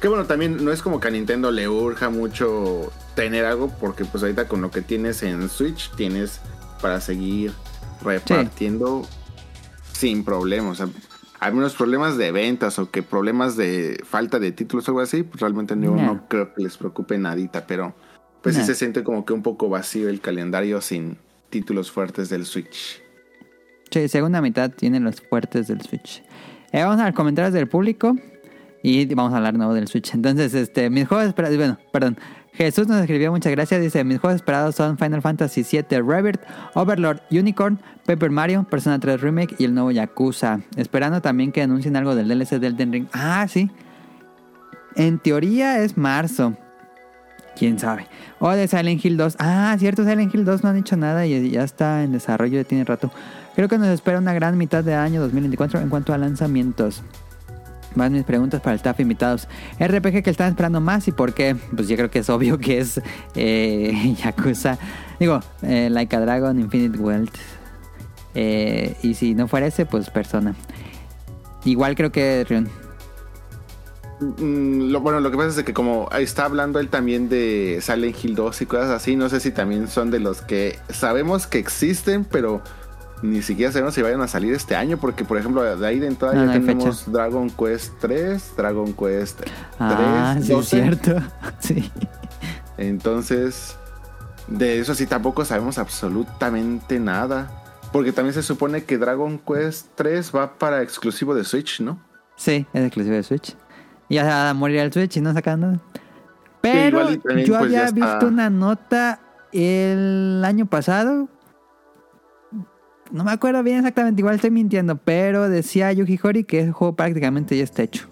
Que bueno, también no es como que a Nintendo le urja mucho tener algo, porque pues ahorita con lo que tienes en Switch tienes para seguir repartiendo sin problemas. O sea, hay menos problemas de ventas o que problemas de falta de títulos o algo así, pues realmente no, No. no creo que les preocupe nadita, pero pues No. sí se siente como que un poco vacío el calendario sin títulos fuertes del Switch. Sí, segunda mitad tienen los fuertes del Switch. Eh, vamos a los comentarios del público y vamos a hablar nuevo del Switch. Entonces, este, mis juegos bueno, perdón. Jesús nos escribió, muchas gracias. Dice, mis juegos esperados son Final Fantasy VII Rebirth, Overlord Unicorn, Paper Mario, Persona 3 Remake y el nuevo Yakuza. Esperando también que anuncien algo del DLC del Elden Ring. Ah, sí. En teoría es marzo. Quién sabe. O de Silent Hill 2. Ah, cierto, Silent Hill 2 no han dicho nada y ya está en desarrollo, ya tiene rato. Creo que nos espera una gran mitad de año 2024 en cuanto a lanzamientos. Van mis preguntas para el staff invitados. RPG que están esperando más y por qué. Pues yo creo que es obvio que es eh, Yakuza. Digo, eh, Like a Dragon, Infinite Wealth. Eh, y si no fuera ese, pues Persona. Igual creo que Rion. Mm, bueno, lo que pasa es que como está hablando él también de Silent Hill 2 y cosas así, no sé si también son de los que sabemos que existen, pero ni siquiera sabemos si vayan a salir este año, porque por ejemplo de ahí de entrada No, ya no tenemos fecha. Dragon Quest 3, Dragon Quest 3, Ah, sí, es 12. cierto. Sí. entonces de eso sí tampoco sabemos absolutamente nada. Porque también se supone que Dragon Quest 3 va para exclusivo de Switch, ¿no? Sí, es exclusivo de Switch. Y ya se va a morir el Switch y no sacan nada. Pero también, yo pues, había visto una nota el año pasado. No me acuerdo bien exactamente, igual estoy mintiendo, pero decía Yuji Horii que el juego prácticamente ya está hecho.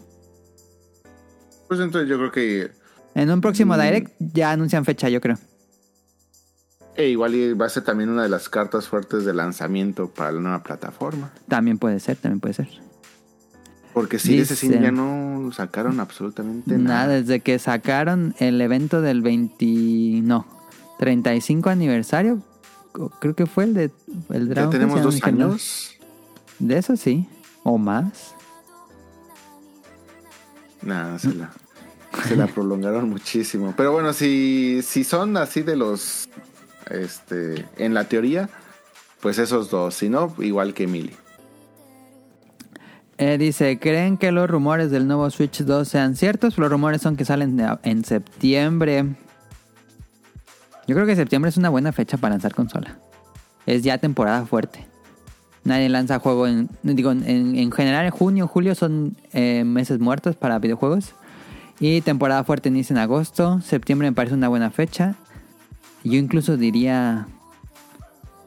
Pues entonces yo creo que En un próximo Mm. Direct ya anuncian fecha, yo creo. E igual va a ser también una de las cartas fuertes de lanzamiento para la nueva plataforma. También puede ser, también puede ser. Porque si ese sí Dice- ya no sacaron absolutamente Nada, nada. desde que sacaron el evento del 20... No, 35 aniversario. Creo que fue el de el Ya Dragon Quest, tenemos dos años. De eso sí, o más. Nada, se la, se la prolongaron muchísimo. Pero bueno, si, si son así de los, este, en la teoría, pues esos dos. Si no, igual que Emily. Eh, dice, ¿creen que los rumores del nuevo Switch 2 sean ciertos? Los rumores son que salen en septiembre. Yo creo que septiembre es una buena fecha para lanzar consola. Es ya temporada fuerte. Nadie lanza juego en... Digo, en, en general en junio, julio son eh, meses muertos para videojuegos. Y temporada fuerte inicia en agosto. Septiembre me parece una buena fecha. Yo incluso diría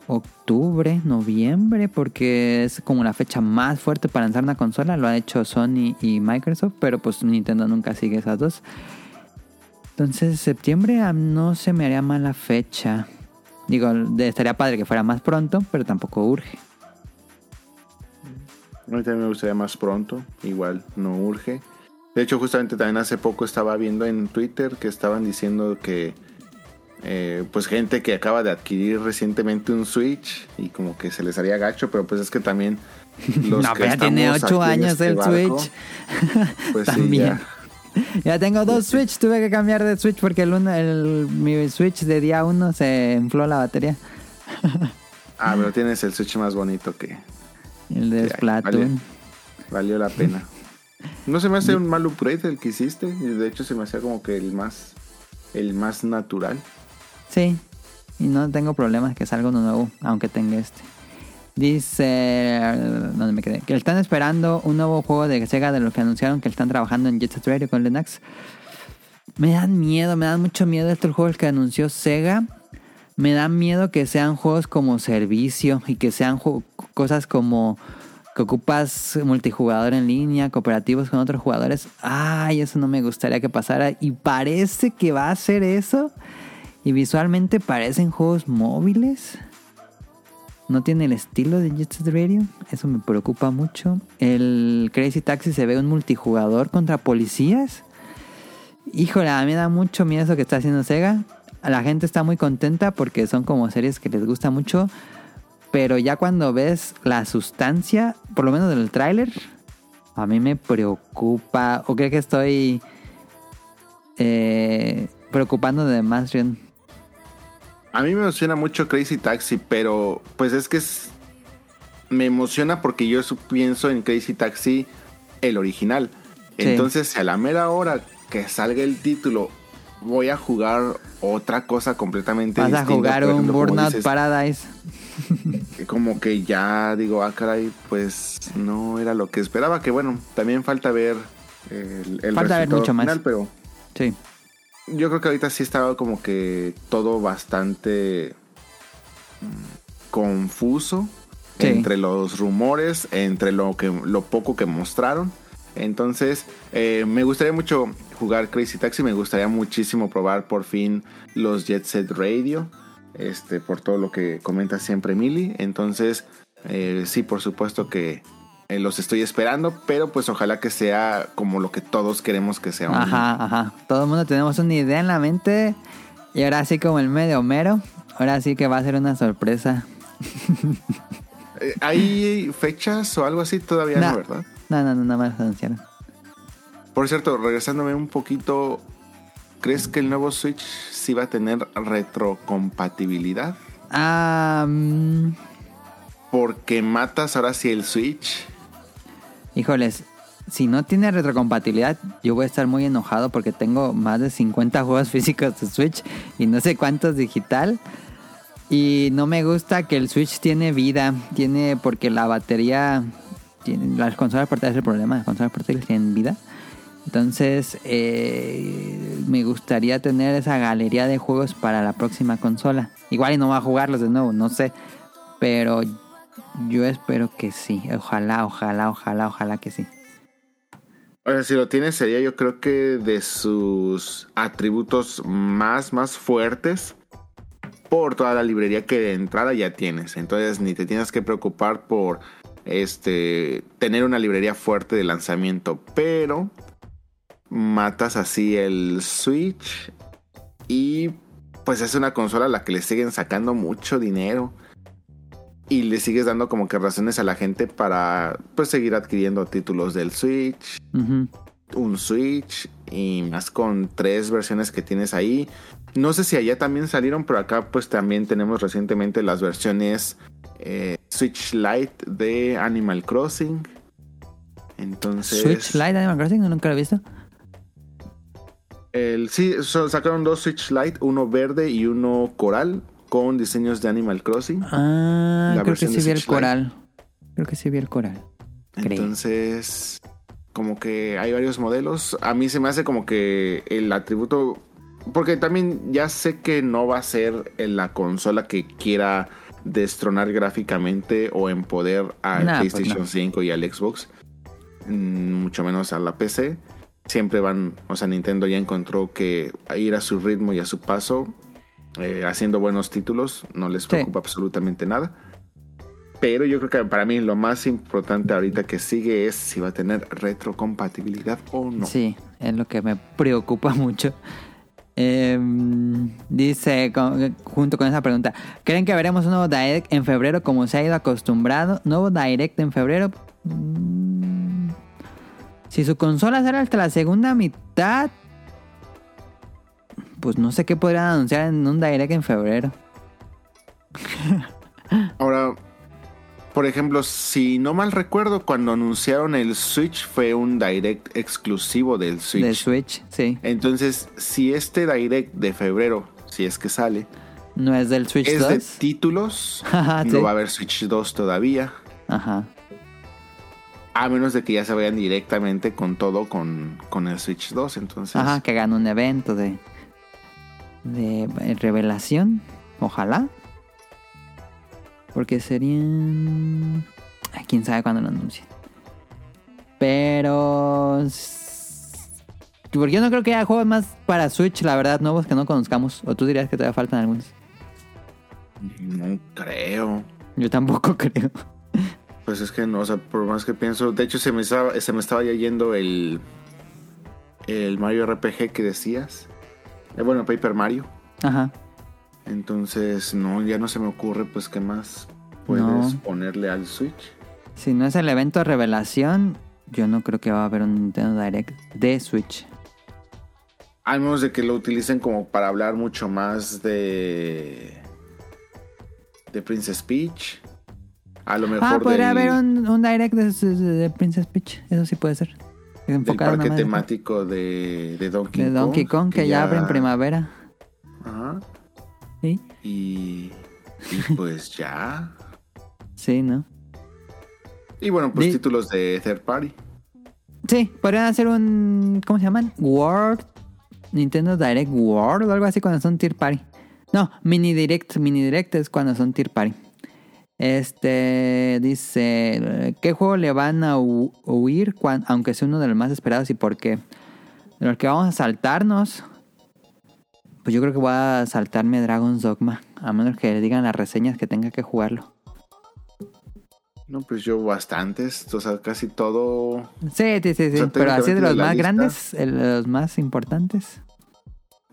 octubre, noviembre, porque es como la fecha más fuerte para lanzar una consola. Lo ha hecho Sony y Microsoft, pero pues Nintendo nunca sigue esas dos. Entonces, septiembre ah, no se me haría mala fecha. Digo, estaría padre que fuera más pronto, pero tampoco urge. A mí también me gustaría más pronto, igual no urge. De hecho, justamente también hace poco estaba viendo en Twitter que estaban diciendo que eh, pues gente que acaba de adquirir recientemente un Switch y como que se les haría gacho, pero pues es que tammién los no, que ya tiene 8 años este el Switch. Pues sí, ya. ya. tengo dos Switch, tuve que cambiar de Switch porque el, uno, el mi Switch de día 1 se infló la batería. ah, pero tienes el Switch más bonito que el de Splatoon. Valió, la pena. No se me hace un mal upgrade el que hiciste, de hecho se me hacía como que el más el más natural. Sí, y no tengo problemas que salga uno nuevo, aunque tenga este. Dice, ¿dónde me quedé? Que están esperando un nuevo juego de Sega de los que anunciaron que están trabajando en Jet Set Radio con Linux. Me dan miedo, me dan mucho miedo estos juegos que anunció Sega. Me dan miedo que sean juegos como servicio y que sean cosas como que ocupas multijugador en línea, cooperativos con otros jugadores. Ay, eso no me gustaría que pasara. Y parece que va a ser eso. Y visualmente parecen juegos móviles. No tiene el estilo de Jet Set Radio. Eso me preocupa mucho. El Crazy Taxi se ve un multijugador contra policías. Híjole, a mí me da mucho miedo eso que está haciendo Sega. La gente está muy contenta porque son como series que les gusta mucho. Pero ya cuando ves la sustancia, por lo menos del tráiler, a mí me preocupa. ¿O creo que estoy eh, preocupando de más, a mí me emociona mucho Crazy Taxi, pero pues es que me emociona porque yo pienso en Crazy Taxi el original. Entonces, a la mera hora que salga el título, voy a jugar otra cosa completamente Vas a jugar un Burnout Paradise. Como que ya digo, ah, caray, pues no era lo que esperaba. Que bueno, también falta ver el, el falta ver mucho final, más. pero. Sí yo creo que ahorita sí estaba como que todo bastante mm, confuso entre los rumores, entre lo que lo poco que mostraron. Entonces, eh, me gustaría mucho jugar Crazy Taxi, me gustaría muchísimo probar por fin los Jet Set Radio, este, por todo lo que comenta siempre Mili. Entonces, eh, sí, por supuesto que eh, los estoy esperando, pero pues ojalá que sea como lo que todos queremos que sea. Ajá, ajá. Todo el mundo tenemos una idea en la mente y ahora sí como el medio mero, ahora sí que va a ser una sorpresa. Eh, ¿Hay fechas o algo así? Todavía no, ¿verdad? No, no, no, nada más anunciaron. Por cierto, regresándome un poquito, ¿crees que el nuevo Switch sí va a tener retrocompatibilidad? Ah... porque matas ahora sí el Switch Híjoles, si no tiene retrocompatibilidad, yo voy a estar muy enojado porque tengo más de 50 juegos físicos de Switch y no sé cuántos digital. Y no me gusta que el Switch tiene vida, tiene porque la batería, tiene, las consolas portátiles es el problema, las consolas portátiles tienen vida. Entonces, eh, me gustaría tener esa galería de juegos para la próxima consola. Igual y no va a jugarlos de nuevo, no sé. Pero yo espero que sí. Ojalá, ojalá, ojalá, ojalá que sí. O sea, si lo tienes sería yo creo que de sus atributos más, más fuertes por toda la librería que de entrada ya tienes. Entonces ni te tienes que preocupar por este tener una librería fuerte de lanzamiento. Pero matas así el Switch y pues es una consola a la que le siguen sacando mucho dinero y le sigues dando como que razones a la gente para pues seguir adquiriendo títulos del Switch, un Switch y más con tres versiones que tienes ahí. No sé si allá también salieron, pero acá pues también tenemos recientemente las versiones eh, Switch Lite de Animal Crossing. Entonces... Switch Lite de Animal Crossing, nunca lo he visto. El, sí, sacaron dos Switch Lite, uno verde y uno coral con diseños de Animal Crossing. Ah, creo que sí vi el coral. Creo que sí vi el coral. Entonces, como que hay varios modelos. A mí se me hace como que el atributo, porque también ya sé que no va a ser en la consola que quiera destronar gráficamente o en poder al Nah, pues PlayStation no. 5 y al Xbox, mm, mucho menos a la PC. Siempre van, o sea, Nintendo ya encontró que ir a su ritmo y a su paso, eh, haciendo buenos títulos, no les preocupa absolutamente nada. Pero yo creo que para mí lo más importante ahorita que sigue es si va a tener retrocompatibilidad o no. Sí, es lo que me preocupa mucho. Em, dice, con- junto con esa pregunta, ¿creen que veremos un nuevo Direct en febrero como se ha ido acostumbrado? ¿Nuevo Direct en febrero? Mm, Si su consola sale hasta la segunda mitad, pues no sé qué podrían anunciar en un Direct en febrero. Ahora, por ejemplo, si no mal recuerdo, cuando anunciaron el Switch fue un direct exclusivo del Switch. De Switch, sí. Entonces, si este direct de febrero, si es que sale, No es del Switch es 2. de títulos, Ajá, no sí. va a haber Switch 2 todavía. Ajá. A menos de que ya se vayan directamente con todo con, con el Switch 2. Entonces, Ajá, que hagan un evento de, de eh, revelación. Ojalá. Porque serían... Ay, quién sabe cuándo lo anuncien. Pero... Porque yo no creo que haya juegos más para Switch, la verdad, nuevos que no conozcamos. O tú dirías que todavía faltan algunos. no creo. Yo tampoco creo. Pues es que no, o sea, por más que pienso, de hecho se me estaba, se me estaba ya yendo el, el Mario RPG que decías. Eh, bueno, Paper Mario. Ajá. Entonces, no, ya no se me ocurre, pues, qué más puedes No. ponerle al Switch. Si no es el evento de revelación, yo no creo que va a haber un Nintendo Direct de Switch. A menos de que lo utilicen como para hablar mucho más de. de Princess Peach. A lo mejor Ah, podría del, haber un, un direct de, de- de Princess Peach. Eso sí puede ser. Del Enfocado parque temático de, de Donkey de Kong. Donkey Kong que ya abre en primavera. Ajá. Sí, Y. Y pues ya. sí, ¿no? Y bueno, pues títulos de third party. Sí, podrían hacer un. ¿Cómo se llaman? World. Nintendo Direct World o algo así cuando son Tier Party. No, Mini Direct. Mini Direct es cuando son Tier Party. Este dice: ¿Qué juego le van a hu- huir, cuan- aunque sea uno de los más esperados y por qué? De los que vamos a saltarnos. Pues yo creo que voy a saltarme Dragon's Dogma. A menos que le digan las reseñas que tenga que jugarlo. No, pues yo bastantes. O sea, casi todo. Sí, sí, sí, sí. O sea, Pero así de los más lista- grandes, los más importantes.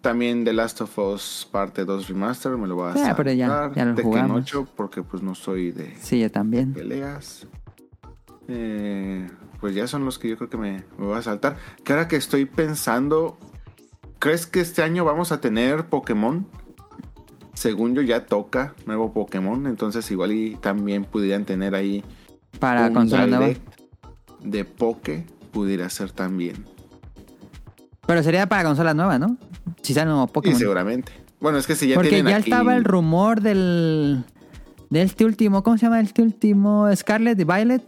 También The Last of Us parte 2 Remaster. Me lo voy a Ah, saltar. pero ya- ya lo Tekken jugamos. 8 porque pues no soy de Sí, yo también. peleas. Eh, pues ya son los que yo creo que me, me voy a saltar. Que ahora que estoy pensando. ¿Crees que este año vamos a tener Pokémon? Según yo ya toca nuevo Pokémon. Entonces igual y también pudieran tener ahí Para consola nueva. de Poké. Pudiera ser también. Pero sería para consola nueva, ¿no? Si sale un nuevo Pokémon. seguramente. Bueno, es que si ya Porque tienen ya aquí- estaba el rumor del. De este último. ¿Cómo se llama este último? Scarlet y Violet.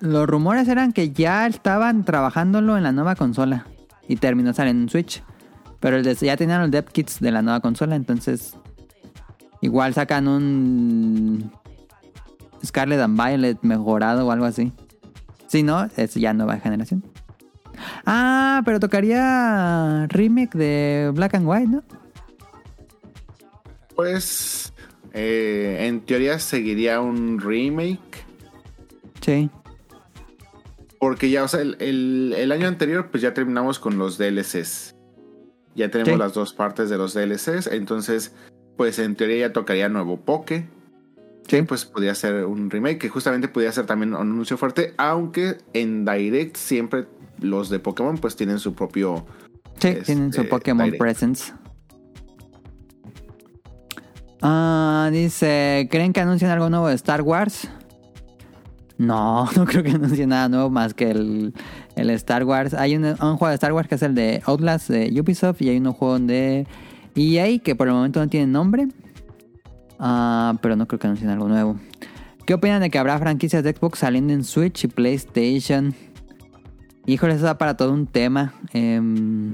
Los rumores eran que ya estaban trabajándolo en la nueva consola. Y terminó saliendo en Switch. Pero el de- ya tenían los dev kits de la nueva consola. Entonces. Igual sacan un. Scarlet and Violet mejorado o algo así. Si no, es ya nueva generación. Ah, pero tocaría remake de Black and White, ¿no? Pues eh, en teoría seguiría un remake. Sí. Porque ya, o sea, el, el- el año anterior pues ya terminamos con los DLCs. Ya tenemos Sí. las dos partes de los DLCs. Entonces, pues en teoría ya tocaría nuevo Poke. Que pues podría ser un remake. Que justamente podría ser también un anuncio fuerte. Aunque en Direct siempre los de Pokémon pues tienen su propio... Sí, Este, tienen su Pokémon Direct. Presence. Ah, dice, ¿creen que anuncien algo nuevo de Star Wars? No, no creo que anuncien nada nuevo más que el, el Star Wars. Hay un, un juego de Star Wars que es el de Outlast de Ubisoft y hay un juego de EA que por el momento no tiene nombre. Ah, pero no creo que anuncien algo nuevo. ¿Qué opinan de que habrá franquicias de Xbox saliendo en Switch y PlayStation? Híjole, eso da para todo un tema. Em,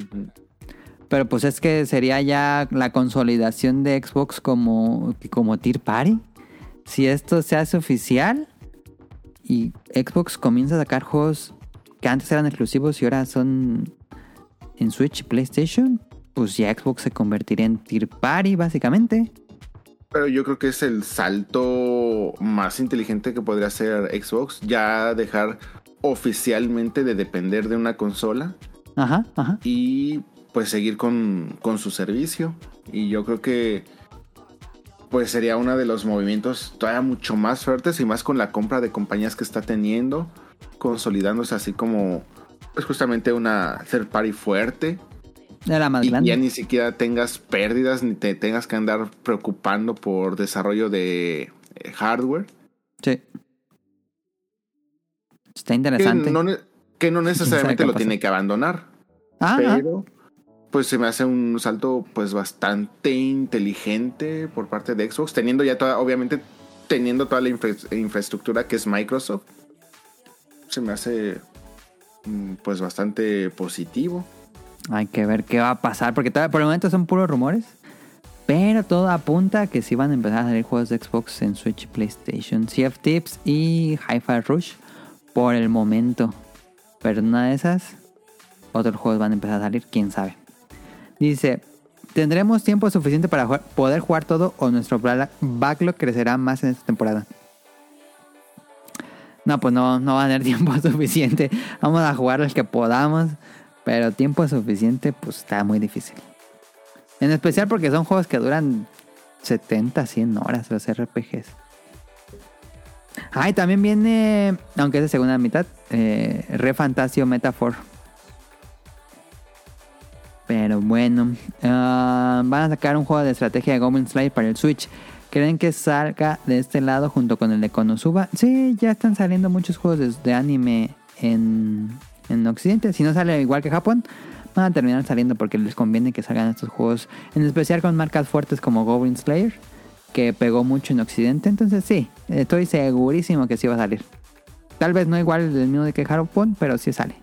pero pues es que sería ya la consolidación de Xbox como, como Tier Party. Si esto se hace oficial y Xbox comienza a sacar juegos que antes eran exclusivos y ahora son en Switch y PlayStation, pues ya Xbox se convertiría en Tier Party básicamente. Pero yo creo que es el salto más inteligente que podría hacer Xbox, ya dejar oficialmente de depender de una consola. Ajá, ajá. Y pues seguir con, con su servicio. Y yo creo que pues sería uno de los movimientos todavía mucho más fuertes y más con la compra de compañías que está teniendo, consolidándose así como pues justamente una third party fuerte. Era más y grande. ya ni siquiera tengas pérdidas ni te tengas que andar preocupando por desarrollo de eh, hardware. Sí. Está Que interesante. no, que no necesariamente lo pasa. tiene que abandonar. Ah, pero pues se me hace un salto pues bastante inteligente por parte de Xbox, teniendo ya toda, obviamente teniendo toda la infra- infraestructura que es Microsoft. Se me hace mm, pues bastante positivo. Hay que ver qué va a pasar, porque todavía- por el momento son puros rumores. Pero todo apunta a que sí van a empezar a salir juegos de Xbox en Switch y PlayStation. Of Tips y Hi-Fi Rush por el momento. Pero una de esas, otros juegos van a empezar a salir, quién sabe. Dice, ¿tendremos tiempo suficiente para poder jugar todo o nuestro backlog crecerá más en esta temporada? No, pues no, no va a tener tiempo suficiente. Vamos a jugar los que podamos. Pero tiempo suficiente, pues está muy difícil. En especial porque son juegos que duran 70, 100 horas los RPGs. Ah, también viene, aunque es de segunda mitad, eh, Re Fantasio Metaphor. Pero bueno, ah, van a sacar un juego de estrategia de Goblin Slayer para el Switch. ¿Creen que salga de este lado junto con el de Konosuba? Sí, ya están saliendo muchos juegos de anime en, en Occidente. Si no sale igual que Japón, van a terminar saliendo porque les conviene que salgan estos juegos. En especial con marcas fuertes como Goblin Slayer, que pegó mucho en Occidente. Entonces sí, estoy segurísimo que sí va a salir. Tal vez no igual del mismo de que Japón, pero sí sale.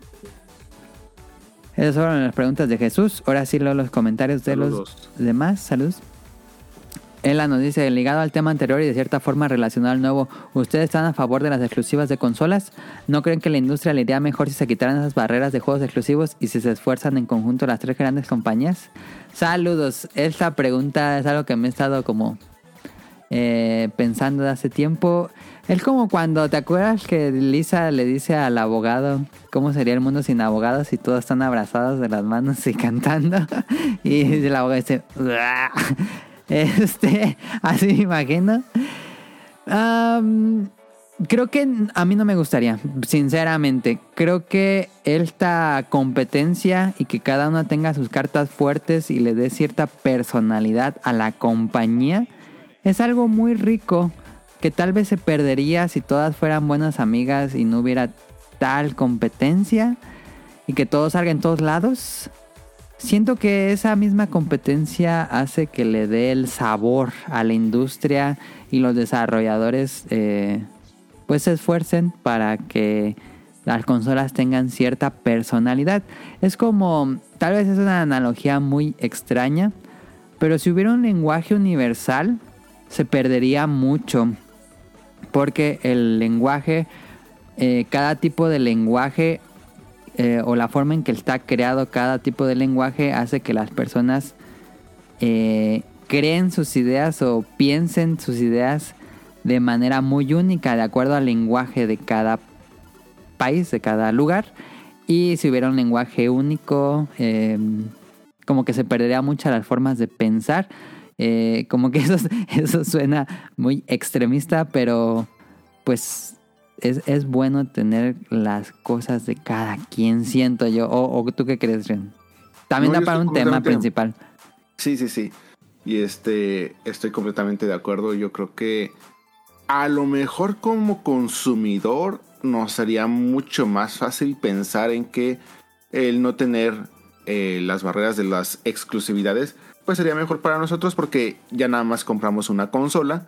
Esas fueron las preguntas de Jesús. Ahora sí leo los comentarios de Saludos. los demás. Saludos. Ella nos dice, ligado al tema anterior y de cierta forma relacionado al nuevo, ¿ustedes están a favor de las exclusivas de consolas? ¿No creen que la industria le iría mejor si se quitaran esas barreras de juegos exclusivos y si se esfuerzan en conjunto las tres grandes compañías? Saludos. Esta pregunta es algo que me he estado como eh, pensando de hace tiempo. Es como cuando, ¿te acuerdas que Lisa le dice al abogado cómo sería el mundo sin abogados y todos están abrazados de las manos y cantando? y el abogado dice, este, así me imagino. Am, creo que a mí no me gustaría, sinceramente. Creo que esta competencia y que cada uno tenga sus cartas fuertes y le dé cierta personalidad a la compañía es algo muy rico que tal vez se perdería si todas fueran buenas amigas y no hubiera tal competencia y que todo salga en todos lados. Siento que esa misma competencia hace que le dé el sabor a la industria y los desarrolladores eh, pues se esfuercen para que las consolas tengan cierta personalidad. Es como, tal vez es una analogía muy extraña, pero si hubiera un lenguaje universal se perdería mucho porque el lenguaje, eh, cada tipo de lenguaje eh, o la forma en que está creado cada tipo de lenguaje hace que las personas eh, creen sus ideas o piensen sus ideas de manera muy única de acuerdo al lenguaje de cada país, de cada lugar. Y si hubiera un lenguaje único, como que se perdería muchas las formas de pensar. Eh, como que eso, eso suena muy extremista, pero pues es, es bueno tener las cosas de cada quien, siento yo. ¿O, o tú qué crees, Ren? También No, da para un tema principal. Sí, sí, sí. Y este, estoy completamente de acuerdo. Yo creo que a lo mejor como consumidor nos sería mucho más fácil pensar en que el no tener eh, las barreras de las exclusividades, pues sería mejor para nosotros porque ya nada más compramos una consola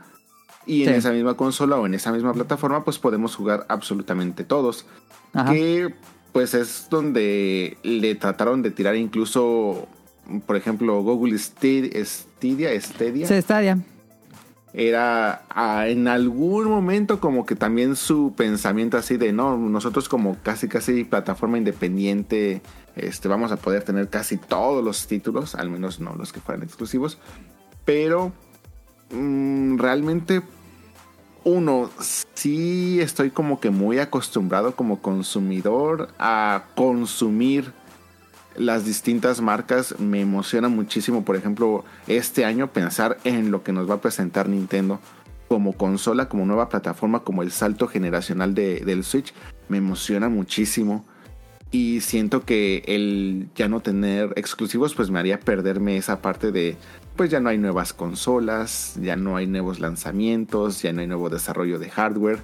y en Sí. esa misma consola o en esa misma plataforma pues podemos jugar absolutamente todos. Ajá. Que pues es donde le trataron de tirar incluso, por ejemplo, Google Stadia, Stadia. Sí, Stadia. Era en algún momento como que también su pensamiento así de, no, nosotros como casi casi plataforma independiente, este, vamos a poder tener casi todos los títulos, al menos no los que fueran exclusivos, pero mm, realmente uno, sí estoy como que muy acostumbrado como consumidor a consumir las distintas marcas. Me emociona muchísimo, por ejemplo, este año pensar en lo que nos va a presentar Nintendo como consola, como nueva plataforma, como el salto generacional del Switch. Me emociona muchísimo. Y siento que el ya no tener exclusivos, pues me haría perderme esa parte de pues ya no hay nuevas consolas, ya no hay nuevos lanzamientos, ya no hay nuevo desarrollo de hardware.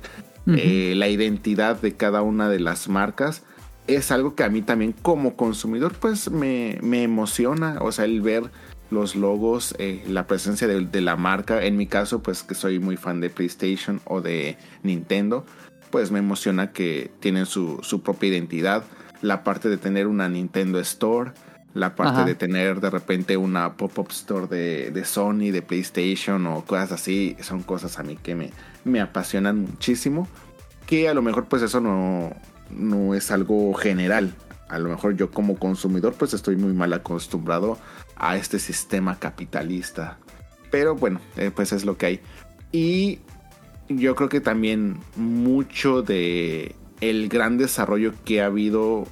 Eh, la identidad de cada una de las marcas es algo que a mí también como consumidor pues me, emociona, o sea, el ver los logos, eh, la presencia de, la marca, en mi caso pues que soy muy fan de PlayStation o de Nintendo, pues me emociona que tienen su, su propia identidad, la parte de tener una Nintendo Store, la parte de tener de repente una pop-up store de, Sony, de PlayStation o cosas así, son cosas a mí que me, me apasionan muchísimo. Que a lo mejor pues eso no, no es algo general. A lo mejor yo como consumidor pues estoy muy mal acostumbrado a este sistema capitalista. Pero bueno, eh, pues es lo que hay. Y yo creo que también mucho de el gran desarrollo que ha habido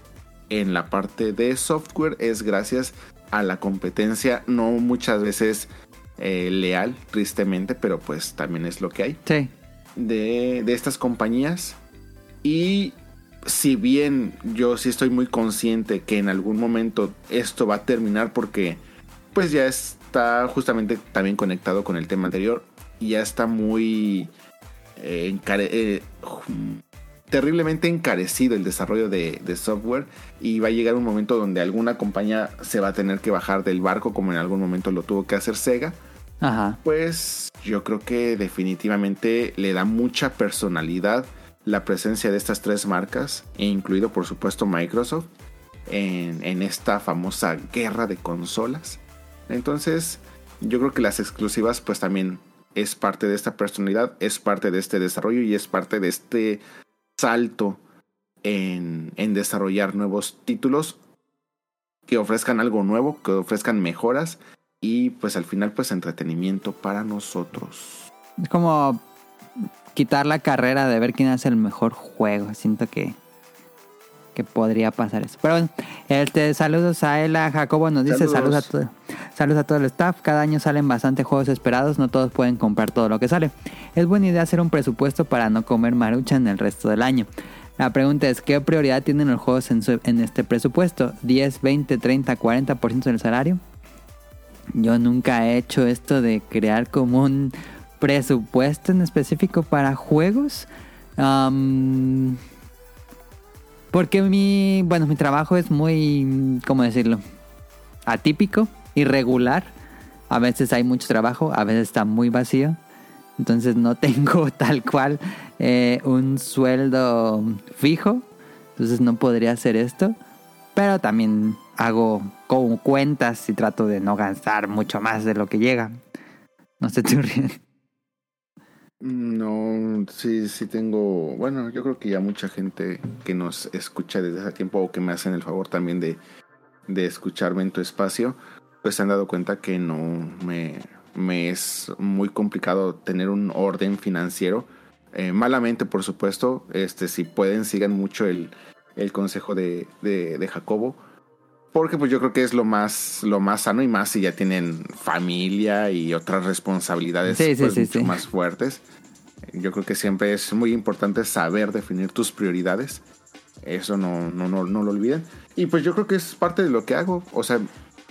en la parte de software es gracias a la competencia, no muchas veces eh, leal, tristemente, pero pues también es lo que hay. Sí. De, de estas compañías. Y si bien yo sí estoy muy consciente que en algún momento esto va a terminar porque pues ya está justamente también conectado con el tema anterior y ya está muy eh, eh, terriblemente encarecido el desarrollo de, software y va a llegar un momento donde alguna compañía se va a tener que bajar del barco como en algún momento lo tuvo que hacer Sega. Ajá. Pues yo creo que definitivamente le da mucha personalidad la presencia de estas tres marcas, e incluido por supuesto Microsoft, en, en esta famosa guerra de consolas. Entonces yo creo que las exclusivas pues también es parte de esta personalidad, es parte de este desarrollo y es parte de este salto en, desarrollar nuevos títulos que ofrezcan algo nuevo, que ofrezcan mejoras y pues al final pues entretenimiento para nosotros. Es como quitar la carrera de ver quién hace el mejor juego. Siento que que podría pasar eso. Pero bueno, este, saludos a Ela Jacobo nos dice saludos, a todo, saludos a todo el staff. Cada año salen bastante juegos esperados, no todos pueden comprar todo lo que sale. Es buena idea hacer un presupuesto para no comer marucha en el resto del año. La pregunta es, ¿qué prioridad tienen los juegos en, en este presupuesto? ¿10, 20, 30, 40% del salario? Yo nunca he hecho esto de crear como un presupuesto en específico para juegos. Porque mi, bueno, mi trabajo es muy, ¿cómo decirlo? Atípico, irregular. A veces hay mucho trabajo, a veces está muy vacío. Entonces no tengo tal cual eh, un sueldo fijo. Entonces no podría hacer esto. Pero también hago como cuentas y trato de no gastar mucho más de lo que llega. No sé, tú no, sí, sí tengo, bueno, yo creo que ya mucha gente que nos escucha desde hace tiempo o que me hacen el favor también de, de escucharme en tu espacio, pues se han dado cuenta que no me, me es muy complicado tener un orden financiero. Eh, malamente, por supuesto, este, si pueden, sigan mucho el, el consejo de, de, de Jacobo porque pues yo creo que es lo más, lo más sano y más si ya tienen familia y otras responsabilidades pues, mucho más fuertes. Yo creo que siempre es muy importante saber definir tus prioridades. Eso no, no, no, no lo olviden. Y pues yo creo que es parte de lo que hago. O sea,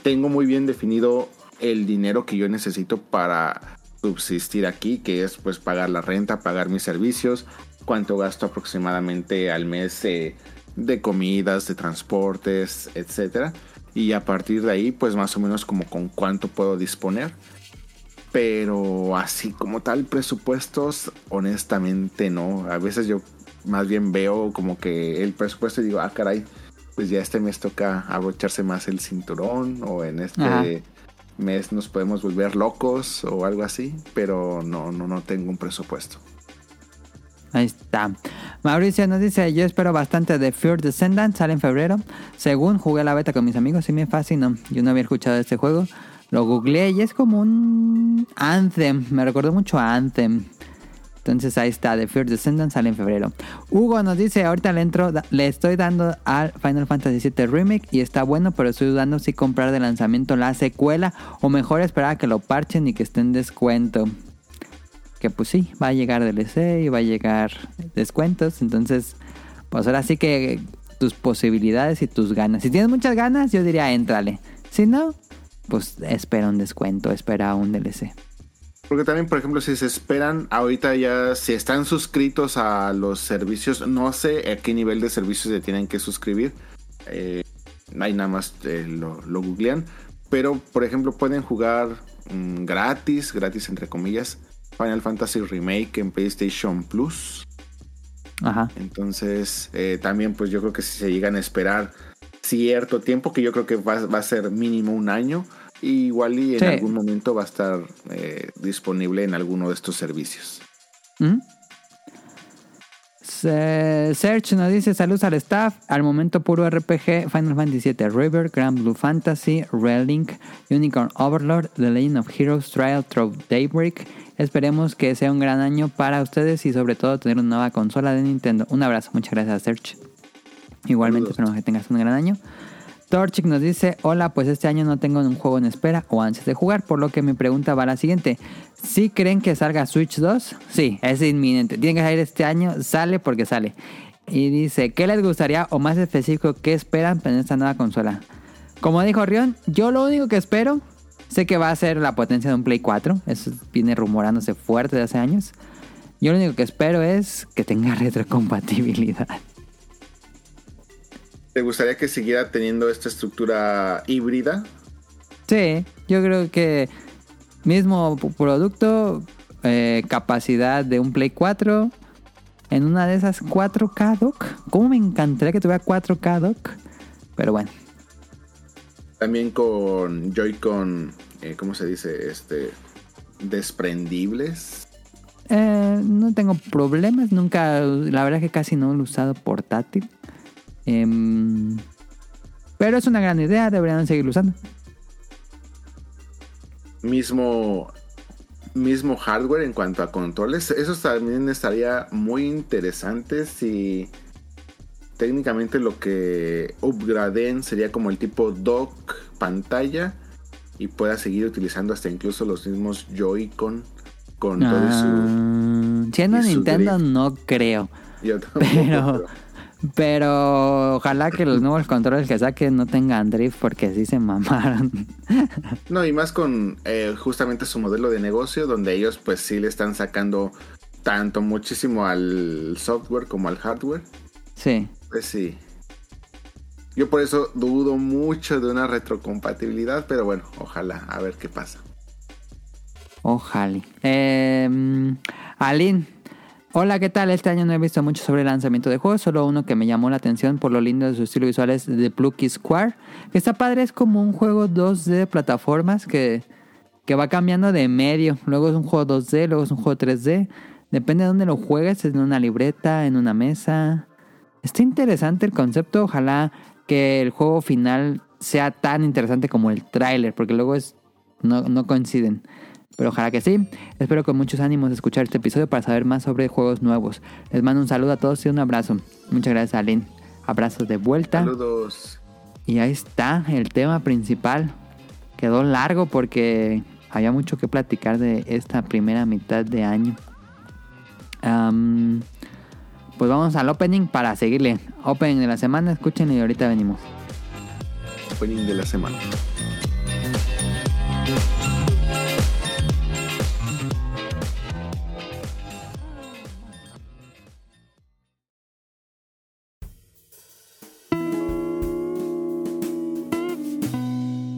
tengo muy bien definido el dinero que yo necesito para subsistir aquí, que es pues pagar la renta, pagar mis servicios, cuánto gasto aproximadamente al mes de comidas, de transportes, etcétera. Y a partir de ahí, pues más o menos como con cuánto puedo disponer. Pero así como tal, presupuestos, honestamente no. A veces yo más bien veo como que el presupuesto y digo, ah, caray, pues ya este mes toca abrocharse más el cinturón o en este mes nos podemos volver locos o algo así, pero no, no, no tengo un presupuesto. Ahí está. Mauricio nos dice, yo espero bastante de Fear Descendant, sale en febrero. Según jugué la beta con mis amigos y me fascinó. Yo no había escuchado este juego. Lo googleé y es como un Anthem. Me recordó mucho a Anthem. Entonces ahí está, The Fear Descendant sale en febrero. Hugo nos dice, ahorita le entro, le estoy dando al Final Fantasy VII Remake y está bueno, pero estoy dudando si comprar de lanzamiento la secuela o mejor esperar a que lo parchen y que esté en descuento. Que pues sí, va a llegar DLC y va a llegar descuentos, entonces pues ahora sí que tus posibilidades y tus ganas. Si tienes muchas ganas, yo diría entrale. Si no, pues espera un descuento, espera un DLC. Porque también, por ejemplo, si se esperan, ahorita ya, si están suscritos a los servicios, no sé a qué nivel de servicios se tienen que suscribir. Eh, ahí nada más eh, lo, googlean. Pero, por ejemplo, pueden jugar mm, gratis, gratis entre comillas, Final Fantasy Remake en PlayStation Plus. Ajá. Entonces, eh, también, pues yo creo que si se llegan a esperar cierto tiempo, que yo creo que va, va a ser mínimo un año, igual y en algún momento va a estar eh, disponible en alguno de estos servicios. Search nos dice saludos al staff. Al momento puro RPG, Final Fantasy VII River, Grand Blue Fantasy, Link, Unicorn Overlord, The Legend of Heroes, Trial Through Daybreak. Esperemos que sea un gran año para ustedes y sobre todo tener una nueva consola de Nintendo. Un abrazo, muchas gracias Search. Igualmente esperamos que tengas un gran año. Torchic nos dice, hola, pues este año no tengo un juego en espera o antes de jugar, por lo que mi pregunta va a la siguiente. ¿Sí creen que salga Switch 2? Sí, es inminente. Tiene que salir este año, sale porque sale. Y dice, ¿qué les gustaría o más específico, qué esperan en esta nueva consola? Como dijo Rion, yo lo único que espero, sé que va a ser la potencia de un Play 4, eso viene rumorándose fuerte de hace años. Yo lo único que espero es que tenga retrocompatibilidad. ¿Te gustaría que siguiera teniendo esta estructura híbrida? Sí, yo creo que mismo producto, eh, capacidad de un Play 4, en una de esas 4K dock. ¿Cómo me encantaría que tuviera 4K dock? Pero bueno. También con Joy-Con, eh, ¿cómo se dice? Este, desprendibles. Eh, no tengo problemas, nunca, la verdad es que casi no lo he usado portátil. Em, pero es una gran idea, deberían seguir usando. Mismo, mismo hardware en cuanto a controles. Eso también estaría muy interesante si técnicamente lo que upgraden sería como el tipo dock pantalla y pueda seguir utilizando hasta incluso los mismos Joy-Con con todo su. Ah, siendo Nintendo, no creo. Yo pero, pero ojalá que los nuevos controles que saquen no tengan drift porque así se mamaron. No, y más con eh, justamente su modelo de negocio donde ellos pues sí le están sacando tanto muchísimo al software como al hardware. Sí. Pues sí. Yo por eso dudo mucho de una retrocompatibilidad, pero bueno, ojalá, a ver qué pasa. Ojalá. Eh, Aline, Hola, ¿qué tal? Este año no he visto mucho sobre el lanzamiento de juegos, solo uno que me llamó la atención por lo lindo de su estilo visual es The Plucky Square. Está padre, es como un juego 2D de plataformas que, que va cambiando de medio. Luego es un juego 2D, luego es un juego 3D. Depende de dónde lo juegues, en una libreta, en una mesa. Está interesante el concepto, ojalá que el juego final sea tan interesante como el tráiler, porque luego es no, no coinciden. Pero ojalá que sí. Espero con muchos ánimos de escuchar este episodio para saber más sobre juegos nuevos. Les mando un saludo a todos y un abrazo. Muchas gracias, Aline. Abrazos de vuelta. Saludos. Y ahí está el tema principal. Quedó largo porque había mucho que platicar de esta primera mitad de año. Pues vamos al opening para seguirle. Opening de la semana, escuchen y ahorita venimos. Opening de la semana.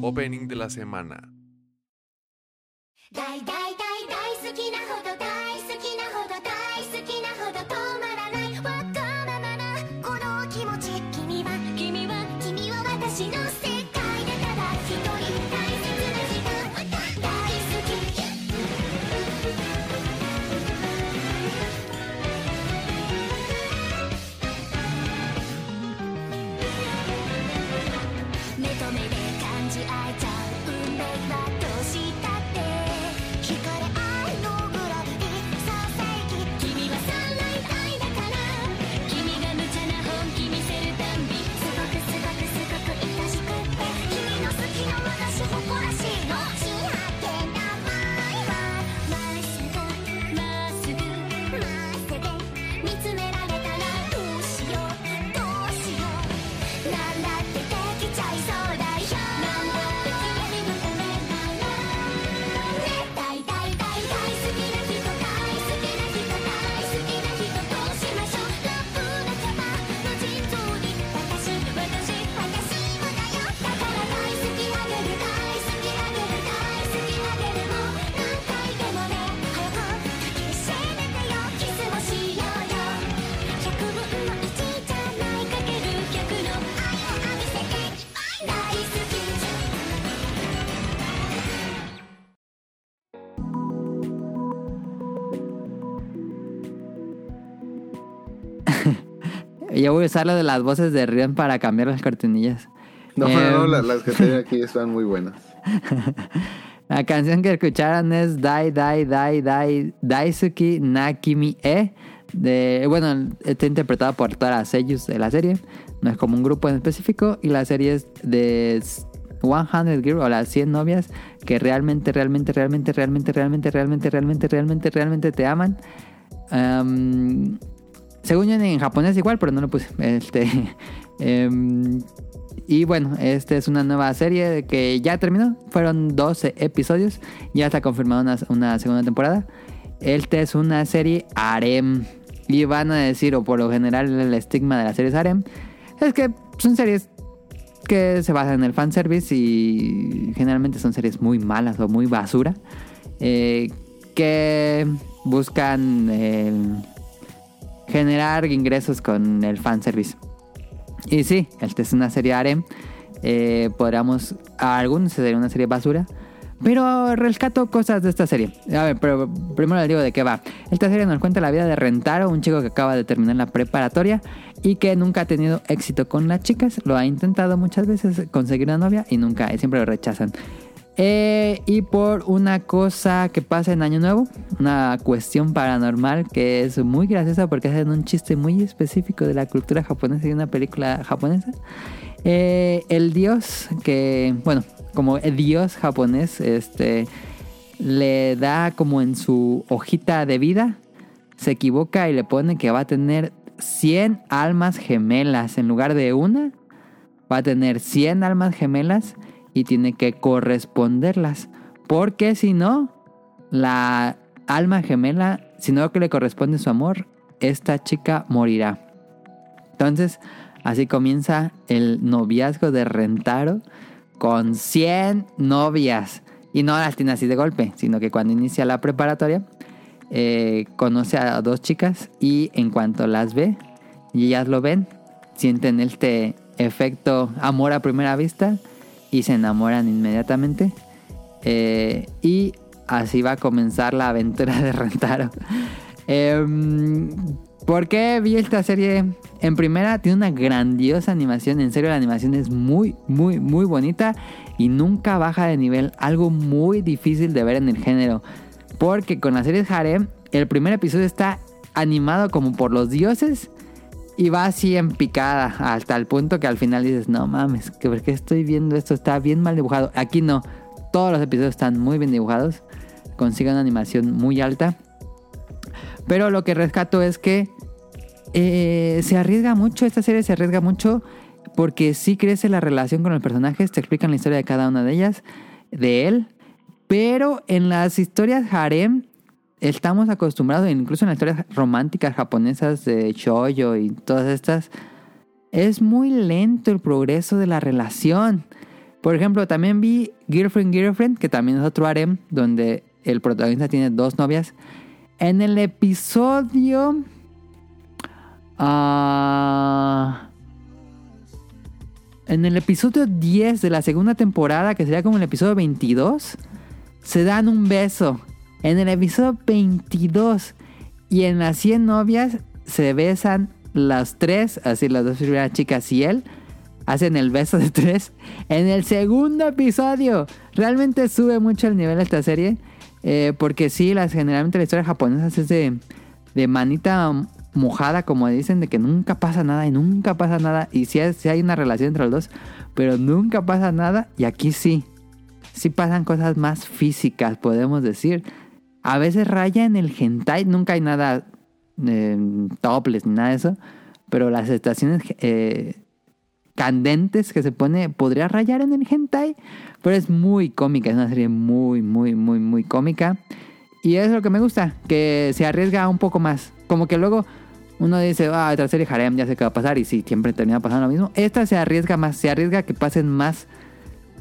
Opening de la semana. Yo voy a usar lo de las voces de Rion para cambiar las cortinillas. No, Em, no, no, la- las que tengo aquí están muy buenas. La canción que escucharon es Dai Dai Dai Dai Daisuki Nakimi E. De, bueno, está interpretada por todas las sellos de la serie. No es como un grupo en específico. Y la serie es de 100 Girls o las 100 novias que realmente, realmente, realmente, realmente, realmente, realmente, realmente, realmente, realmente te aman. Am, según yo en japonés igual, pero no lo puse. Este, em, y bueno, esta es una nueva serie que ya terminó. Fueron 12 episodios. Ya está confirmada una, segunda temporada. Esta es una serie harem. Y van a decir, o por lo general el estigma de las series harem, es que son series que se basan en el fanservice y generalmente son series muy malas o muy basura. eh, que buscan eh, generar ingresos con el fanservice. Y sí, esta es una serie harem. Eh, podríamos, a algunos sería una serie basura. Pero rescato cosas de esta serie. A ver, pero primero les digo de qué va. Esta serie nos cuenta la vida de Rentaro, un chico que acaba de terminar la preparatoria y que nunca ha tenido éxito con las chicas. Lo ha intentado muchas veces conseguir una novia y nunca, siempre lo rechazan. Eh, y por una cosa que pasa en Año Nuevo, una cuestión paranormal que es muy graciosa porque hacen un chiste muy específico de la cultura japonesa y una película japonesa. Eh, el dios que, bueno, como dios japonés, este, le da como en su hojita de vida, se equivoca y le pone que va a tener 100 almas gemelas en lugar de una. Va a tener 100 almas gemelas y tiene que corresponderlas. Porque si no, la alma gemela, si no que le corresponde su amor, esta chica morirá. Entonces, así comienza el noviazgo de Rentaro con 100 novias. Y no las tiene así de golpe, sino que cuando inicia la preparatoria, eh, conoce a dos chicas y en cuanto las ve y ellas lo ven, sienten este efecto amor a primera vista y se enamoran inmediatamente. Eh, y así va a comenzar la aventura de Rentaro. Em, ¿Por qué vi esta serie? En primera, tiene una grandiosa animación. En serio, la animación es muy, muy, muy bonita. Y nunca baja de nivel. Algo muy difícil de ver en el género. Porque con las series Harem, el primer episodio está animado como por los dioses. Y va así en picada. Hasta el punto que al final dices, no mames, ¿por qué estoy viendo esto? Está bien mal dibujado. Aquí no. Todos los episodios están muy bien dibujados. Consigue una animación muy alta. Pero lo que rescato es que eh, se arriesga mucho, esta serie se arriesga mucho porque sí crece la relación con los personajes, te explican la historia de cada una de ellas, de él, pero en las historias harem estamos acostumbrados, incluso en las historias románticas japonesas de shoujo y todas estas, es muy lento el progreso de la relación. Por ejemplo, también vi Girlfriend Girlfriend, que también es otro harem, donde el protagonista tiene dos novias. En el episodio... ah, en el episodio 10 de la segunda temporada, que sería como el episodio 22, se dan un beso. En el episodio 22 y en las 100 novias se besan las tres, así las dos primeras chicas y él. Hacen el beso de tres en el segundo episodio. Realmente sube mucho el nivel de esta serie. eh, porque sí, las, generalmente la historia japonesa es de, de manita mojada, como dicen, de que nunca pasa nada y nunca pasa nada. Y sí, hay- sí hay una relación entre los dos, pero nunca pasa nada. Y aquí sí. Sí pasan cosas más físicas, podemos decir. A veces raya en el hentai, nunca hay nada eh, topless ni nada de eso. Pero las estaciones eh, candentes que se pone, podría rayar en el hentai. Pero es muy cómica, es una serie muy, muy, muy, muy cómica. Y es lo que me gusta, que se arriesga un poco más. Como que luego uno dice, ah, otra serie harem, ya sé qué va a pasar. Y sí, siempre termina pasando lo mismo. Esta se arriesga más, se arriesga que pasen más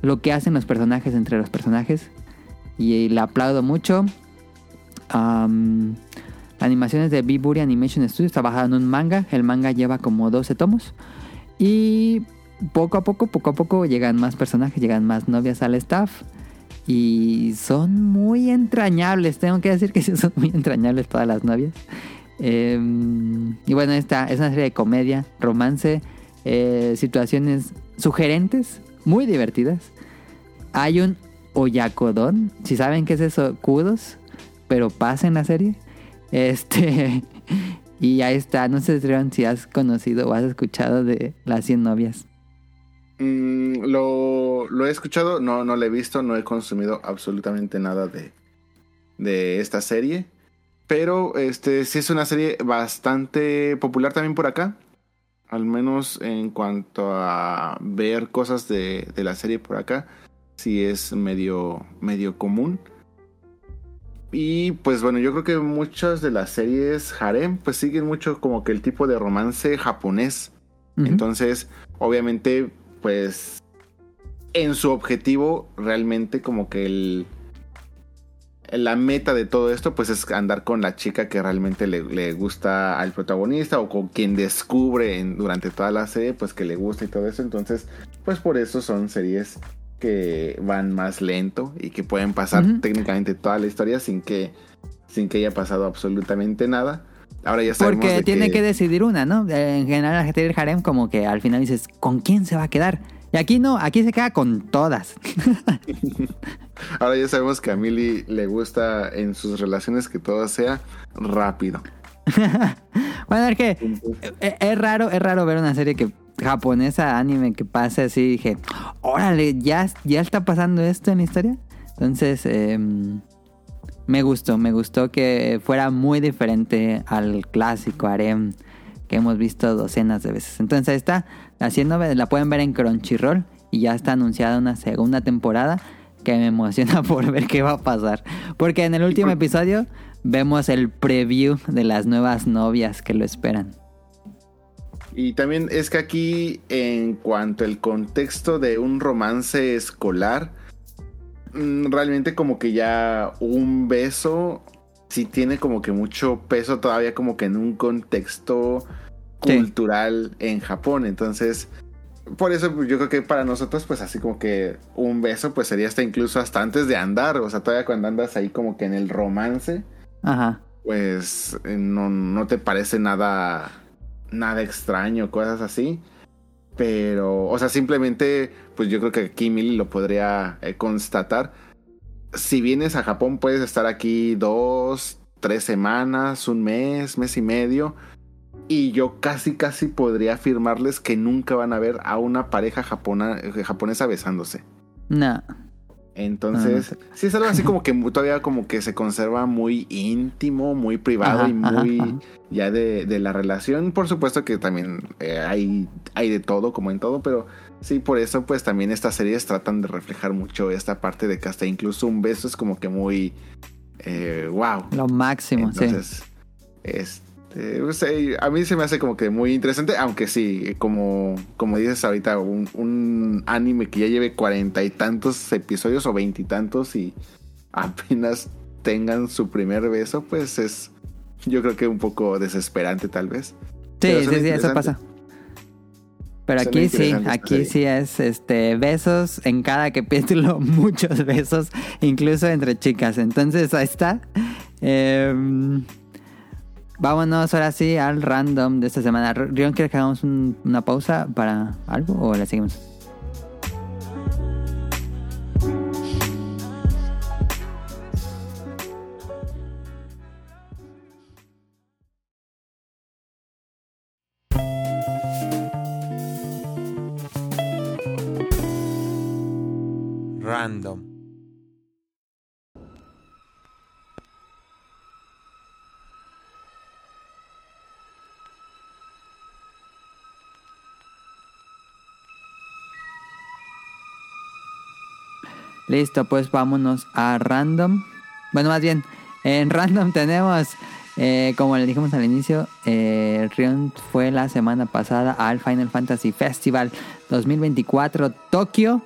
lo que hacen los personajes entre los personajes. Y la aplaudo mucho. Am, la animación es de B-Buri Animation Studio. Está basada en un manga. El manga lleva como 12 tomos. Y poco a poco, poco a poco llegan más personajes, llegan más novias al staff. Y son muy entrañables. Tengo que decir que sí son muy entrañables todas las novias. Eh, y bueno, esta es una serie de comedia, romance, eh, situaciones sugerentes, muy divertidas. Hay un oyakodon, si saben qué es eso, kudos, pero pasa en la serie. Este, y ahí está, no sé si has conocido o has escuchado de las 100 novias. Mm, lo, lo he escuchado, no, no lo he visto, no he consumido absolutamente nada de, de esta serie. Pero este sí es una serie bastante popular también por acá. Al menos en cuanto a ver cosas de, de la serie por acá. Sí es medio, medio común. Y pues bueno, yo creo que muchas de las series harem pues siguen mucho como que el tipo de romance japonés. Entonces, obviamente, pues en su objetivo, realmente como que el la meta de todo esto, pues es andar con la chica que realmente le, le gusta al protagonista o con quien descubre en- durante toda la serie, pues que le gusta y todo eso. Entonces, pues por eso son series que van más lento y que pueden pasar técnicamente toda la historia sin que sin que haya pasado absolutamente nada. Ahora ya sabemos Porque de tiene que... decidir una, ¿no? En general, del harem, como que al final dices, ¿con quién se va a quedar? Y aquí no, aquí se queda con todas. Ahora ya sabemos que a Millie le gusta en sus relaciones que todo sea rápido. bueno, es que es raro, es raro ver una serie que japonesa, anime, que pase así. Dije, órale, ya, ya está pasando esto en la historia. Entonces, eh, me gustó, me gustó que fuera muy diferente al clásico harem que hemos visto docenas de veces. Entonces, ahí está, haciendo, la pueden ver en Crunchyroll y ya está anunciada una segunda temporada que me emociona por ver qué va a pasar. Porque en el último episodio vemos el preview de las nuevas novias que lo esperan. Y también es que aquí, en cuanto al contexto de un romance escolar, mm, realmente como que ya un beso sí tiene como que mucho peso todavía como que en un contexto Sí. cultural en Japón. Entonces, por eso yo creo que para nosotros pues así como que un beso pues sería hasta incluso hasta antes de andar. O sea, todavía cuando andas ahí como que en el romance Ajá. pues eh, no, no te parece nada nada extraño, cosas así. Pero, o sea, simplemente, pues yo creo que aquí lo podría eh, constatar. Si vienes a Japón, puedes estar aquí dos, tres semanas, un mes, mes y medio. Y yo casi, casi podría afirmarles que nunca van a ver a una pareja japona- eh, japonesa besándose. No. Entonces, sí es algo así como que todavía como que se conserva muy íntimo, muy privado Ajá, y muy ajá. ya de, de la relación. Por supuesto que también eh, hay, hay de todo, como en todo, pero sí, por eso pues también estas series tratan de reflejar mucho esta parte de que hasta incluso un beso es como que muy eh, wow. Lo máximo, sí. Entonces, este, pues, eh, a mí se me hace como que muy interesante, aunque sí, como, como dices ahorita, un, un anime que ya lleve cuarenta y tantos episodios o veintitantos y, apenas tengan su primer beso, pues es, yo creo que un poco desesperante tal vez. Sí, sí, sí, eso pasa. Pero aquí sí, aquí sí es este besos en cada capítulo, muchos besos, incluso entre chicas. Entonces ahí está. Em, vámonos ahora sí al random de esta semana. Rion, ¿quieres que hagamos un- una pausa para algo o la seguimos? Listo, pues vámonos a random. Bueno, más bien, en random tenemos, eh, como le dijimos al inicio, eh, Rion fue la semana pasada al Final Fantasy Festival 2024 Tokio,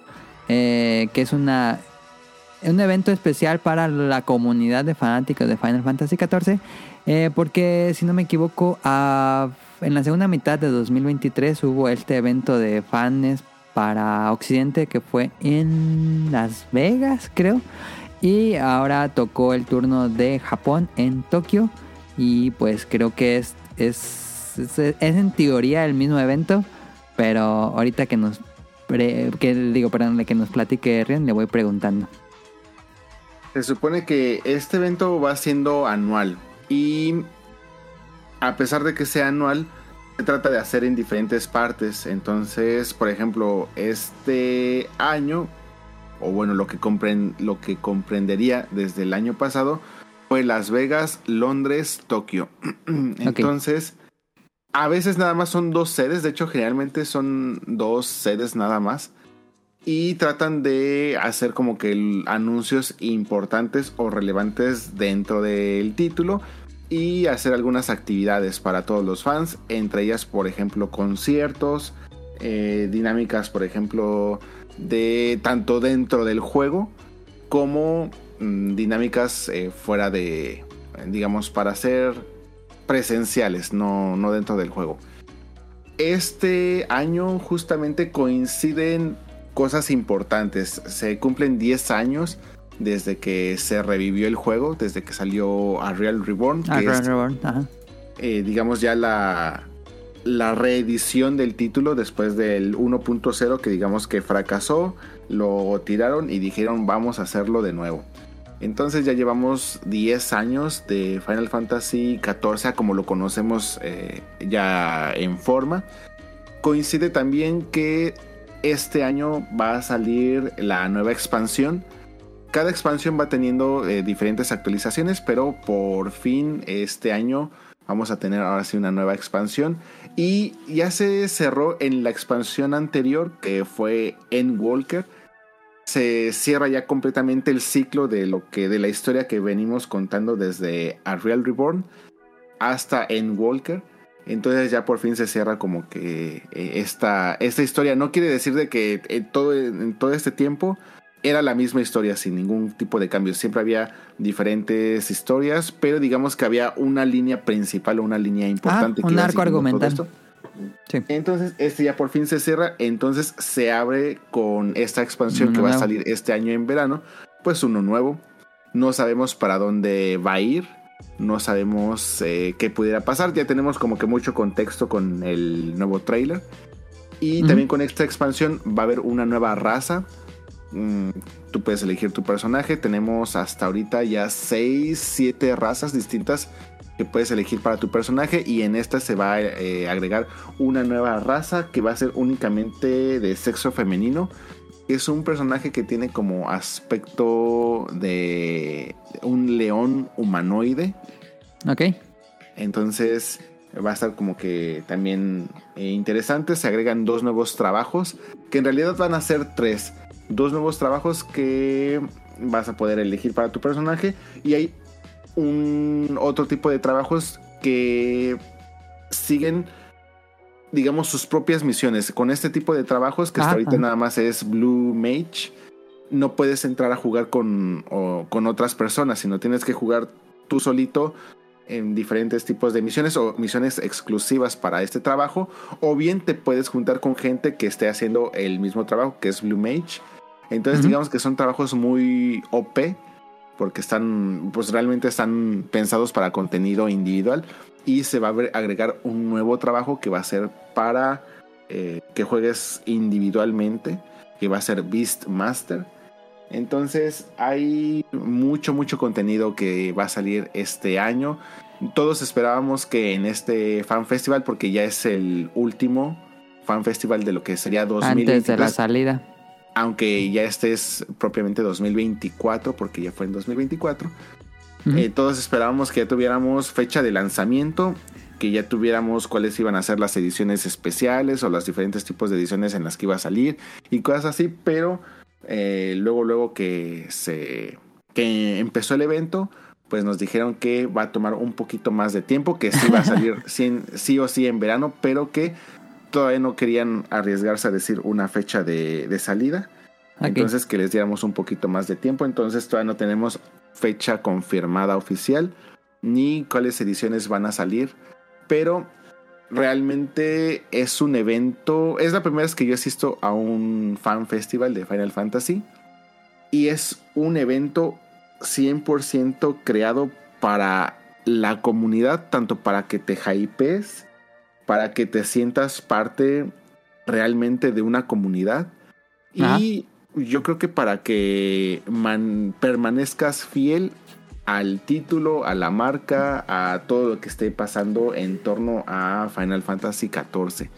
eh, que es una un evento especial para la comunidad de fanáticos de Final Fantasy XIV, eh, porque si no me equivoco, en la segunda mitad de 2023 hubo este evento de fans para Occidente que fue en Las Vegas, creo, y ahora tocó el turno de Japón en Tokio, y pues creo que es, es, es, en teoría el mismo evento, pero ahorita que nos... que digo, que nos platique Rion, le voy preguntando. Se supone que este evento va siendo anual. Y a pesar de que sea anual, se trata de hacer en diferentes partes. Entonces, por ejemplo, este año, o bueno, lo que, compren- lo que comprendería desde el año pasado, fue Las Vegas, Londres, Tokio. Entonces, a veces nada más son dos sedes, de hecho generalmente son dos sedes nada más y tratan de hacer como que anuncios importantes o relevantes dentro del título y hacer algunas actividades para todos los fans, entre ellas por ejemplo conciertos, eh, dinámicas por ejemplo de tanto dentro del juego como mm, dinámicas eh, fuera de, digamos, para ser presenciales, no, no dentro del juego. Este año justamente coinciden cosas importantes. Se cumplen 10 años desde que se revivió el juego, desde que salió a Real Reborn, Ah, que Ron es, Reborn, ajá. eh, digamos, ya la, la reedición del título después del 1.0 que digamos que fracasó, lo tiraron y dijeron vamos a hacerlo de nuevo. Entonces ya llevamos 10 años de Final Fantasy XIV como lo conocemos eh, ya en forma. Coincide también que este año va a salir la nueva expansión. Cada expansión va teniendo eh, diferentes actualizaciones, pero por fin este año vamos a tener ahora sí una nueva expansión. Y ya se cerró en la expansión anterior, que fue Endwalker. Se cierra ya completamente el ciclo de lo que de la historia que venimos contando desde A Real Reborn hasta Endwalker. Entonces ya por fin se cierra como que eh, esta, esta historia. No quiere decir de que en todo, en todo este tiempo era la misma historia sin ningún tipo de cambio. Siempre había diferentes historias, pero digamos que había una línea principal o una línea importante. un que iba arco argumental. Sí. Entonces, este ya por fin se cierra. Entonces se abre con esta expansión Uno que va a salir este año en verano. Pues uno nuevo. No sabemos para dónde va a ir. No sabemos eh, qué pudiera pasar. Ya tenemos como que mucho contexto con el nuevo trailer. Y Ujú. también con esta expansión va a haber una nueva raza. Mm, tú puedes elegir tu personaje. Tenemos hasta ahorita ya 6, 7 razas distintas que puedes elegir para tu personaje. Y en esta se va a eh, agregar una nueva raza que va a ser únicamente de sexo femenino. Es un personaje que tiene como aspecto de un león humanoide. Ok. Entonces va a estar como que también eh, interesante. Se agregan dos nuevos trabajos, que en realidad van a ser tres. Dos nuevos trabajos que vas a poder elegir para tu personaje. Y hay un otro tipo de trabajos que siguen, digamos, sus propias misiones. Con este tipo de trabajos, que hasta Ah, ahorita ah. nada más es Blue Mage, no puedes entrar a jugar con, o- con otras personas, sino tienes que jugar tú solito en diferentes tipos de misiones o misiones exclusivas para este trabajo, o bien te puedes juntar con gente que esté haciendo el mismo trabajo, que es Blue Mage. Entonces, digamos que son trabajos muy OP, porque están, pues realmente están pensados para contenido individual. Y se va a agre- agregar un nuevo trabajo que va a ser para eh, que juegues individualmente, que va a ser Beast Master. Entonces hay mucho, mucho contenido que va a salir este año. Todos esperábamos que en este Fan Festival, porque ya es el último Fan Festival de lo que sería Antes de la 2023, salida. Aunque ya este es propiamente 2024, porque ya fue en 2024. Ujú. Eh, todos esperábamos que ya tuviéramos fecha de lanzamiento, que ya tuviéramos cuáles iban a ser las ediciones especiales o los diferentes tipos de ediciones en las que iba a salir y cosas así, pero eh, luego, luego que se que empezó el evento, pues nos dijeron que va a tomar un poquito más de tiempo, que sí va a salir sí, sí o sí en verano, pero que todavía no querían arriesgarse a decir una fecha de, de salida. Entonces que les diéramos un poquito más de tiempo. Entonces todavía no tenemos fecha confirmada oficial ni cuáles ediciones van a salir. Pero realmente es un evento. Es la primera vez que yo asisto a un fan festival de Final Fantasy. Y es un evento 100% creado para la comunidad, tanto para que te hypees, para que te sientas parte realmente de una comunidad. Ajá. Y yo creo que para que man- permanezcas fiel al título, a la marca, a todo lo que esté pasando en torno a Final Fantasy XIV.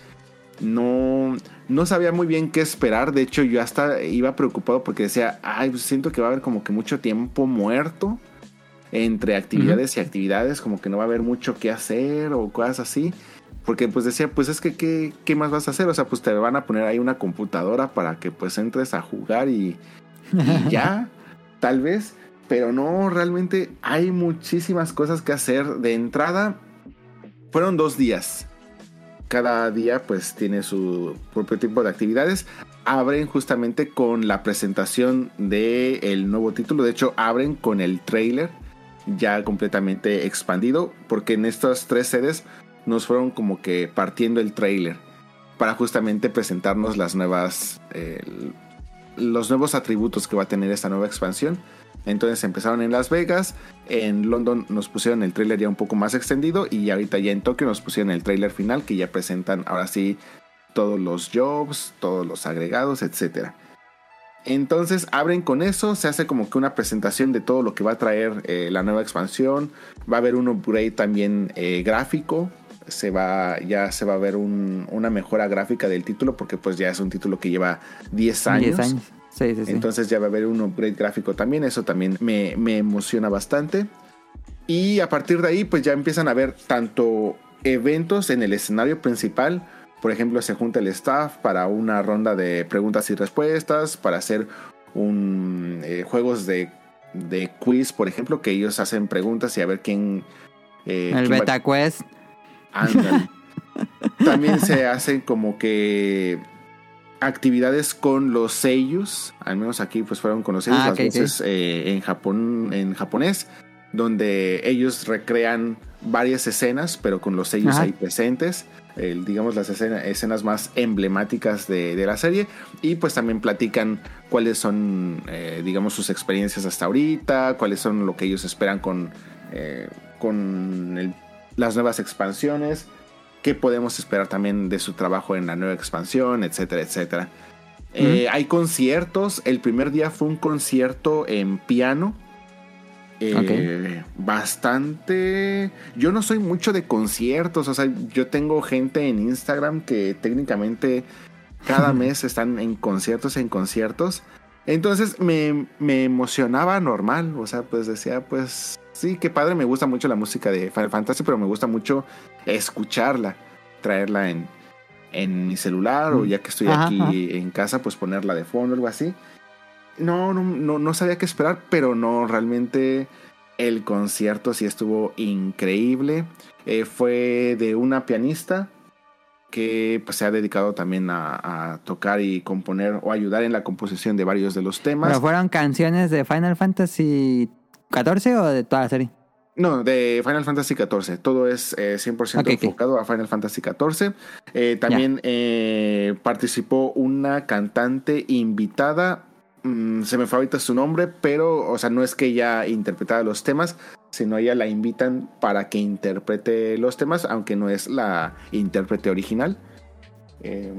No, no sabía muy bien qué esperar. De hecho, yo hasta iba preocupado porque decía, ay, pues siento que va a haber como que mucho tiempo muerto entre actividades y actividades, como que no va a haber mucho que hacer o cosas así. Porque pues decía, pues es que ¿qué, qué más vas a hacer? O sea, pues te van a poner ahí una computadora para que pues entres a jugar y, y ya, tal vez. Pero no, realmente hay muchísimas cosas que hacer. De entrada, fueron dos días. Cada día pues tiene su propio tipo de actividades. Abren justamente con la presentación del el nuevo título. De hecho, abren con el trailer ya completamente expandido. Porque en estas tres sedes nos fueron como que partiendo el trailer. Para justamente presentarnos las nuevas... eh, los nuevos atributos que va a tener esta nueva expansión. Entonces empezaron en Las Vegas, en London nos pusieron el trailer ya un poco más extendido y ahorita ya en Tokio nos pusieron el trailer final que ya presentan ahora sí todos los jobs, todos los agregados, etc. Entonces abren con eso, se hace como que una presentación de todo lo que va a traer eh, la nueva expansión, va a haber un upgrade también eh, gráfico, se va, ya se va a ver un- una mejora gráfica del título porque pues ya es un título que lleva 10 años. 10 años. Sí, sí, sí. Entonces ya va a haber un upgrade gráfico también. Eso también me, me emociona bastante. Y a partir de ahí, pues ya empiezan a haber tanto eventos en el escenario principal. Por ejemplo, se junta el staff para una ronda de preguntas y respuestas, para hacer un eh, juegos de, de quiz, por ejemplo, que ellos hacen preguntas y a ver quién. eh, el quién va- Beta Quest. Ándale. También se hacen como que actividades con los seiyus, al menos aquí pues fueron con los seiyus, Ah, las voces eh, en Japón, en japonés, donde ellos recrean varias escenas, pero con los Ajá. ahí presentes, digamos las escena- escenas más emblemáticas de, de la serie, y pues también platican cuáles son, eh, digamos, sus experiencias hasta ahorita, cuáles son lo que ellos esperan con, eh, con el- las nuevas expansiones, qué podemos esperar también de su trabajo en la nueva expansión, etcétera, etcétera. Eh, hay conciertos. El primer día fue un concierto en piano. Eh, Bastante. Yo no soy mucho de conciertos. O sea, yo tengo gente en Instagram que técnicamente cada mes están en conciertos, en conciertos. Entonces me, me emocionaba normal. O sea, pues decía, pues sí, qué padre. Me gusta mucho la música de Final Fantasy, pero me gusta mucho escucharla, traerla en, en mi celular o ya que estoy Ajá, aquí ajá. en casa, pues ponerla de fondo, algo así. No, no, no, no sabía qué esperar, pero no, realmente el concierto sí estuvo increíble. Eh, fue de una pianista que pues, se ha dedicado también a, a tocar y componer o ayudar en la composición de varios de los temas. ¿Pero fueron canciones de Final Fantasy 14 o de toda la serie? No, de Final Fantasy XIV. Todo es eh, 100% Ok, ok. enfocado a Final Fantasy XIV. Eh, también eh, participó una cantante invitada. mm, se me fue ahorita su nombre, pero, o sea, no es que ella interpretara los temas, sino ella la invitan para que interprete los temas, aunque no es la intérprete original. Eh,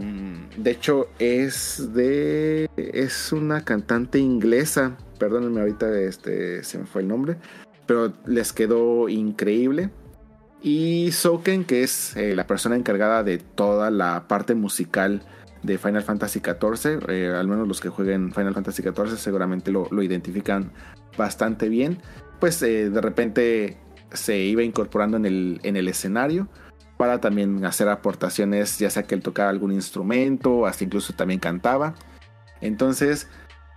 de hecho, es de. Es una cantante inglesa. Perdónenme, ahorita este, se me fue el nombre. Pero les quedó increíble. Y Soken, que es eh, la persona encargada de toda la parte musical de Final Fantasy XIV. eh, al menos los que jueguen Final Fantasy XIV seguramente lo, identifican bastante bien. Pues eh, de repente se iba incorporando en el, en el escenario para también hacer aportaciones, ya sea que él tocaba algún instrumento, hasta incluso también cantaba. Entonces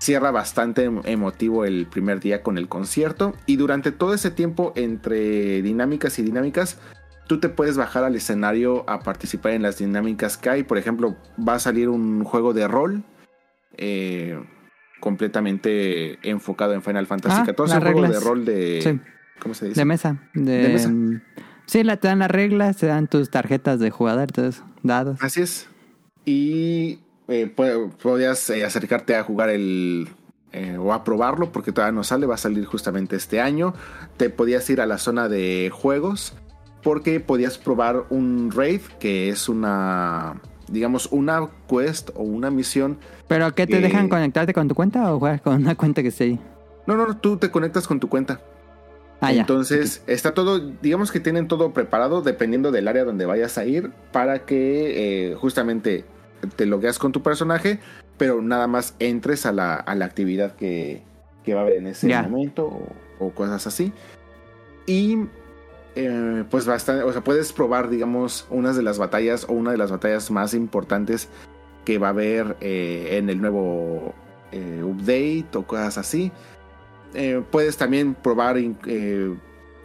cierra bastante em- emotivo el primer día con el concierto y durante todo ese tiempo entre dinámicas y dinámicas tú te puedes bajar al escenario a participar en las dinámicas que hay. Por ejemplo, va a salir un juego de rol eh, completamente enfocado en Final Fantasy Ah, XIV, las un juego de reglas. rol de... Sí. ¿Cómo se dice? De mesa. De, De mesa. Sí, la, te dan las reglas, te dan tus tarjetas de jugador, dados. Así es. Y eh, podías eh, acercarte a jugar el. eh, o a probarlo, porque todavía no sale, va a salir justamente este año. Te podías ir a la zona de juegos, porque podías probar un raid, que es una. Digamos, una quest o una misión. ¿Pero qué te dejan conectarte con tu cuenta o juegas con una cuenta que esté ahí? No, no, tú te conectas con tu cuenta. Ah. Entonces, está todo, digamos que tienen todo preparado dependiendo del área donde vayas a ir para que eh, justamente te logueas con tu personaje, pero nada más entres a la, a la actividad que, que va a haber en ese momento o, o cosas así. Y eh, pues bastante, o sea, puedes probar, digamos, unas de las batallas o una de las batallas más importantes que va a haber eh, en el nuevo eh, update o cosas así. Puedes también probar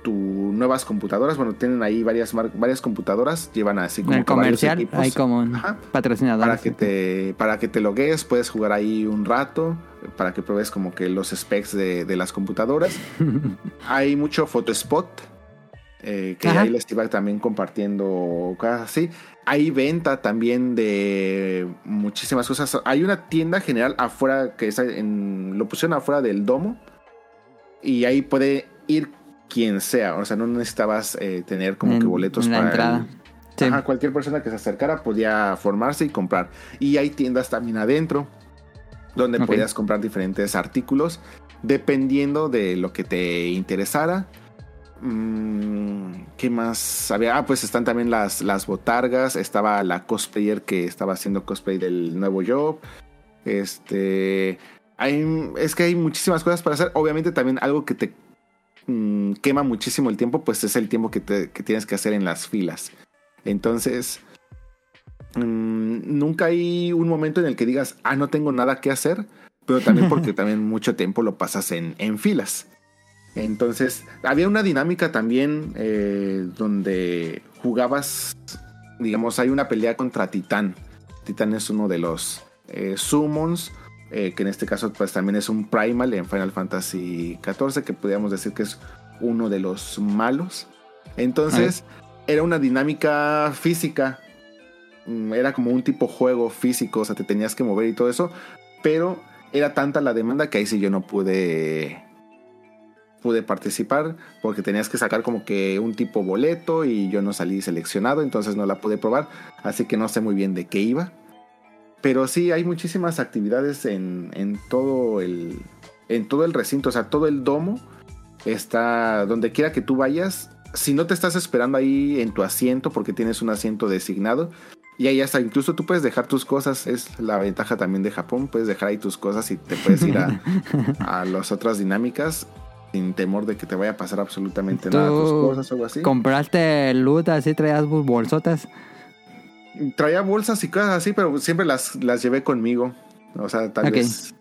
tus nuevas computadoras. Bueno, tienen ahí varias, varias computadoras. Llevan así como el comercial equipos hay como un Ajá. patrocinador. para que te para que te logues. Puedes jugar ahí un rato para que pruebes como que los specs de, de las computadoras. hay mucho photospot. eh, que Ajá. ahí les iba también compartiendo cosas así. Hay venta también de muchísimas cosas. Hay una tienda general afuera que está en, lo pusieron afuera del domo. Y ahí puede ir quien sea. O sea, no necesitabas eh, tener como en, que boletos en la para entrada. el- Sí. Ajá, cualquier persona que se acercara podía formarse y comprar. Y hay tiendas también adentro donde Ok. podías comprar diferentes artículos dependiendo de lo que te interesara. Mm, ¿Qué más había? Ah, pues están también las, las botargas. Estaba la cosplayer que estaba haciendo cosplay del nuevo Job. Este. Hay, es que hay muchísimas cosas para hacer. Obviamente también algo que te mm, quema muchísimo el tiempo, pues es el tiempo que, te- que tienes que hacer en las filas. Entonces, mm, nunca hay un momento en el que digas, ah, no tengo nada que hacer, pero también porque también mucho tiempo lo pasas en, en filas. Entonces, había una dinámica también eh, donde jugabas, digamos, hay una pelea contra Titán. Titán es uno de los eh, summons, eh, que en este caso pues también es un primal en Final Fantasy XIV, que podríamos decir que es uno de los malos. Entonces, era una dinámica física. Mm, Era como un tipo juego físico, o sea, te tenías que mover y todo eso. Pero era tanta la demanda que ahí sí yo no pude pude participar porque tenías que sacar como que un tipo boleto y yo no salí seleccionado, entonces no la pude probar, así que no sé muy bien de qué iba. Pero sí hay muchísimas actividades en, en todo el en todo el recinto, o sea, todo el domo está donde quiera que tú vayas. Si no te estás esperando ahí en tu asiento porque tienes un asiento designado, y ahí hasta incluso tú puedes dejar tus cosas, es la ventaja también de Japón, puedes dejar ahí tus cosas y te puedes ir a, a las otras dinámicas sin temor de que te vaya a pasar absolutamente nada tus cosas o algo así. Compraste loot así, traías bol- bolsotas. Traía bolsas y cosas así, pero siempre las, las llevé conmigo. O sea, tal vez.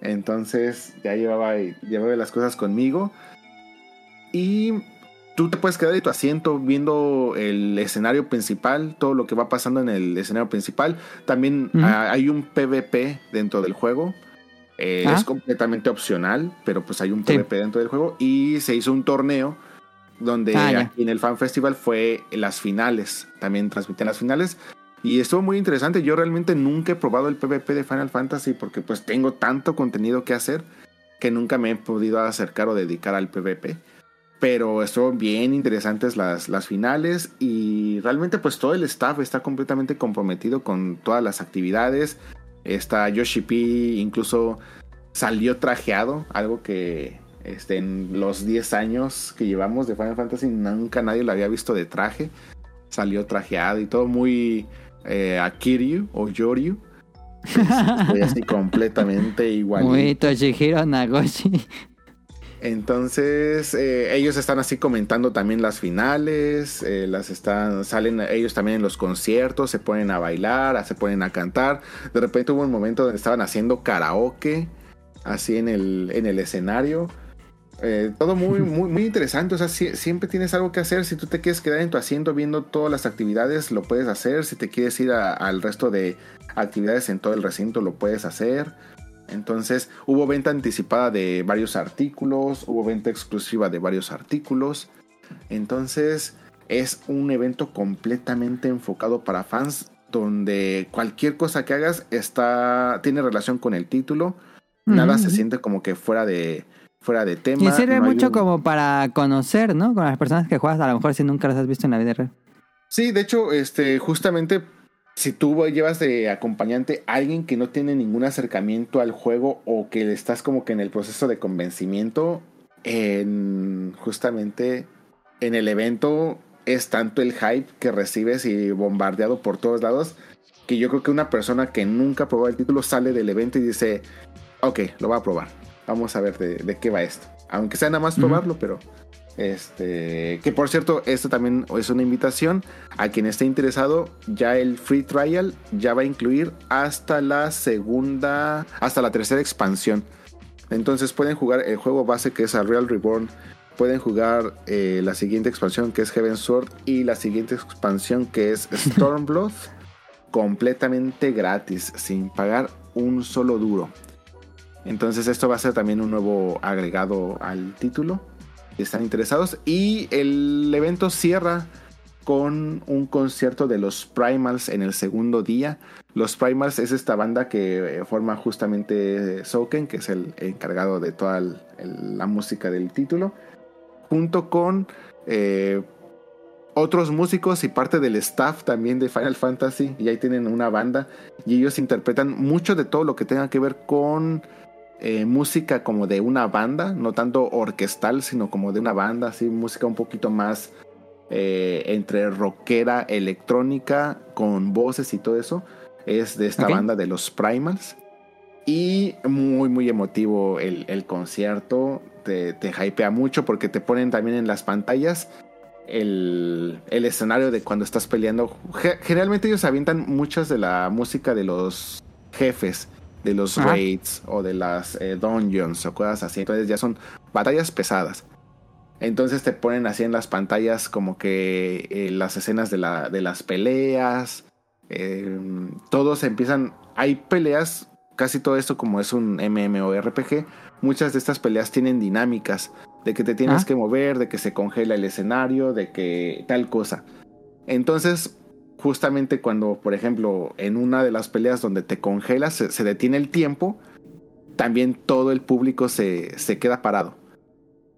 Entonces ya llevaba, llevaba las cosas conmigo. Y tú te puedes quedar en tu asiento viendo el escenario principal, todo lo que va pasando en el escenario principal. También ah, hay un PvP dentro del juego. Eh, Ah. Es completamente opcional, pero pues hay un Sí. PvP dentro del juego. Y se hizo un torneo donde Ah, aquí en el Fan Festival fue las finales, también transmitían las finales. Y estuvo muy interesante. Yo realmente nunca he probado el PvP de Final Fantasy porque pues tengo tanto contenido que hacer que nunca me he podido acercar o dedicar al PvP. Pero estuvo bien interesantes las, las finales y realmente pues todo el staff está completamente comprometido con todas las actividades. Está Yoshi P incluso salió trajeado, algo que este, en los 10 años que llevamos de Final Fantasy nunca nadie lo había visto de traje. Salió trajeado y todo muy eh, a Kiryu o Yoryu. Estoy así completamente igual. Muy Toshihiro Nagoshi. Entonces, eh, ellos están así comentando también las finales, eh, las están, salen ellos también en los conciertos, se ponen a bailar, se ponen a cantar. De repente hubo un momento donde estaban haciendo karaoke, así en el, en el escenario. Eh, todo muy, muy, muy interesante. O sea, sie- siempre tienes algo que hacer. Si tú te quieres quedar en tu asiento viendo todas las actividades, lo puedes hacer. Si te quieres ir a- al resto de actividades en todo el recinto, lo puedes hacer. Entonces, hubo venta anticipada de varios artículos, hubo venta exclusiva de varios artículos. Entonces, es un evento completamente enfocado para fans donde cualquier cosa que hagas está tiene relación con el título. Nada se siente como que fuera de fuera de tema. Y sirve no mucho un- como para conocer, ¿no? Con las personas que juegas, a lo mejor si nunca las has visto en la vida real. Sí, de hecho, este, justamente si tú llevas de acompañante a alguien que no tiene ningún acercamiento al juego o que estás como que en el proceso de convencimiento, en, justamente en el evento es tanto el hype que recibes y bombardeado por todos lados que yo creo que una persona que nunca probó el título sale del evento y dice, ok, lo voy a probar, vamos a ver de, de qué va esto. Aunque sea nada más probarlo, pero este, que por cierto, esto también es una invitación a quien esté interesado. Ya el free trial ya va a incluir hasta la segunda, hasta la tercera expansión. Entonces pueden jugar el juego base que es a Real Reborn. Pueden jugar eh, la siguiente expansión que es Heaven Sword y la siguiente expansión que es Stormblood completamente gratis, sin pagar un solo duro. Entonces esto va a ser también un nuevo agregado al título. Si están interesados. Y el evento cierra con un concierto de los Primals en el segundo día. Los Primals es esta banda que eh, forma justamente Souken, que es el encargado de toda la música del título, junto con eh, otros músicos y parte del staff también de Final Fantasy. Y ahí tienen una banda y ellos interpretan mucho de todo lo que tenga que ver con eh, música como de una banda, no tanto orquestal, sino como de una banda, así música un poquito más eh, entre rockera, electrónica, con voces y todo eso. Es de esta banda de los Primals. Y muy, muy emotivo el, el concierto. Te, te hypea mucho porque te ponen también en las pantallas el, el escenario de cuando estás peleando. Ge- Generalmente ellos avientan muchas de la música de los jefes, de los Ajá. raids o de las eh, dungeons o cosas así. Entonces ya son batallas pesadas. Entonces te ponen así en las pantallas como que eh, las escenas de, la, de las peleas. eh, todos empiezan. Hay peleas, casi todo esto como es un MMORPG. Muchas de estas peleas tienen dinámicas de que te tienes Ah. que mover, de que se congela el escenario, de que tal cosa. Entonces, justamente cuando, por ejemplo, en una de las peleas donde te congelas, se, se detiene el tiempo, también todo el público se, se queda parado.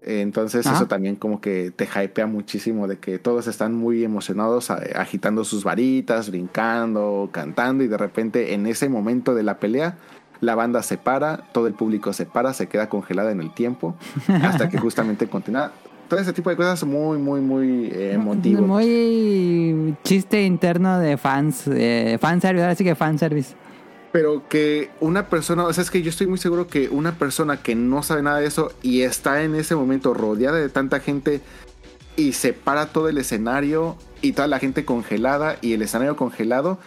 Entonces Ajá. eso también como que te hypea muchísimo de que todos están muy emocionados agitando sus varitas, brincando, cantando y de repente en ese momento de la pelea la banda se para, todo el público se para, se queda congelada en el tiempo hasta que justamente continúa. Todo ese tipo de cosas muy, muy, muy eh, emotivo. Muy chiste interno de fans, eh, fanservice, ahora sí que fanservice. Pero que una persona, o sea, es que yo estoy muy seguro que una persona que no sabe nada de eso y está en ese momento rodeada de tanta gente y se para todo el escenario y toda la gente congelada y el escenario congelado,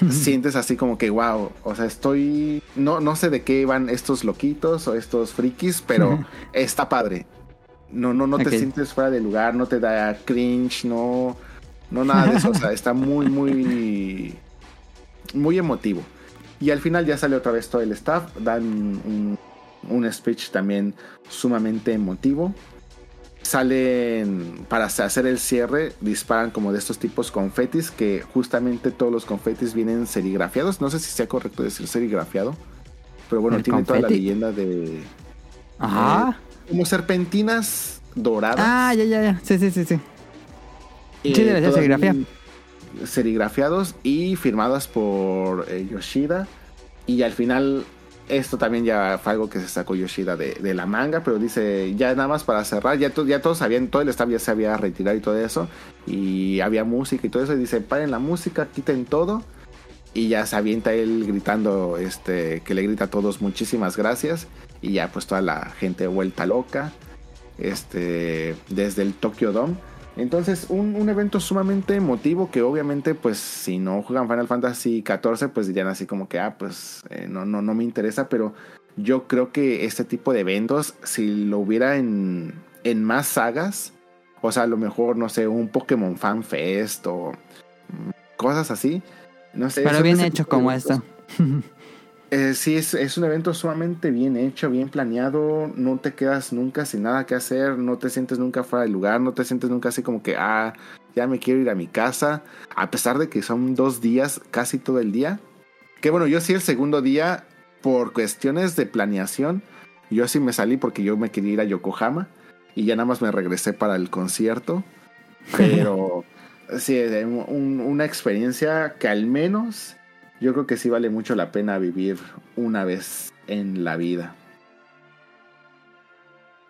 sientes así como que, wow, o sea, estoy, no, no sé de qué van estos loquitos o estos frikis, pero está padre. No, no, no te sientes fuera de lugar, no te da cringe, no, no nada de eso, o sea, está muy, muy, muy emotivo. Y al final ya sale otra vez todo el staff, dan un, un speech también sumamente emotivo. salen para hacer el cierre, disparan como de estos tipos confetis que justamente todos los confetis vienen serigrafiados. No sé si sea correcto decir serigrafiado, pero bueno, ¿El tiene toda la leyenda de Ajá. Como serpentinas doradas. Ah, ya, ya, ya. Sí, sí, sí, sí. eh, sí, serigrafía. Serigrafiados y firmadas por eh, Yoshida. Y al final, esto también ya fue algo que se sacó Yoshida de, de la manga, pero dice, ya nada más para cerrar, ya, to- ya todos sabían, todo el staff ya se había retirado y todo eso, y había música y todo eso, y dice, paren la música, quiten todo, y ya se avienta él gritando, este, que le grita a todos muchísimas gracias, y ya pues toda la gente vuelta loca, este, desde el Tokyo Dome. Entonces, un, un evento sumamente emotivo que obviamente, pues, si no juegan Final Fantasy XIV, pues dirían así como que, ah, pues, eh, no, no, no me interesa, pero yo creo que este tipo de eventos, si lo hubiera en, en más sagas, o sea, a lo mejor, no sé, un Pokémon Fan Fest o mm, cosas así, no sé. Pero bien hecho como esto. Eh, sí, es, es un evento sumamente bien hecho, bien planeado. No te quedas nunca sin nada que hacer. No te sientes nunca fuera del lugar. No te sientes nunca así como que, ah, ya me quiero ir a mi casa. A pesar de que son dos días, casi todo el día. Que bueno, yo sí el segundo día, por cuestiones de planeación, yo sí me salí porque yo me quería ir a Yokohama. Y ya nada más me regresé para el concierto. Pero sí, un- una experiencia que al menos yo creo que sí vale mucho la pena vivir una vez en la vida.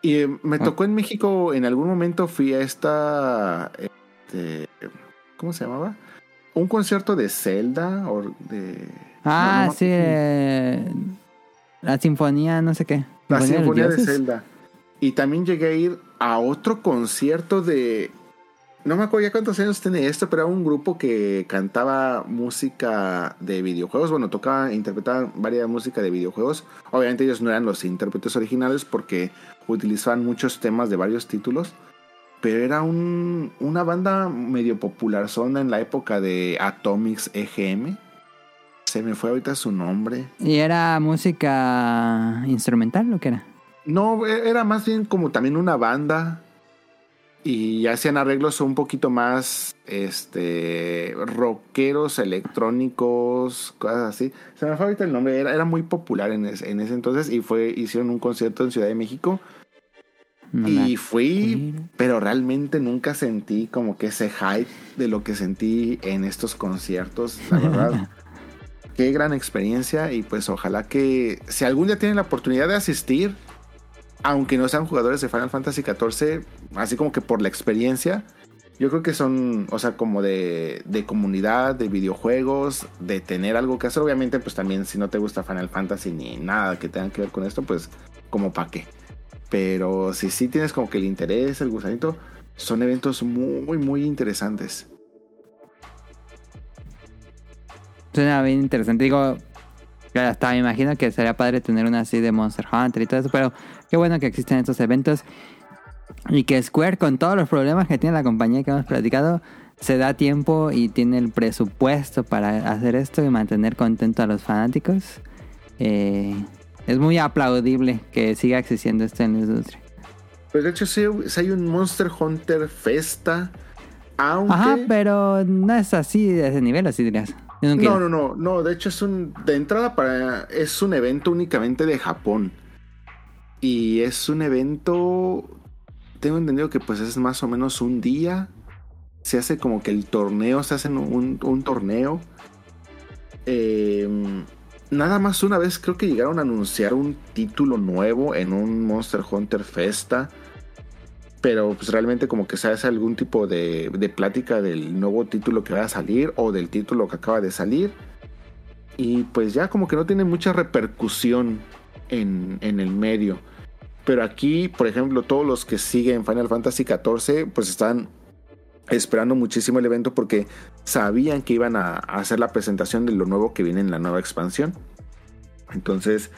Y eh, me Ah. tocó en México, en algún momento fui a esta, este, ¿cómo se llamaba? Un concierto de Zelda o de... Ah, no, no, sí. eh, la sinfonía, no sé qué. La Sinfonía de? Zelda. Y también llegué a ir a otro concierto de... No me acuerdo ya cuántos años tiene esto, pero era un grupo que cantaba música de videojuegos. Bueno, tocaba, interpretaba varias música de videojuegos. Obviamente ellos no eran los intérpretes originales porque utilizaban muchos temas de varios títulos. Pero era un- una banda medio popular zona en la época de Atomics EGM. Se me fue ahorita su nombre. ¿Y era música instrumental o qué era? No, e- era más bien como también una banda. Y hacían arreglos un poquito más este rockeros, electrónicos, cosas así. Se me fue ahorita el nombre, era, era muy popular en ese, en ese entonces y fue hicieron un concierto en Ciudad de México No y fui, pero realmente nunca sentí como que ese hype de lo que sentí en estos conciertos, la verdad. Qué gran experiencia y pues ojalá que si algún día tienen la oportunidad de asistir, aunque no sean jugadores de Final Fantasy XIV, así como que por la experiencia, yo creo que son, o sea, como de, de comunidad, de videojuegos, de tener algo que hacer. Obviamente, pues también si no te gusta Final Fantasy ni nada que tenga que ver con esto, pues como pa' qué. Pero si sí tienes como que el interés, el gusanito, son eventos muy, muy interesantes. Suena bien interesante. Digo, hasta me imagino que sería padre tener una así de Monster Hunter y todo eso, pero qué bueno que existen estos eventos y que Square, con todos los problemas que tiene la compañía que hemos platicado, se da tiempo y tiene el presupuesto para hacer esto y mantener contento a los fanáticos. Eh, es muy aplaudible que siga existiendo esto en la industria. Pues de hecho, sí, hay un Monster Hunter Festa, aunque... Ajá, pero no es así de ese nivel, así dirías. No, no, no, no, de hecho es un de entrada para es un evento únicamente de Japón. Y es un evento tengo entendido que pues es más o menos un día. Se hace como que el torneo, se hace un, un torneo. Eh, nada más una vez creo que llegaron a anunciar un título nuevo en un Monster Hunter Festa. Pero pues realmente como que se hace algún tipo de, de plática del nuevo título que va a salir o del título que acaba de salir. Y pues ya como que no tiene mucha repercusión en, en el medio. Pero aquí, por ejemplo, todos los que siguen Final Fantasy XIV pues están esperando muchísimo el evento porque sabían que iban a, hacer la presentación de lo nuevo que viene en la nueva expansión. Entonces,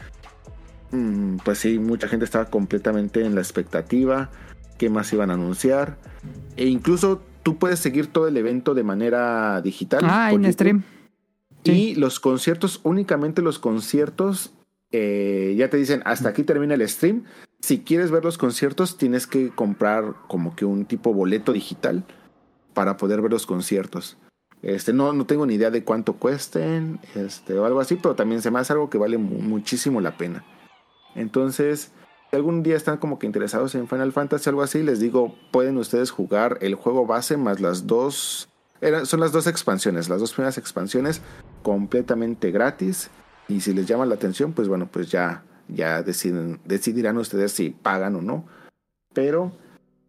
mm, pues sí, mucha gente estaba completamente en la expectativa qué más iban a anunciar. E incluso tú puedes seguir todo el evento de manera digital. Ah, en YouTube. stream. Y los conciertos, únicamente los conciertos, eh, ya te dicen, hasta aquí termina el stream. si quieres ver los conciertos, tienes que comprar como que un tipo boleto digital para poder ver los conciertos. Este, no, no tengo ni idea de cuánto cuesten, este, o algo así, pero también se me hace algo que vale mu- muchísimo la pena. Entonces, si algún día están como que interesados en Final Fantasy o algo así, les digo, pueden ustedes jugar el juego base más las dos. son las dos expansiones, las dos primeras expansiones completamente gratis. Y si les llama la atención, pues bueno, pues ya, ya deciden, decidirán ustedes si pagan o no. Pero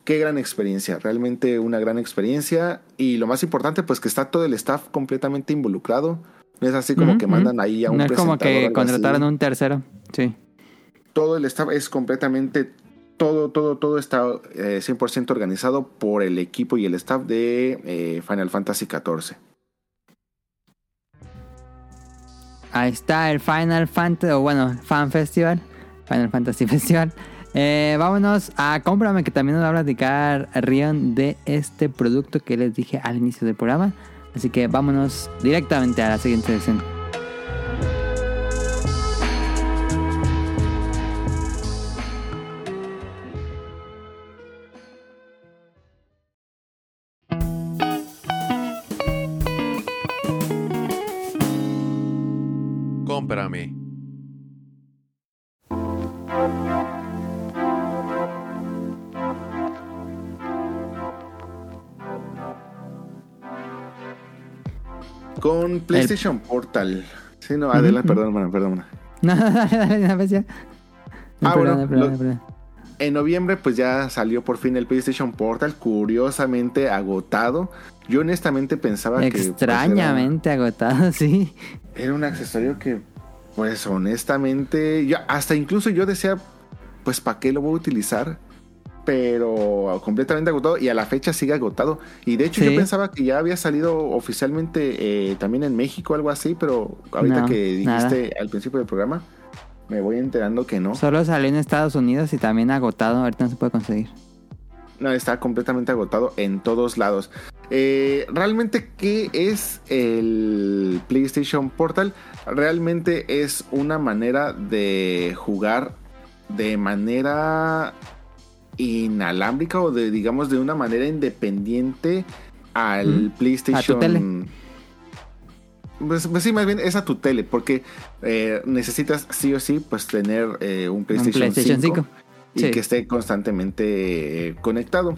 qué gran experiencia, realmente una gran experiencia. Y lo más importante, pues que está todo el staff completamente involucrado. No es así como que mandan ahí a un No es como presentador o que contrataron un tercero. Sí. todo el staff es completamente todo, todo, todo está eh, 100% organizado por el equipo y el staff de eh, Final Fantasy XIV. Ahí está el Final Fantasy, o bueno, Fan Festival, Final Fantasy Festival. Eh, vámonos a Cómprame, que también nos va a platicar Rion de este producto que les dije al inicio del programa. Así que vámonos directamente a la siguiente sección. Cómprame. Con PlayStation Portal. Sí, no, adelante, perdón, perdón. hermano. No, dale, dale, no, pues ya. No, Ah, bueno, lo-. En noviembre, pues ya salió por fin el PlayStation Portal, curiosamente agotado. Yo honestamente pensaba que. pues, Extrañamente agotado, sí. era un accesorio que, pues honestamente, yo, hasta incluso yo decía, pues, ¿para qué lo voy a utilizar? Pero completamente agotado y a la fecha sigue agotado. Y de hecho Sí. yo pensaba que ya había salido oficialmente eh, también en México algo así, pero ahorita No, que nada. dijiste al principio del programa, me voy enterando que no. Solo salió en Estados Unidos y también agotado. Ahorita no se puede conseguir. No, está completamente agotado en todos lados. Eh, realmente, ¿qué es el PlayStation Portal? Realmente es una manera de jugar de manera inalámbrica o de, digamos, de una manera independiente al. PlayStation. A tu tele. Pues, pues sí, más bien es a tu tele, porque eh, necesitas sí o sí pues tener eh, un PlayStation, Un PlayStation 5 5. Y Sí. que esté constantemente eh, conectado.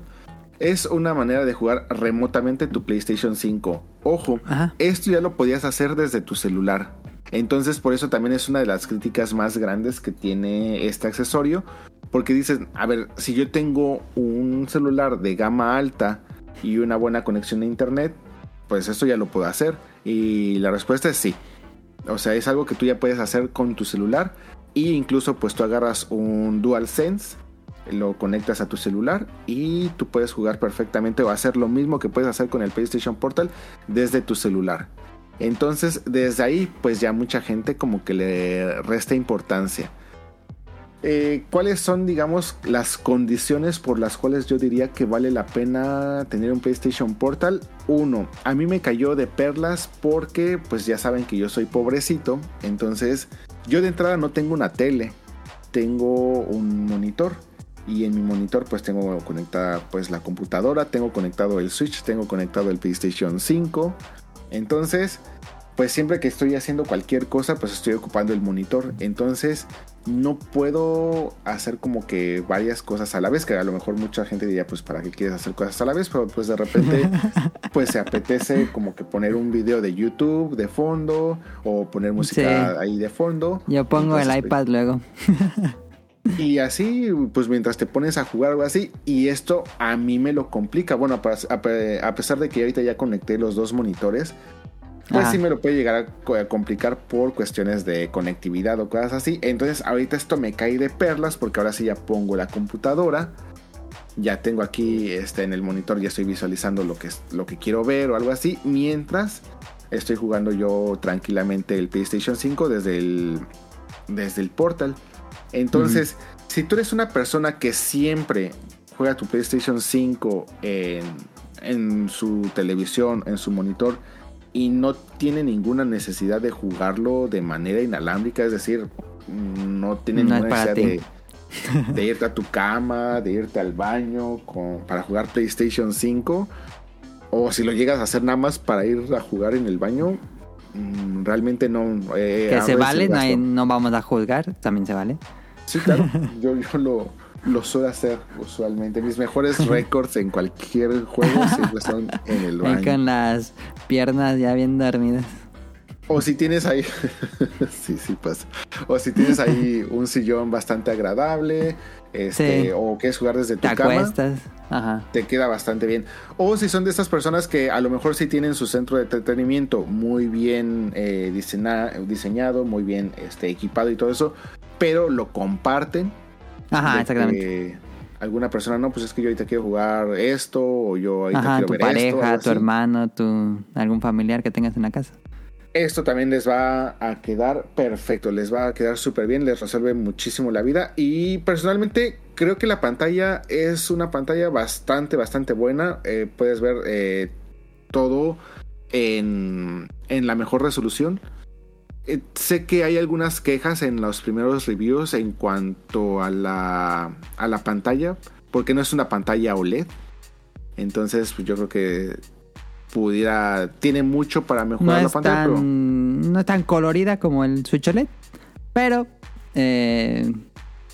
Es una manera de jugar remotamente tu PlayStation 5. Ojo, Ajá. esto ya lo podías hacer desde tu celular. Entonces por eso también es una de las críticas más grandes que tiene este accesorio. Porque dices, a ver, si yo tengo un celular de gama alta y una buena conexión a internet, pues eso ya lo puedo hacer. Y la respuesta es sí. O sea, es algo que tú ya puedes hacer con tu celular. Y incluso pues tú agarras un DualSense, lo conectas a tu celular y tú puedes jugar perfectamente o hacer lo mismo que puedes hacer con el PlayStation Portal desde tu celular. Entonces, desde ahí, pues ya mucha gente como que le resta importancia. Eh, ¿Cuáles son, digamos, las condiciones por las cuales yo diría que vale la pena tener un PlayStation Portal? Uno, a mí me cayó de perlas porque, pues ya saben que yo soy pobrecito, entonces yo de entrada no tengo una tele, tengo un monitor y en mi monitor pues tengo conectada pues la computadora, tengo conectado el Switch, tengo conectado el PlayStation 5. Entonces, pues siempre que estoy haciendo cualquier cosa, pues estoy ocupando el monitor. Entonces, no puedo hacer como que varias cosas a la vez, que a lo mejor mucha gente diría, pues para qué quieres hacer cosas a la vez, pero pues de repente pues se apetece como que poner un video de YouTube de fondo o poner música Sí. ahí de fondo. Yo pongo el Entonces, iPad luego. y así, pues mientras te pones a jugar algo así, y esto a mí me lo complica. Bueno, a pesar de que ahorita ya conecté los dos monitores, pues Ajá. sí me lo puede llegar a co- a complicar por cuestiones de conectividad o cosas así. Entonces, ahorita esto me cae de perlas porque ahora sí ya pongo la computadora. Ya tengo aquí este, en el monitor, ya estoy visualizando lo que, lo que quiero ver o algo así. Mientras estoy jugando yo tranquilamente el PlayStation 5 desde el, desde el portal. Entonces, si tú eres una persona que siempre juega tu PlayStation 5 en, en su televisión, en su monitor, y no tiene ninguna necesidad de jugarlo de manera inalámbrica, es decir, no tiene No ninguna necesidad de irte a tu cama, de irte al baño con- para jugar PlayStation 5. O si lo llegas a hacer nada más para ir a jugar en el baño, mm, realmente no. eh, que se vale, no, hay- no vamos a juzgar, también se vale. Sí, claro. yo yo lo, lo suelo hacer usualmente. Mis mejores récords en cualquier juego siempre son en el Ahí baño. con las piernas ya bien dormidas. O si tienes ahí. sí, sí pasa. O si tienes ahí un sillón bastante agradable. Este, Sí. O quieres jugar desde tu Te cama. acuestas. Ajá. Te queda bastante bien. O si son de estas personas que a lo mejor sí tienen su centro de entretenimiento muy bien eh, diseña- diseñado, muy bien este, equipado y todo eso, pero lo comparten. Ajá, exactamente. alguna persona, no, pues es que yo ahorita quiero jugar esto, o yo ahorita Ajá, quiero tu ver esto. pareja, algo tu hermano, tu algún familiar que tengas en la casa. Esto también les va a quedar perfecto, les va a quedar súper bien, les resuelve muchísimo la vida y personalmente creo que la pantalla es una pantalla bastante, bastante buena. Eh, puedes ver eh, todo en, en la mejor resolución. Eh, sé que hay algunas quejas en los primeros reviews en cuanto a la, a la pantalla, porque no es una pantalla OLED. Entonces, pues, yo creo que pudiera. Tiene mucho para mejorar No la pantalla, pero. no es tan colorida como el Switch OLED, pero eh,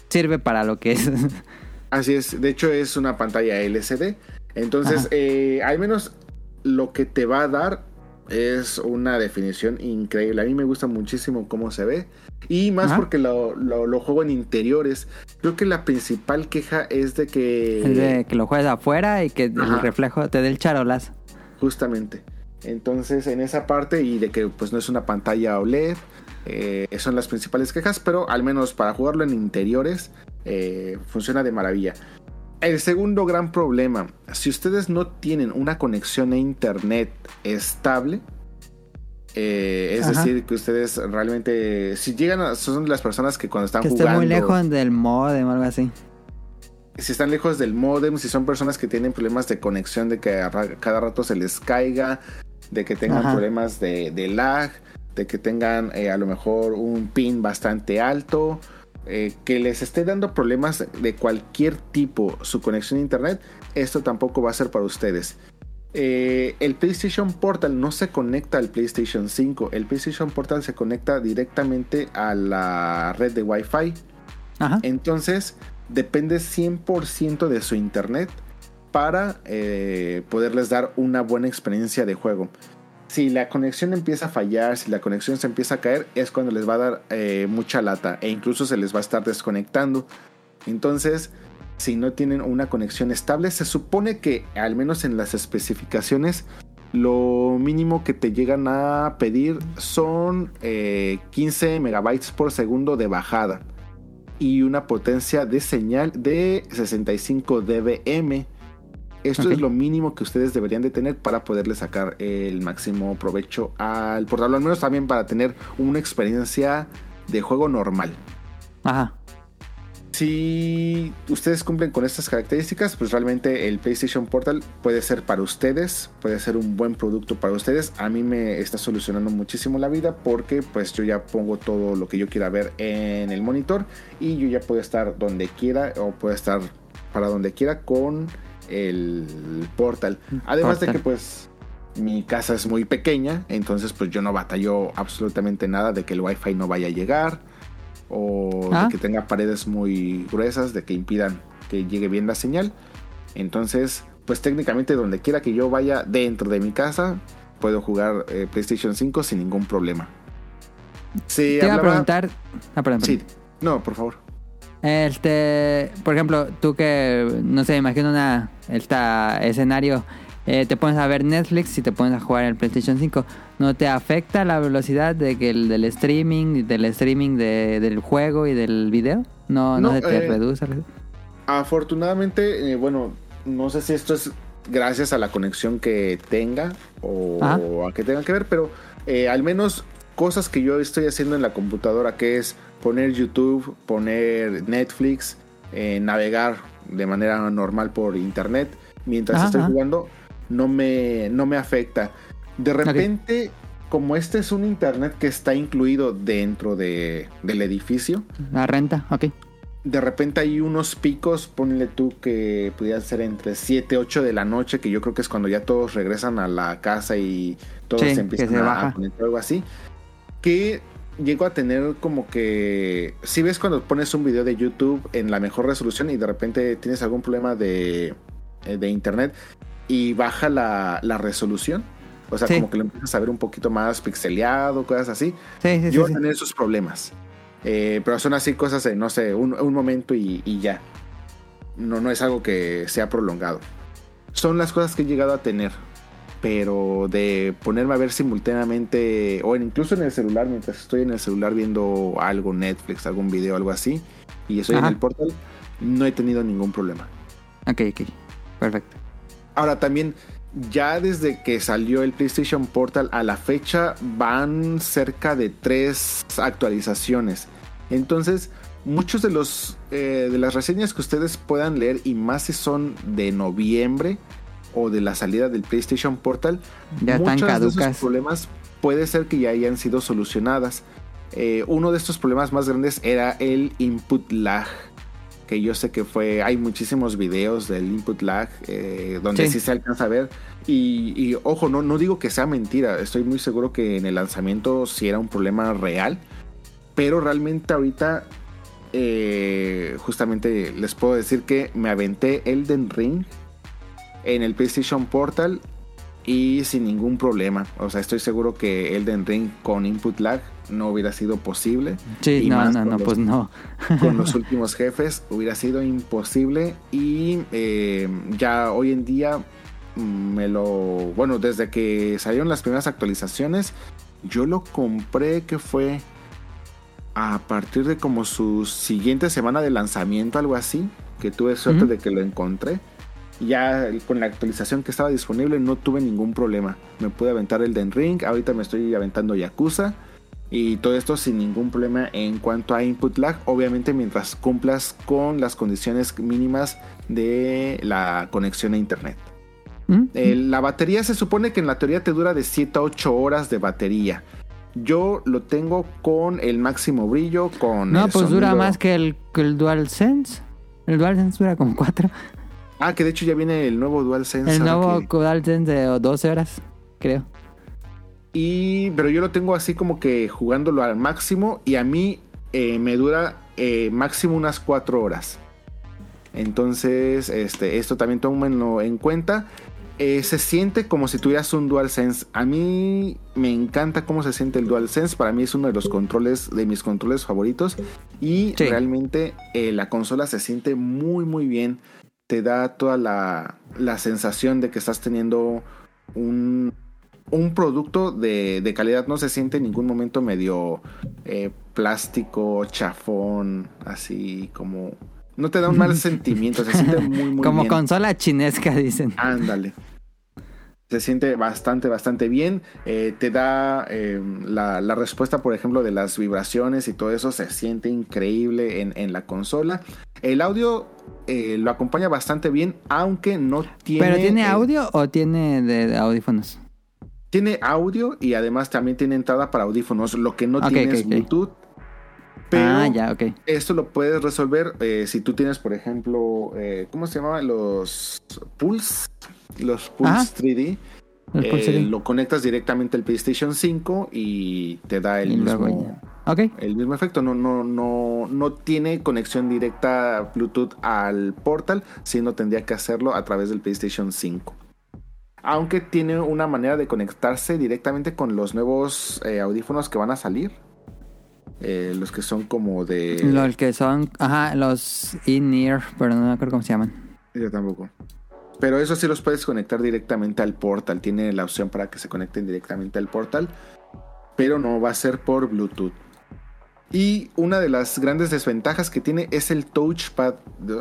sirve para lo que es. Así es, de hecho es una pantalla LCD. Entonces, eh, al menos lo que te va a dar es una definición increíble. A mí me gusta muchísimo cómo se ve. Y más Ajá. porque lo, lo- lo juego en interiores. Creo que la principal queja es de que... es de que lo juegues afuera y que Ajá. el reflejo te dé el charolazo. Justamente. Entonces, en esa parte y de que pues no es una pantalla OLED, eh, son las principales quejas, pero al menos para jugarlo en interiores eh, funciona de maravilla. El segundo gran problema, si ustedes no tienen una conexión a internet estable, eh, es Ajá. decir, que ustedes realmente, si llegan a, son las personas que cuando están Que jugando, muy lejos del modem o algo así. si están lejos del modem, si son personas que tienen problemas de conexión, de que a cada rato se les caiga, de que tengan Ajá. problemas de, de lag, de que tengan eh, a lo mejor un pin bastante alto, eh, que les esté dando problemas de cualquier tipo su conexión a internet, esto tampoco va a ser para ustedes. Eh, el PlayStation Portal no se conecta al PlayStation 5, el PlayStation Portal se conecta directamente a la red de Wi-Fi. Ajá. Entonces, depende 100% de su internet para eh, poderles dar una buena experiencia de juego. Si la conexión empieza a fallar, si la conexión se empieza a caer, es cuando les va a dar eh, mucha lata e incluso se les va a estar desconectando. Entonces, si no tienen una conexión estable, se supone que al menos en las especificaciones, lo mínimo que te llegan a pedir son eh, 15 megabytes por segundo de bajada y una potencia de señal de 65 dBm. Esto es lo mínimo que ustedes deberían de tener para poderle sacar el máximo provecho al portal, al menos también para tener una experiencia de juego normal. Ajá. Si ustedes cumplen con estas características, pues realmente el PlayStation Portal puede ser para ustedes, puede ser un buen producto para ustedes. A mí me está solucionando muchísimo la vida porque pues yo ya pongo todo lo que yo quiera ver en el monitor y yo ya puedo estar donde quiera o puedo estar para donde quiera con el Portal. Además de que pues mi casa es muy pequeña, entonces pues yo no batallo absolutamente nada de que el Wi-Fi no vaya a llegar o Ah. de que tenga paredes muy gruesas, de que impidan que llegue bien la señal. Entonces, pues técnicamente donde quiera que yo vaya dentro de mi casa, puedo jugar eh, PlayStation 5 sin ningún problema. Se Te iba a hablaba- preguntar. Ah, perdón, Sí, no, por favor. Este, por ejemplo, tú que, no sé, imagino una, esta escenario, eh, te pones a ver Netflix y te pones a jugar el PlayStation 5. ¿No te afecta la velocidad de que el, del streaming, del streaming de- del juego y del video? ¿No, no, No, se te eh, reduce? Afortunadamente, eh, bueno, no sé si esto es gracias a la conexión que tenga o Ajá. a que tenga que ver, pero eh, al menos cosas que yo estoy haciendo en la computadora, que es poner YouTube, poner Netflix, eh, navegar de manera normal por internet mientras Ajá, estoy jugando, no me, no me afecta. De repente, como este es un internet que está incluido dentro de, del edificio, La renta, ok. de repente hay unos picos, ponle tú que pudieran ser entre 7, 8 de la noche, que yo creo que es cuando ya todos regresan a la casa y todos Sí, empiezan se a, baja. conectar algo así. Que llego a tener como que. Si ves cuando pones un video de YouTube en la mejor resolución y de repente tienes algún problema de, eh, de internet y baja la, la resolución. O sea, Sí. como que lo empiezas a ver un poquito más pixeleado, cosas así. Sí, sí, Yo voy a tener esos problemas. Eh, pero son así cosas de, no sé, un, un momento y, y ya. No, no es algo que sea prolongado. Son las cosas que he llegado a tener. Pero de ponerme a ver simultáneamente, o incluso en el celular, mientras estoy en el celular viendo algo, Netflix, algún video, algo así, y estoy Ajá. en el portal, no he tenido ningún problema. Ok, ok. Perfecto. Ahora también, ya desde que salió el PlayStation Portal a la fecha, van cerca de tres actualizaciones. Entonces, muchos de los eh, de las reseñas que ustedes puedan leer, y más si son de noviembre o de la salida del PlayStation Portal, Ya están muchos de caducas. esos problemas puede ser que ya hayan sido solucionadas. Eh, uno de estos problemas más grandes era el input lag. Que yo sé que fue. Hay muchísimos videos del input lag. eh, donde Sí. sí. se alcanza a ver. Y, y, ojo, no, no digo que sea mentira. Estoy muy seguro que en el lanzamiento sí era un problema real. Pero realmente ahorita. eh, justamente les puedo decir que me aventé Elden Ring en el PlayStation Portal y sin ningún problema. O sea, estoy seguro que Elden Ring con input lag no hubiera sido posible. Sí, Y no, más no, no, los- pues no. Con los últimos jefes hubiera sido imposible y eh, ya hoy en día me lo... Bueno, desde que salieron las primeras actualizaciones, yo lo compré que fue a partir de como su siguiente semana de lanzamiento, algo así, que tuve suerte de que lo encontré. Ya con la actualización que estaba disponible no tuve ningún problema. Me pude aventar el Den Ring, ahorita me estoy aventando Yakuza. Y todo esto sin ningún problema en cuanto a input lag, obviamente mientras cumplas con las condiciones mínimas de la conexión a internet. ¿Mm? Eh, la batería se supone que en la teoría te dura de 7 a 8 horas de batería. Yo lo tengo con el máximo brillo, con... No, el pues dura más que el, que el DualSense. El DualSense dura como 4. Ah, que de hecho ya viene el nuevo DualSense. El nuevo que- DualSense de 12 horas, creo. Y, pero yo lo tengo así como que jugándolo al máximo y a mí eh, me dura eh, máximo unas 4 horas. Entonces, este, esto también tómenlo en cuenta. Eh, se siente como si tuvieras un DualSense. A mí me encanta cómo se siente el DualSense. Para mí es uno de los controles, de mis controles favoritos. Y Sí. realmente eh, la consola se siente muy, muy bien. Te da toda la, la sensación de que estás teniendo un, un producto de, de calidad. No se siente en ningún momento medio eh, plástico, chafón, así como... No te da un mal sentimiento, se siente muy, muy como bien. consola chinesca, dicen. Ándale. Se siente bastante, bastante bien. Eh, te da eh, la, la respuesta, por ejemplo, de las vibraciones y todo eso. Se siente increíble en, en la consola. El audio eh, lo acompaña bastante bien, aunque no tiene. ¿Pero tiene audio o tiene de, de audífonos? tiene audio y además también tiene entrada para audífonos. Lo que no tiene es. Bluetooth. Pero Ah, ya, ok. esto lo puedes resolver eh, si tú tienes, por ejemplo, eh, ¿cómo se llama? Los Pulse. Los Pulse Ajá. 3D. El Eh, Pulse lo conectas directamente al PlayStation 5 y te da el Y mismo, ya. Ok. el mismo efecto. No, no, no, no tiene conexión directa Bluetooth al portal, sino tendría que hacerlo a través del PlayStation 5. Aunque tiene una manera de conectarse directamente con los nuevos eh, audífonos que van a salir. Eh, los que son como de. Los que son, ajá, los in-ear, pero no me acuerdo cómo se llaman. Yo tampoco. Pero eso sí los puedes conectar directamente al portal. Tiene la opción para que se conecten directamente al portal. Pero no va a ser por Bluetooth. Y una de las grandes desventajas que tiene es el touchpad.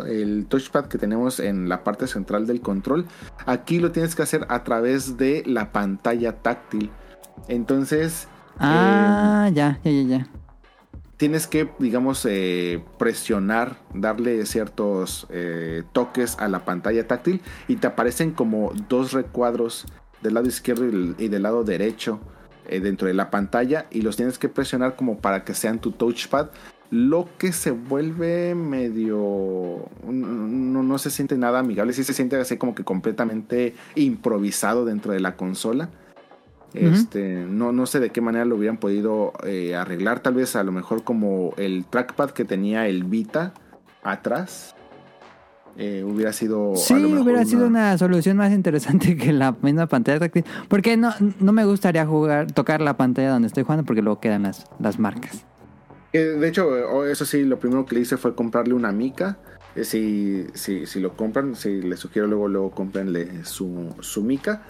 El touchpad que tenemos en la parte central del control. Aquí lo tienes que hacer a través de la pantalla táctil. Entonces Ah, ya, ya, ya, ya. Tienes que, digamos, eh, presionar, darle ciertos eh, toques a la pantalla táctil y te aparecen como dos recuadros del lado izquierdo y del, lado derecho eh, dentro de la pantalla y los tienes que presionar como para que sean tu touchpad Lo que se vuelve medio. No, no se siente nada amigable. Sí se siente así como que completamente improvisado dentro de la consola. Este, no, no sé de qué manera lo hubieran podido eh, arreglar. Tal vez a lo mejor como el trackpad que tenía el Vita atrás. eh, hubiera sido. a Sí, lo mejor hubiera sido una solución más interesante que la misma pantalla táctil. Porque no, no me gustaría jugar, tocar la pantalla donde estoy jugando porque luego quedan las, las marcas. Eh, de hecho, eso sí, lo primero que le hice fue comprarle una mica. Eh, si, si, si lo compran, si les sugiero luego, luego cómprenle su, su mica.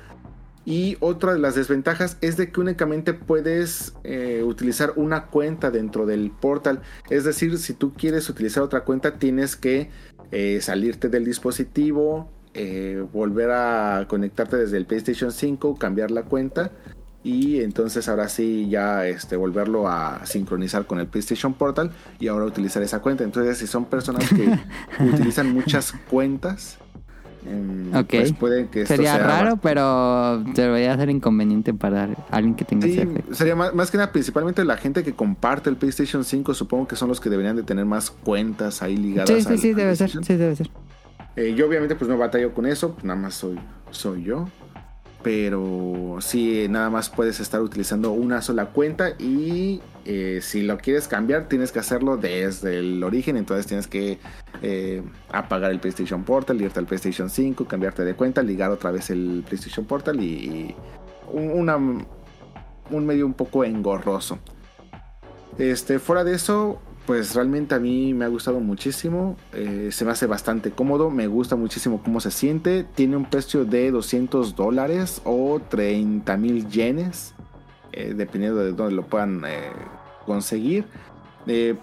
Y otra de las desventajas es de que únicamente puedes eh, utilizar una cuenta dentro del portal. Es decir, si tú quieres utilizar otra cuenta, tienes que eh, salirte del dispositivo, eh, volver a conectarte desde el PlayStation 5, cambiar la cuenta y entonces ahora sí ya este, volverlo a sincronizar con el PlayStation Portal y ahora utilizar esa cuenta. Entonces, si son personas que utilizan muchas cuentas, em, Ok. pues puede que esto Sería sea raro, pero debería ser inconveniente para alguien que tenga Sí, ese efecto. sería más, más que nada principalmente la gente que comparte el PlayStation 5, supongo que son los que deberían de tener más cuentas ahí ligadas. Sí, sí, al- sí, debe ser. Sí, debe ser. Eh, yo obviamente pues no batallo con eso, nada más soy, soy yo. Pero sí, nada más puedes estar utilizando una sola cuenta y eh, si lo quieres cambiar tienes que hacerlo desde el origen. Entonces tienes que eh, apagar el PlayStation Portal, irte al PlayStation 5, cambiarte de cuenta, ligar otra vez el PlayStation Portal y, y un- una, un medio un poco engorroso. Este, fuera de eso, pues realmente a mí me ha gustado muchísimo. eh, se me hace bastante cómodo. Me gusta muchísimo cómo se siente. Tiene un precio de 200 dólares o 30 mil yenes. eh, dependiendo de dónde lo puedan eh, conseguir.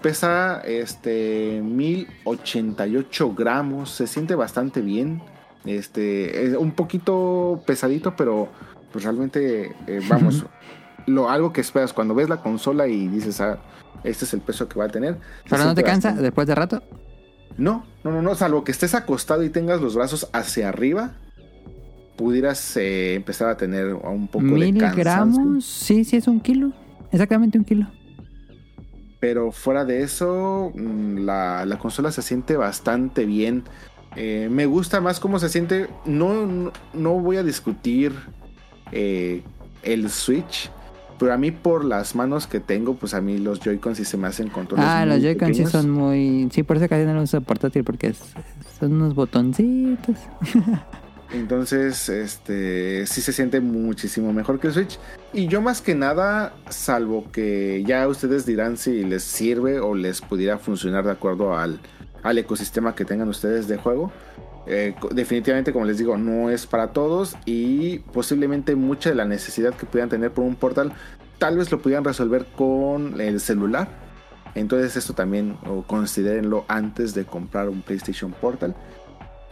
Pesa este 1088 gramos. Se siente bastante bien. Este es un poquito pesadito, pero pues realmente vamos. lo, algo que esperas cuando ves la consola y dices, ah, este es el peso que va a tener. Pero no te cansa bastante- después de rato. No, no, no, no, salvo que estés acostado y tengas los brazos hacia arriba, pudieras eh, empezar a tener un poco de Mil cansancio. gramos, sí, sí, es un kilo. Exactamente un kilo. Pero fuera de eso, mm, la, la consola se siente bastante bien. Eh, me gusta más cómo se siente. No, no, no voy a discutir eh, el Switch. Pero a mí por las manos que tengo, pues a mí los Joy-Cons sí se me hacen controles Ah, los muy Joy-Con sí son muy. Sí, por eso casi no los uso portátil porque es- son unos botoncitos. Entonces, este sí se siente muchísimo mejor que el Switch. Y yo más que nada, salvo que ya ustedes dirán si les sirve o les pudiera funcionar de acuerdo al, al ecosistema que tengan ustedes de juego. Eh, definitivamente, como les digo, no es para todos y posiblemente mucha de la necesidad que pudieran tener por un portal, tal vez lo pudieran resolver con el celular. Entonces esto también o considérenlo antes de comprar un PlayStation Portal.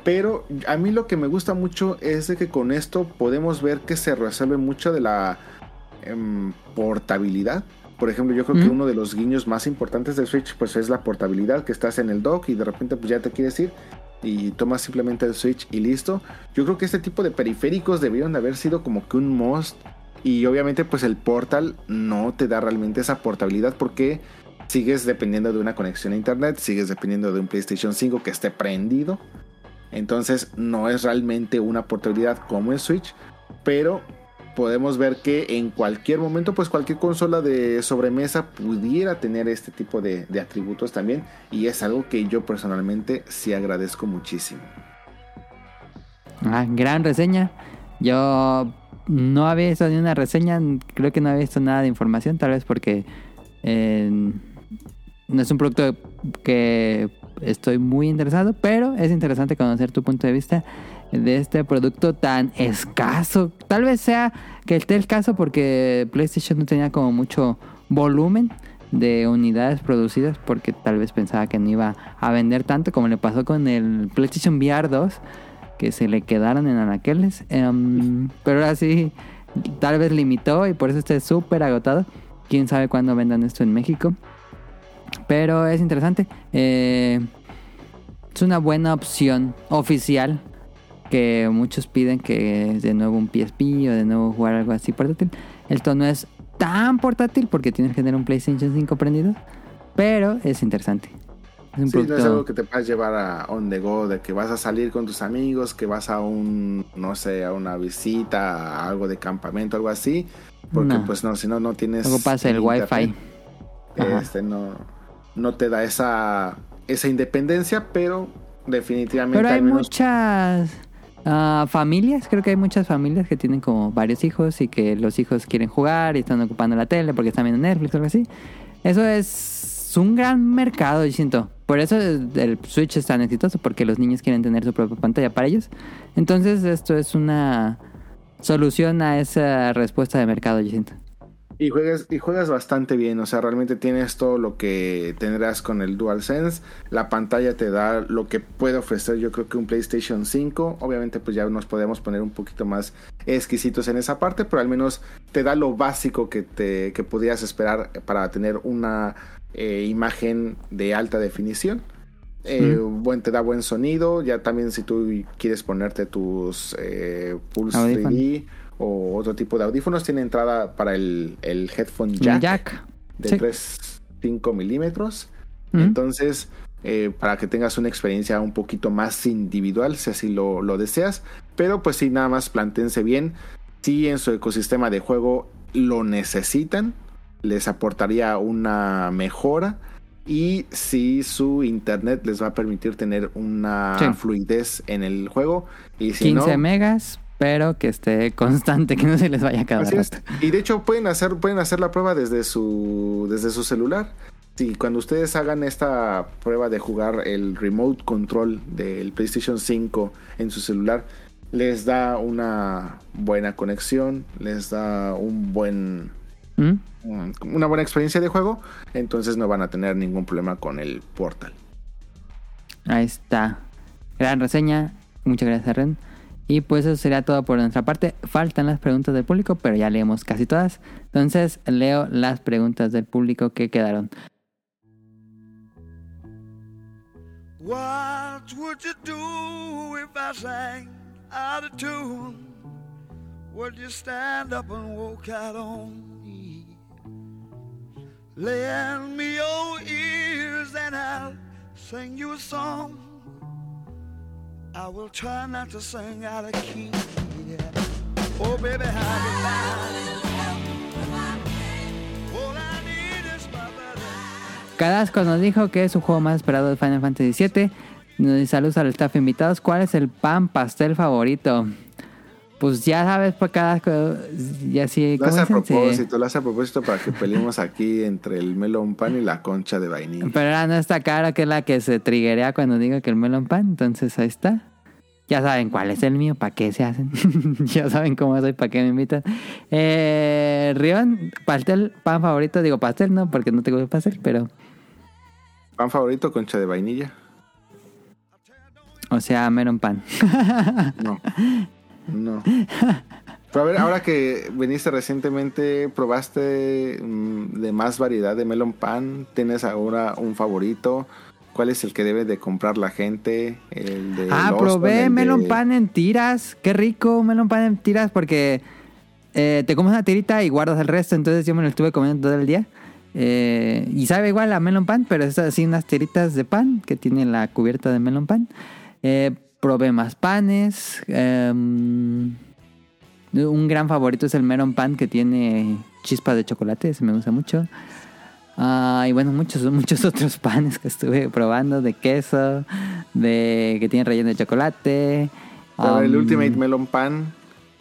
Pero a mí lo que me gusta mucho es de que con esto podemos ver que se resuelve mucho de la em, portabilidad. Por ejemplo, yo creo que uno de los guiños más importantes del Switch pues es la portabilidad, que estás en el dock y de repente pues ya te quieres ir y tomas simplemente el Switch y listo. Yo creo que este tipo de periféricos debieron de haber sido como que un must y obviamente pues el Portal no te da realmente esa portabilidad porque sigues dependiendo de una conexión a internet, sigues dependiendo de un PlayStation 5 que esté prendido. Entonces no es realmente una portabilidad como el Switch, pero podemos ver que en cualquier momento, pues cualquier consola de sobremesa pudiera tener este tipo de, atributos también. Y es algo que yo personalmente sí agradezco muchísimo. Ah, gran reseña. Yo no había visto ni una reseña, creo que no había visto nada de información, tal vez porque no es un producto que estoy muy interesado, pero es interesante conocer tu punto de vista de este producto tan escaso. Tal vez sea que esté el caso porque PlayStation no tenía como mucho volumen de unidades producidas porque tal vez pensaba que no iba a vender tanto como le pasó con el PlayStation VR 2 que se le quedaron en anaqueles. Em, pero ahora sí, tal vez limitó y por eso esté súper agotado. Quién sabe cuándo vendan esto en México. Pero es interesante. Eh, es una buena opción oficial que muchos piden que de nuevo un PSP o de nuevo jugar algo así portátil. Esto no es tan portátil porque tienes que tener un PlayStation 5 prendido. pero es interesante. Es un Sí, no es algo que te puedas llevar a on the go, de que vas a salir con tus amigos, que vas a un, no sé, a una visita, a algo de campamento, algo así. Porque No. pues no, si no, no tienes... Luego pasa el internet. wifi. Ajá. Este no, no te da esa, esa independencia, pero definitivamente Pero hay menos muchas ah, familias, creo que hay muchas familias que tienen como varios hijos y que los hijos quieren jugar y están ocupando la tele porque están viendo Netflix o algo así. Eso es un gran mercado, yo siento. Por eso el Switch es tan exitoso, porque los niños quieren tener su propia pantalla para ellos. Entonces esto es una solución a esa respuesta de mercado, yo siento. Y juegas, y juegas bastante bien, o sea, realmente tienes todo lo que tendrás con el DualSense. La pantalla te da lo que puede ofrecer, yo creo que un PlayStation 5. Obviamente, pues ya nos podemos poner un poquito más exquisitos en esa parte, pero al menos te da lo básico que, te, que podrías esperar para tener una eh, imagen de alta definición. Eh, buen, te da buen sonido. Ya también, si tú quieres ponerte tus eh, Pulse Audífonos. 3D o otro tipo de audífonos, tiene entrada para el, el headphone jack, Jack. de Sí. 3.5 milímetros. Entonces, eh, para que tengas una experiencia un poquito más individual, si así lo, lo deseas. Pero pues sí, nada más plantense bien. Si en su ecosistema de juego lo necesitan, les aportaría una mejora. Y si su internet les va a permitir tener una Sí. fluidez en el juego. Y si 15 no, megas, pero que esté constante, que no se les vaya a cada rato. Y de hecho pueden hacer, pueden hacer la prueba desde su, desde su celular. Si cuando ustedes hagan esta prueba de jugar el remote control del PlayStation 5 en su celular, les da una buena conexión, les da un buen ¿Mm? una buena experiencia de juego, entonces no van a tener ningún problema con el Portal. Ahí está. Gran reseña. Muchas gracias, Ren. Y pues eso sería todo por nuestra parte. Faltan las preguntas del público, pero ya leemos casi todas. Entonces leo las preguntas del público que quedaron. What would you do if I sang out of tune? Would you stand up and walk out on me? Lend me your ears and I'll sing you a song. I will try not to sing out of key. Yeah. Oh, baby, nos dijo que es su juego más esperado de Final Fantasy VII. Saludos al staff invitados. ¿Cuál es el pan pastel favorito? Pues ya sabes, pues Cadasco, ya sí, Lo ¿cómo hace a propósito, lo hace a propósito para que peleemos aquí entre el melon pan y la concha de vainilla. Pero no está cara, que es la que se triguea cuando digo que el melon pan. Entonces ahí está. Ya saben cuál es el mío, para qué se hacen. ya saben cómo soy, para qué me invitan. Eh, Rion, pastel, pan favorito. Digo pastel, no, porque no tengo el pastel, pero. ¿Pan favorito, concha de vainilla? O sea, melon pan. No. No. Pero a ver, ahora que viniste recientemente, probaste mm, de más variedad de melon pan. ¿Tienes ahora un favorito? ¿Cuál es el que debe de comprar la gente? El de ah, probé el de- melon pan en tiras. Qué rico, melon pan en tiras, porque eh, te comes una tirita y guardas el resto. Entonces yo me lo estuve comiendo todo el día. Eh, y sabe igual a melon pan, pero es así unas tiritas de pan que tiene la cubierta de melon pan. Eh, probé más panes. em, un gran favorito es el melon pan que tiene chispas de chocolate, ese me gusta mucho. Ah, y bueno, muchos, muchos otros panes que estuve probando de queso, de que tienen relleno de chocolate. El Am, Ultimate Melon Pan,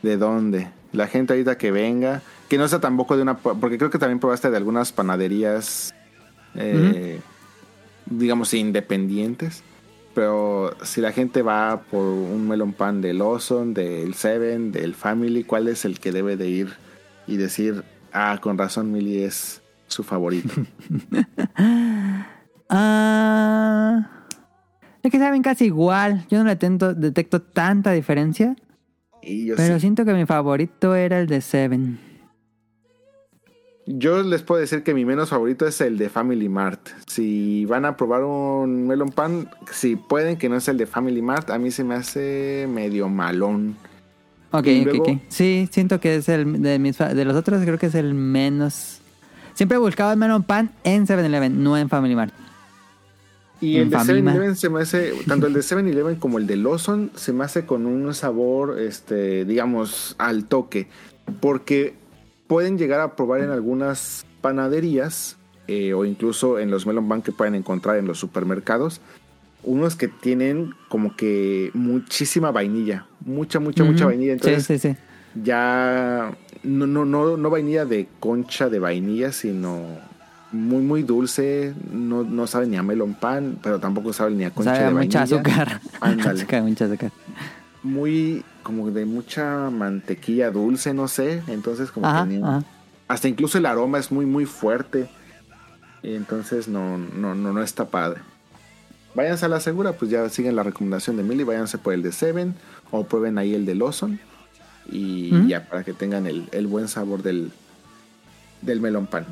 ¿de dónde? La gente ahorita que venga, que no sea tampoco de una, porque creo que también probaste de algunas panaderías, eh, digamos, independientes. Pero si la gente va por un melon pan del Lawson, del Seven, del Family, ¿cuál es el que debe de ir y decir, ah, con razón, Millie es su favorito? Ah, es que saben casi igual. Yo no le tento- detecto tanta diferencia. y yo Pero sí. siento que mi favorito era el de Seven. Yo les puedo decir que mi menos favorito es el de Family Mart. Si van a probar un melon pan, si pueden que no es el de Family Mart, a mí se me hace medio malón. Ok, luego- ok. Sí, siento que es el de mis de los otros creo que es el menos. Siempre he buscado el melon pan en 7-Eleven, no en Family Mart. Y En el de Famima. 7-Eleven se me hace, tanto el de 7-Eleven como el de Lawson, se me hace con un sabor, este, digamos, al toque. Porque pueden llegar a probar en algunas panaderías eh, o incluso en los melon pan que pueden encontrar en los supermercados. Unos que tienen como que muchísima vainilla. Mucha, mucha, mucha vainilla. Entonces sí, sí, sí. ya no, no, no, no vainilla de concha de vainilla, sino muy, muy dulce. No, no sabe ni a melon pan, pero tampoco sabe ni a concha Sabe de vainilla. mucha azúcar. Ándale. Azúcar, mucha azúcar. Muy como de mucha mantequilla dulce, no sé. Entonces como Ajá, ajá. hasta incluso el aroma es muy, muy fuerte. Y entonces no, no, no, no está padre. Váyanse a la segura, pues ya siguen la recomendación de Milly, váyanse por el de Seven o prueben ahí el de Lawson. Y ya para que tengan el, el buen sabor del, del melón pan.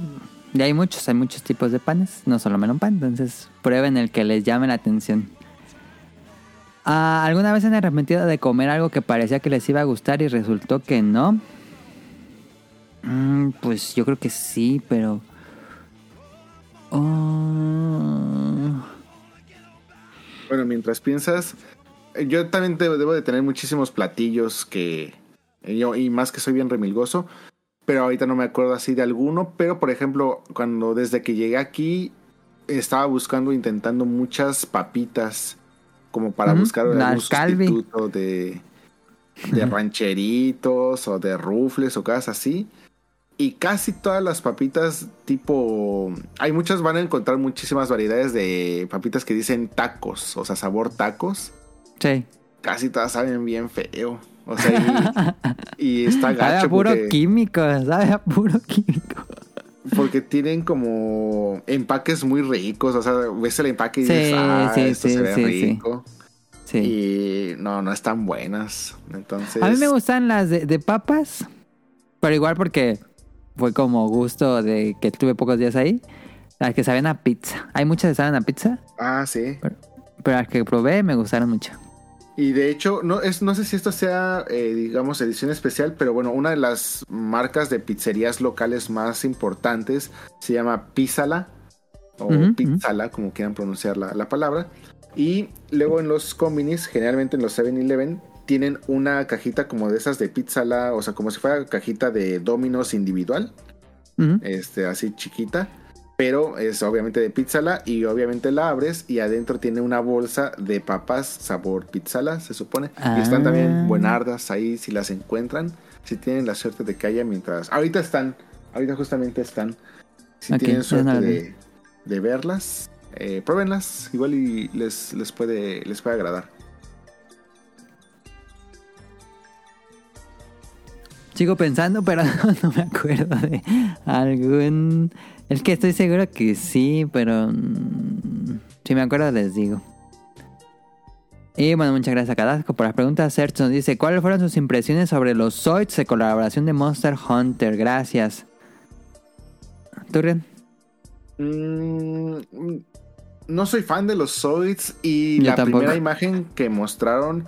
Y hay muchos, hay muchos tipos de panes, no solo melon pan, entonces prueben el que les llame la atención. Ah, ¿Alguna vez se han arrepentido de comer algo que parecía que les iba a gustar y resultó que no? Mm, pues yo creo que sí, pero... Oh, Bueno, mientras piensas, eh, yo también debo, de tener muchísimos platillos que eh, yo y más que soy bien remilgoso, pero ahorita no me acuerdo así de alguno, pero por ejemplo, cuando desde que llegué aquí estaba buscando intentando muchas papitas como para Ujú, buscar las algún Calvi. sustituto de de rancheritos o de rufles o cosas así. Y casi todas las papitas tipo... Hay muchas, van a encontrar muchísimas variedades de papitas que dicen tacos, o sea, sabor tacos. sí. Casi todas saben bien feo. O sea, y, y está Sabe a gacho puro porque, químico, sabe a puro químico. Porque tienen como empaques muy ricos. O sea, ves el empaque y Sí, dices, ah, sí, esto sí, se ve sí, sí. rico. Sí. Y no, no están buenas. Entonces... A mí me gustan las de, de papas, pero igual porque fue como gusto de que tuve pocos días ahí. Las que saben a pizza. Hay muchas que saben a pizza, Ah, sí. pero las que probé me gustaron mucho. Y de hecho, no, es, no sé si esto sea, eh, digamos, edición especial, pero bueno, una de las marcas de pizzerías locales más importantes se llama Pizzala, o Ujú, Pizzala, como quieran pronunciar la, la palabra. Y luego en los combinis, generalmente en los 7-Eleven, tienen una cajita como de esas de Pizzala, o sea, como si fuera cajita de Domino's individual, Ujú. este, así chiquita. Pero es obviamente de pizzala y obviamente la abres y adentro tiene una bolsa de papas sabor pizzala, se supone. Y están Ah. también buenardas ahí si las encuentran. Si tienen la suerte de que haya mientras... Ahorita están, ahorita justamente están. Si tienen suerte de, de verlas, eh, pruébenlas. Igual y les, les, puede, les puede agradar. Sigo pensando, pero no me acuerdo de algún... Es que estoy seguro que sí, pero... mm, Si me acuerdo les digo. Y bueno, muchas gracias a Cadasco por las preguntas. Serge nos dice, ¿cuáles fueron sus impresiones sobre los Zoids de colaboración de Monster Hunter? Gracias. ¿Turrian? Mm, no soy fan de los Zoids y Yo la tampoco. primera imagen que mostraron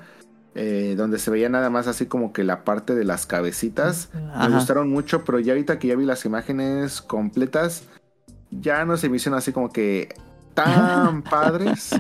eh, donde se veía nada más así como que la parte de las cabecitas Ajá. me gustaron mucho, pero ya ahorita que ya vi las imágenes completas ya no se me hicieron así como que tan padres,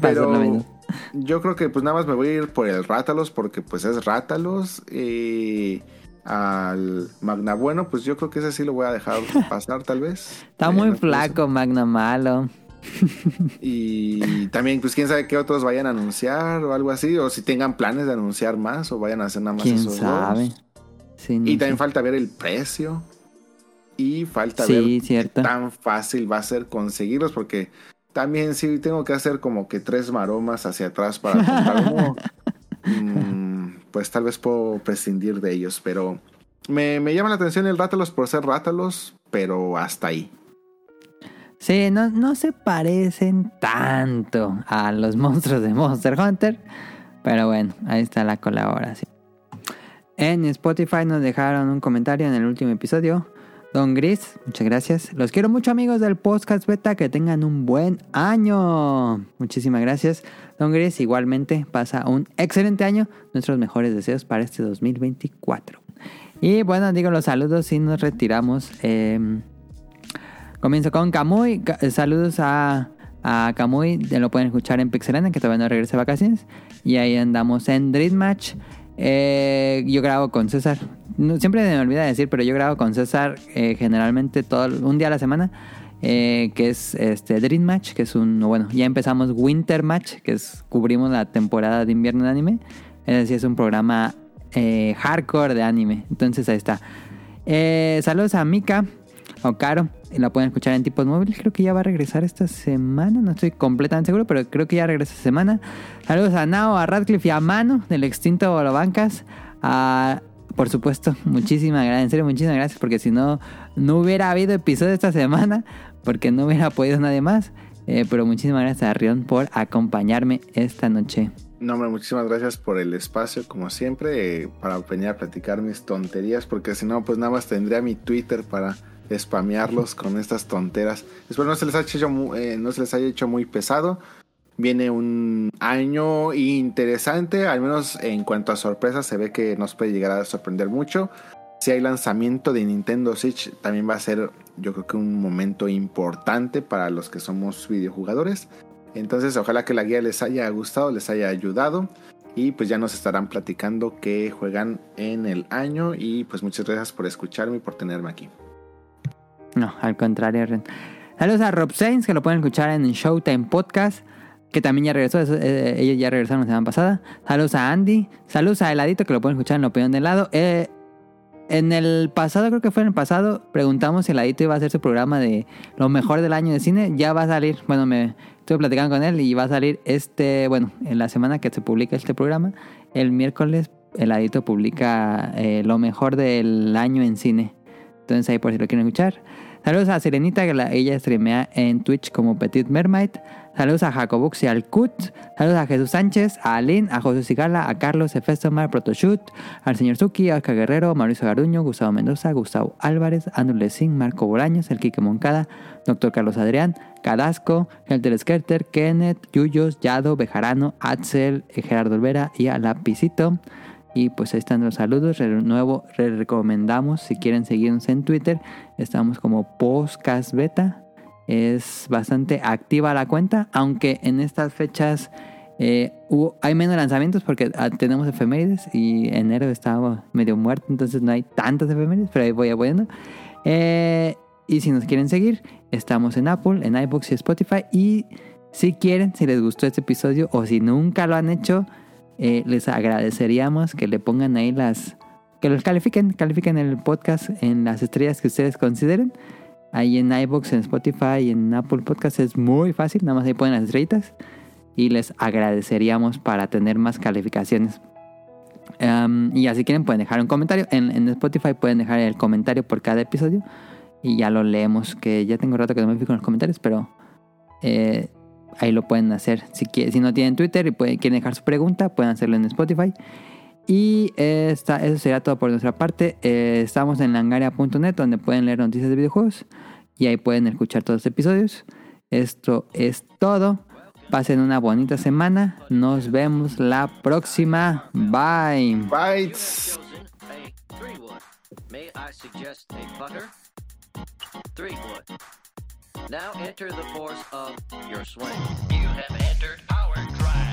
pero yo creo que pues nada más me voy a ir por el Rátalos porque pues es Rátalos y al Magna Bueno pues yo creo que ese sí lo voy a dejar pasar tal vez. Está Eh, muy no que flaco, Magna Malo. Y también, pues quién sabe qué otros vayan a anunciar o algo así, o si tengan planes de anunciar más o vayan a hacer nada más ¿Quién esos sabe? dos. Sí, no Y también falta ver el precio. Y falta Sí, ver qué cierto. tan fácil va a ser conseguirlos, porque también sí tengo que hacer como que tres maromas hacia atrás para comprar uno. Mm, pues tal vez puedo prescindir de ellos, pero me, me llama la atención el Rátalos por ser Rátalos, pero hasta ahí. Sí, no, no se parecen tanto a los monstruos de Monster Hunter. Pero bueno, ahí está la colaboración. En Spotify nos dejaron un comentario en el último episodio. Don Gris, muchas gracias. Los quiero mucho amigos del podcast beta. Que tengan un buen año. Muchísimas gracias. Don Gris, igualmente pasa un excelente año. Nuestros mejores deseos para este 2024. Y bueno, digo los saludos y nos retiramos. Eh, Comienzo con Kamui. Ca- eh, Saludos a, a Kamui. Ya Lo pueden escuchar en Pixelana, que todavía no regresa de vacaciones. Y ahí andamos en Dream Match. Eh, yo grabo con César. No, siempre me olvida decir, pero yo grabo con César eh, generalmente todo un día a la semana. que es este Dream Match, que es un, bueno, ya empezamos Winter Match, que es cubrimos la temporada de invierno de anime. Es decir, es un programa hardcore de anime. Entonces ahí está. Saludos a Mika o Caro. La pueden escuchar en tipos móviles. Creo que ya va a regresar esta semana. No estoy completamente seguro, pero creo que ya regresa esta semana. Saludos a Nao, a Radcliffe y a Mano del extinto Bolobancas. A, por supuesto, muchísimas gracias. En serio, muchísimas gracias. Porque si no, no hubiera habido episodio esta semana. Porque no hubiera podido nadie más. Eh, pero muchísimas gracias a Rion por acompañarme esta noche. No, hombre, muchísimas gracias por el espacio, como siempre, eh, para venir a platicar mis tonterías, porque si no, pues nada más tendría mi Twitter para spamearlos con estas tonteras. Espero no se les haya hecho, mu- eh, no se les haya hecho muy pesado. Viene un año interesante, al menos en cuanto a sorpresas, se ve que nos puede llegar a sorprender mucho. Si hay lanzamiento de Nintendo Switch, también va a ser, yo creo que un momento importante para los que somos videojugadores. Entonces, ojalá que la guía les haya gustado, les haya ayudado. Y pues ya nos estarán platicando que juegan en el año. Y pues muchas gracias por escucharme y por tenerme aquí. No, al contrario, Ren. Saludos a Rob Sainz, que lo pueden escuchar en Showtime Podcast, que también ya regresó, eh, ellos ya regresaron la semana pasada. Saludos a Andy, saludos a Heladito, que lo pueden escuchar en La Opinión de Helado. Eh, en el pasado, creo que fue en el pasado, preguntamos si Heladito iba a hacer su programa de lo mejor del año de cine. Ya va a salir, bueno, me estuve platicando con él y va a salir este, bueno, en la semana que se publica este programa, el miércoles, Heladito publica eh, lo mejor del año en cine. Entonces ahí por si lo quieren escuchar. Saludos a Serenita, que la- ella streamea en Twitch como Petit Mermaid. Saludos a Jacobux y al Cut. Saludos a Jesús Sánchez, a Aline, a José Sigala, a Carlos Efestomar, Protoshoot, al señor Suki, a Oscar Guerrero, Mauricio Garuño, Gustavo Mendoza, Gustavo Álvarez, Andrew Lessing, Marco Bolaños, el Quique Moncada, Doctor Carlos Adrián, Cadasco, Helter Skelter, Kenneth, Yuyos, Yado, Bejarano, Axel, Gerardo Olvera y a Lapicito. Y pues ahí están los saludos. De nuevo, les recomendamos si quieren seguirnos en Twitter. Estamos como Podcast Beta. Es bastante activa la cuenta, aunque en estas fechas eh, hubo- hay menos lanzamientos porque ah, tenemos efemérides y enero estaba medio muerto, entonces no hay tantas efemérides, pero ahí voy apoyando. Eh, y si nos quieren seguir, estamos en Apple, en iBooks y Spotify. Y si quieren, si les gustó este episodio o si nunca lo han hecho, eh, les agradeceríamos que le pongan ahí las... Que los califiquen, califiquen el podcast en las estrellas que ustedes consideren. Ahí en iBox, en Spotify y en Apple Podcast es muy fácil, nada más ahí ponen las estrellitas. Y les agradeceríamos para tener más calificaciones. Um, y ya si quieren pueden dejar un comentario. En, en Spotify pueden dejar el comentario por cada episodio. Y ya lo leemos, que ya tengo rato que no me fijo en los comentarios, pero eh, ahí lo pueden hacer. Si, quie- si no tienen Twitter y pueden, quieren dejar su pregunta, pueden hacerlo en Spotify. Y esta- eso sería todo por nuestra parte. Eh, estamos en langaria.net donde pueden leer noticias de videojuegos y ahí pueden escuchar todos los episodios. Esto es todo. Pasen una bonita semana. Nos vemos la próxima. Bye. Three wood. May I suggest a butter? Three wood. Now enter the force of your swing. You have entered our drive.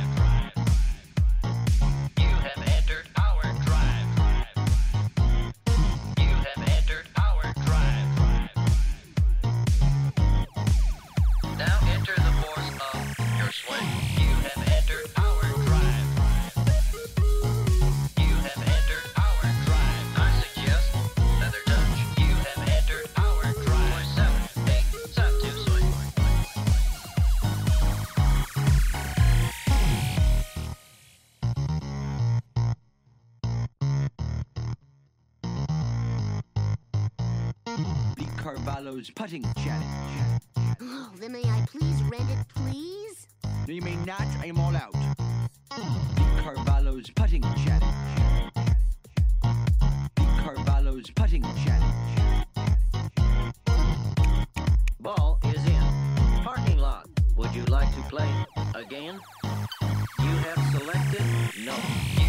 Carvalho's putting challenge. Oh, then may I please rent it, please? No, you may not. I am all out. Big Carvalho's putting challenge. Big Carvalho's putting challenge. Ball is in. Parking lot. Would you like to play again? You have selected no.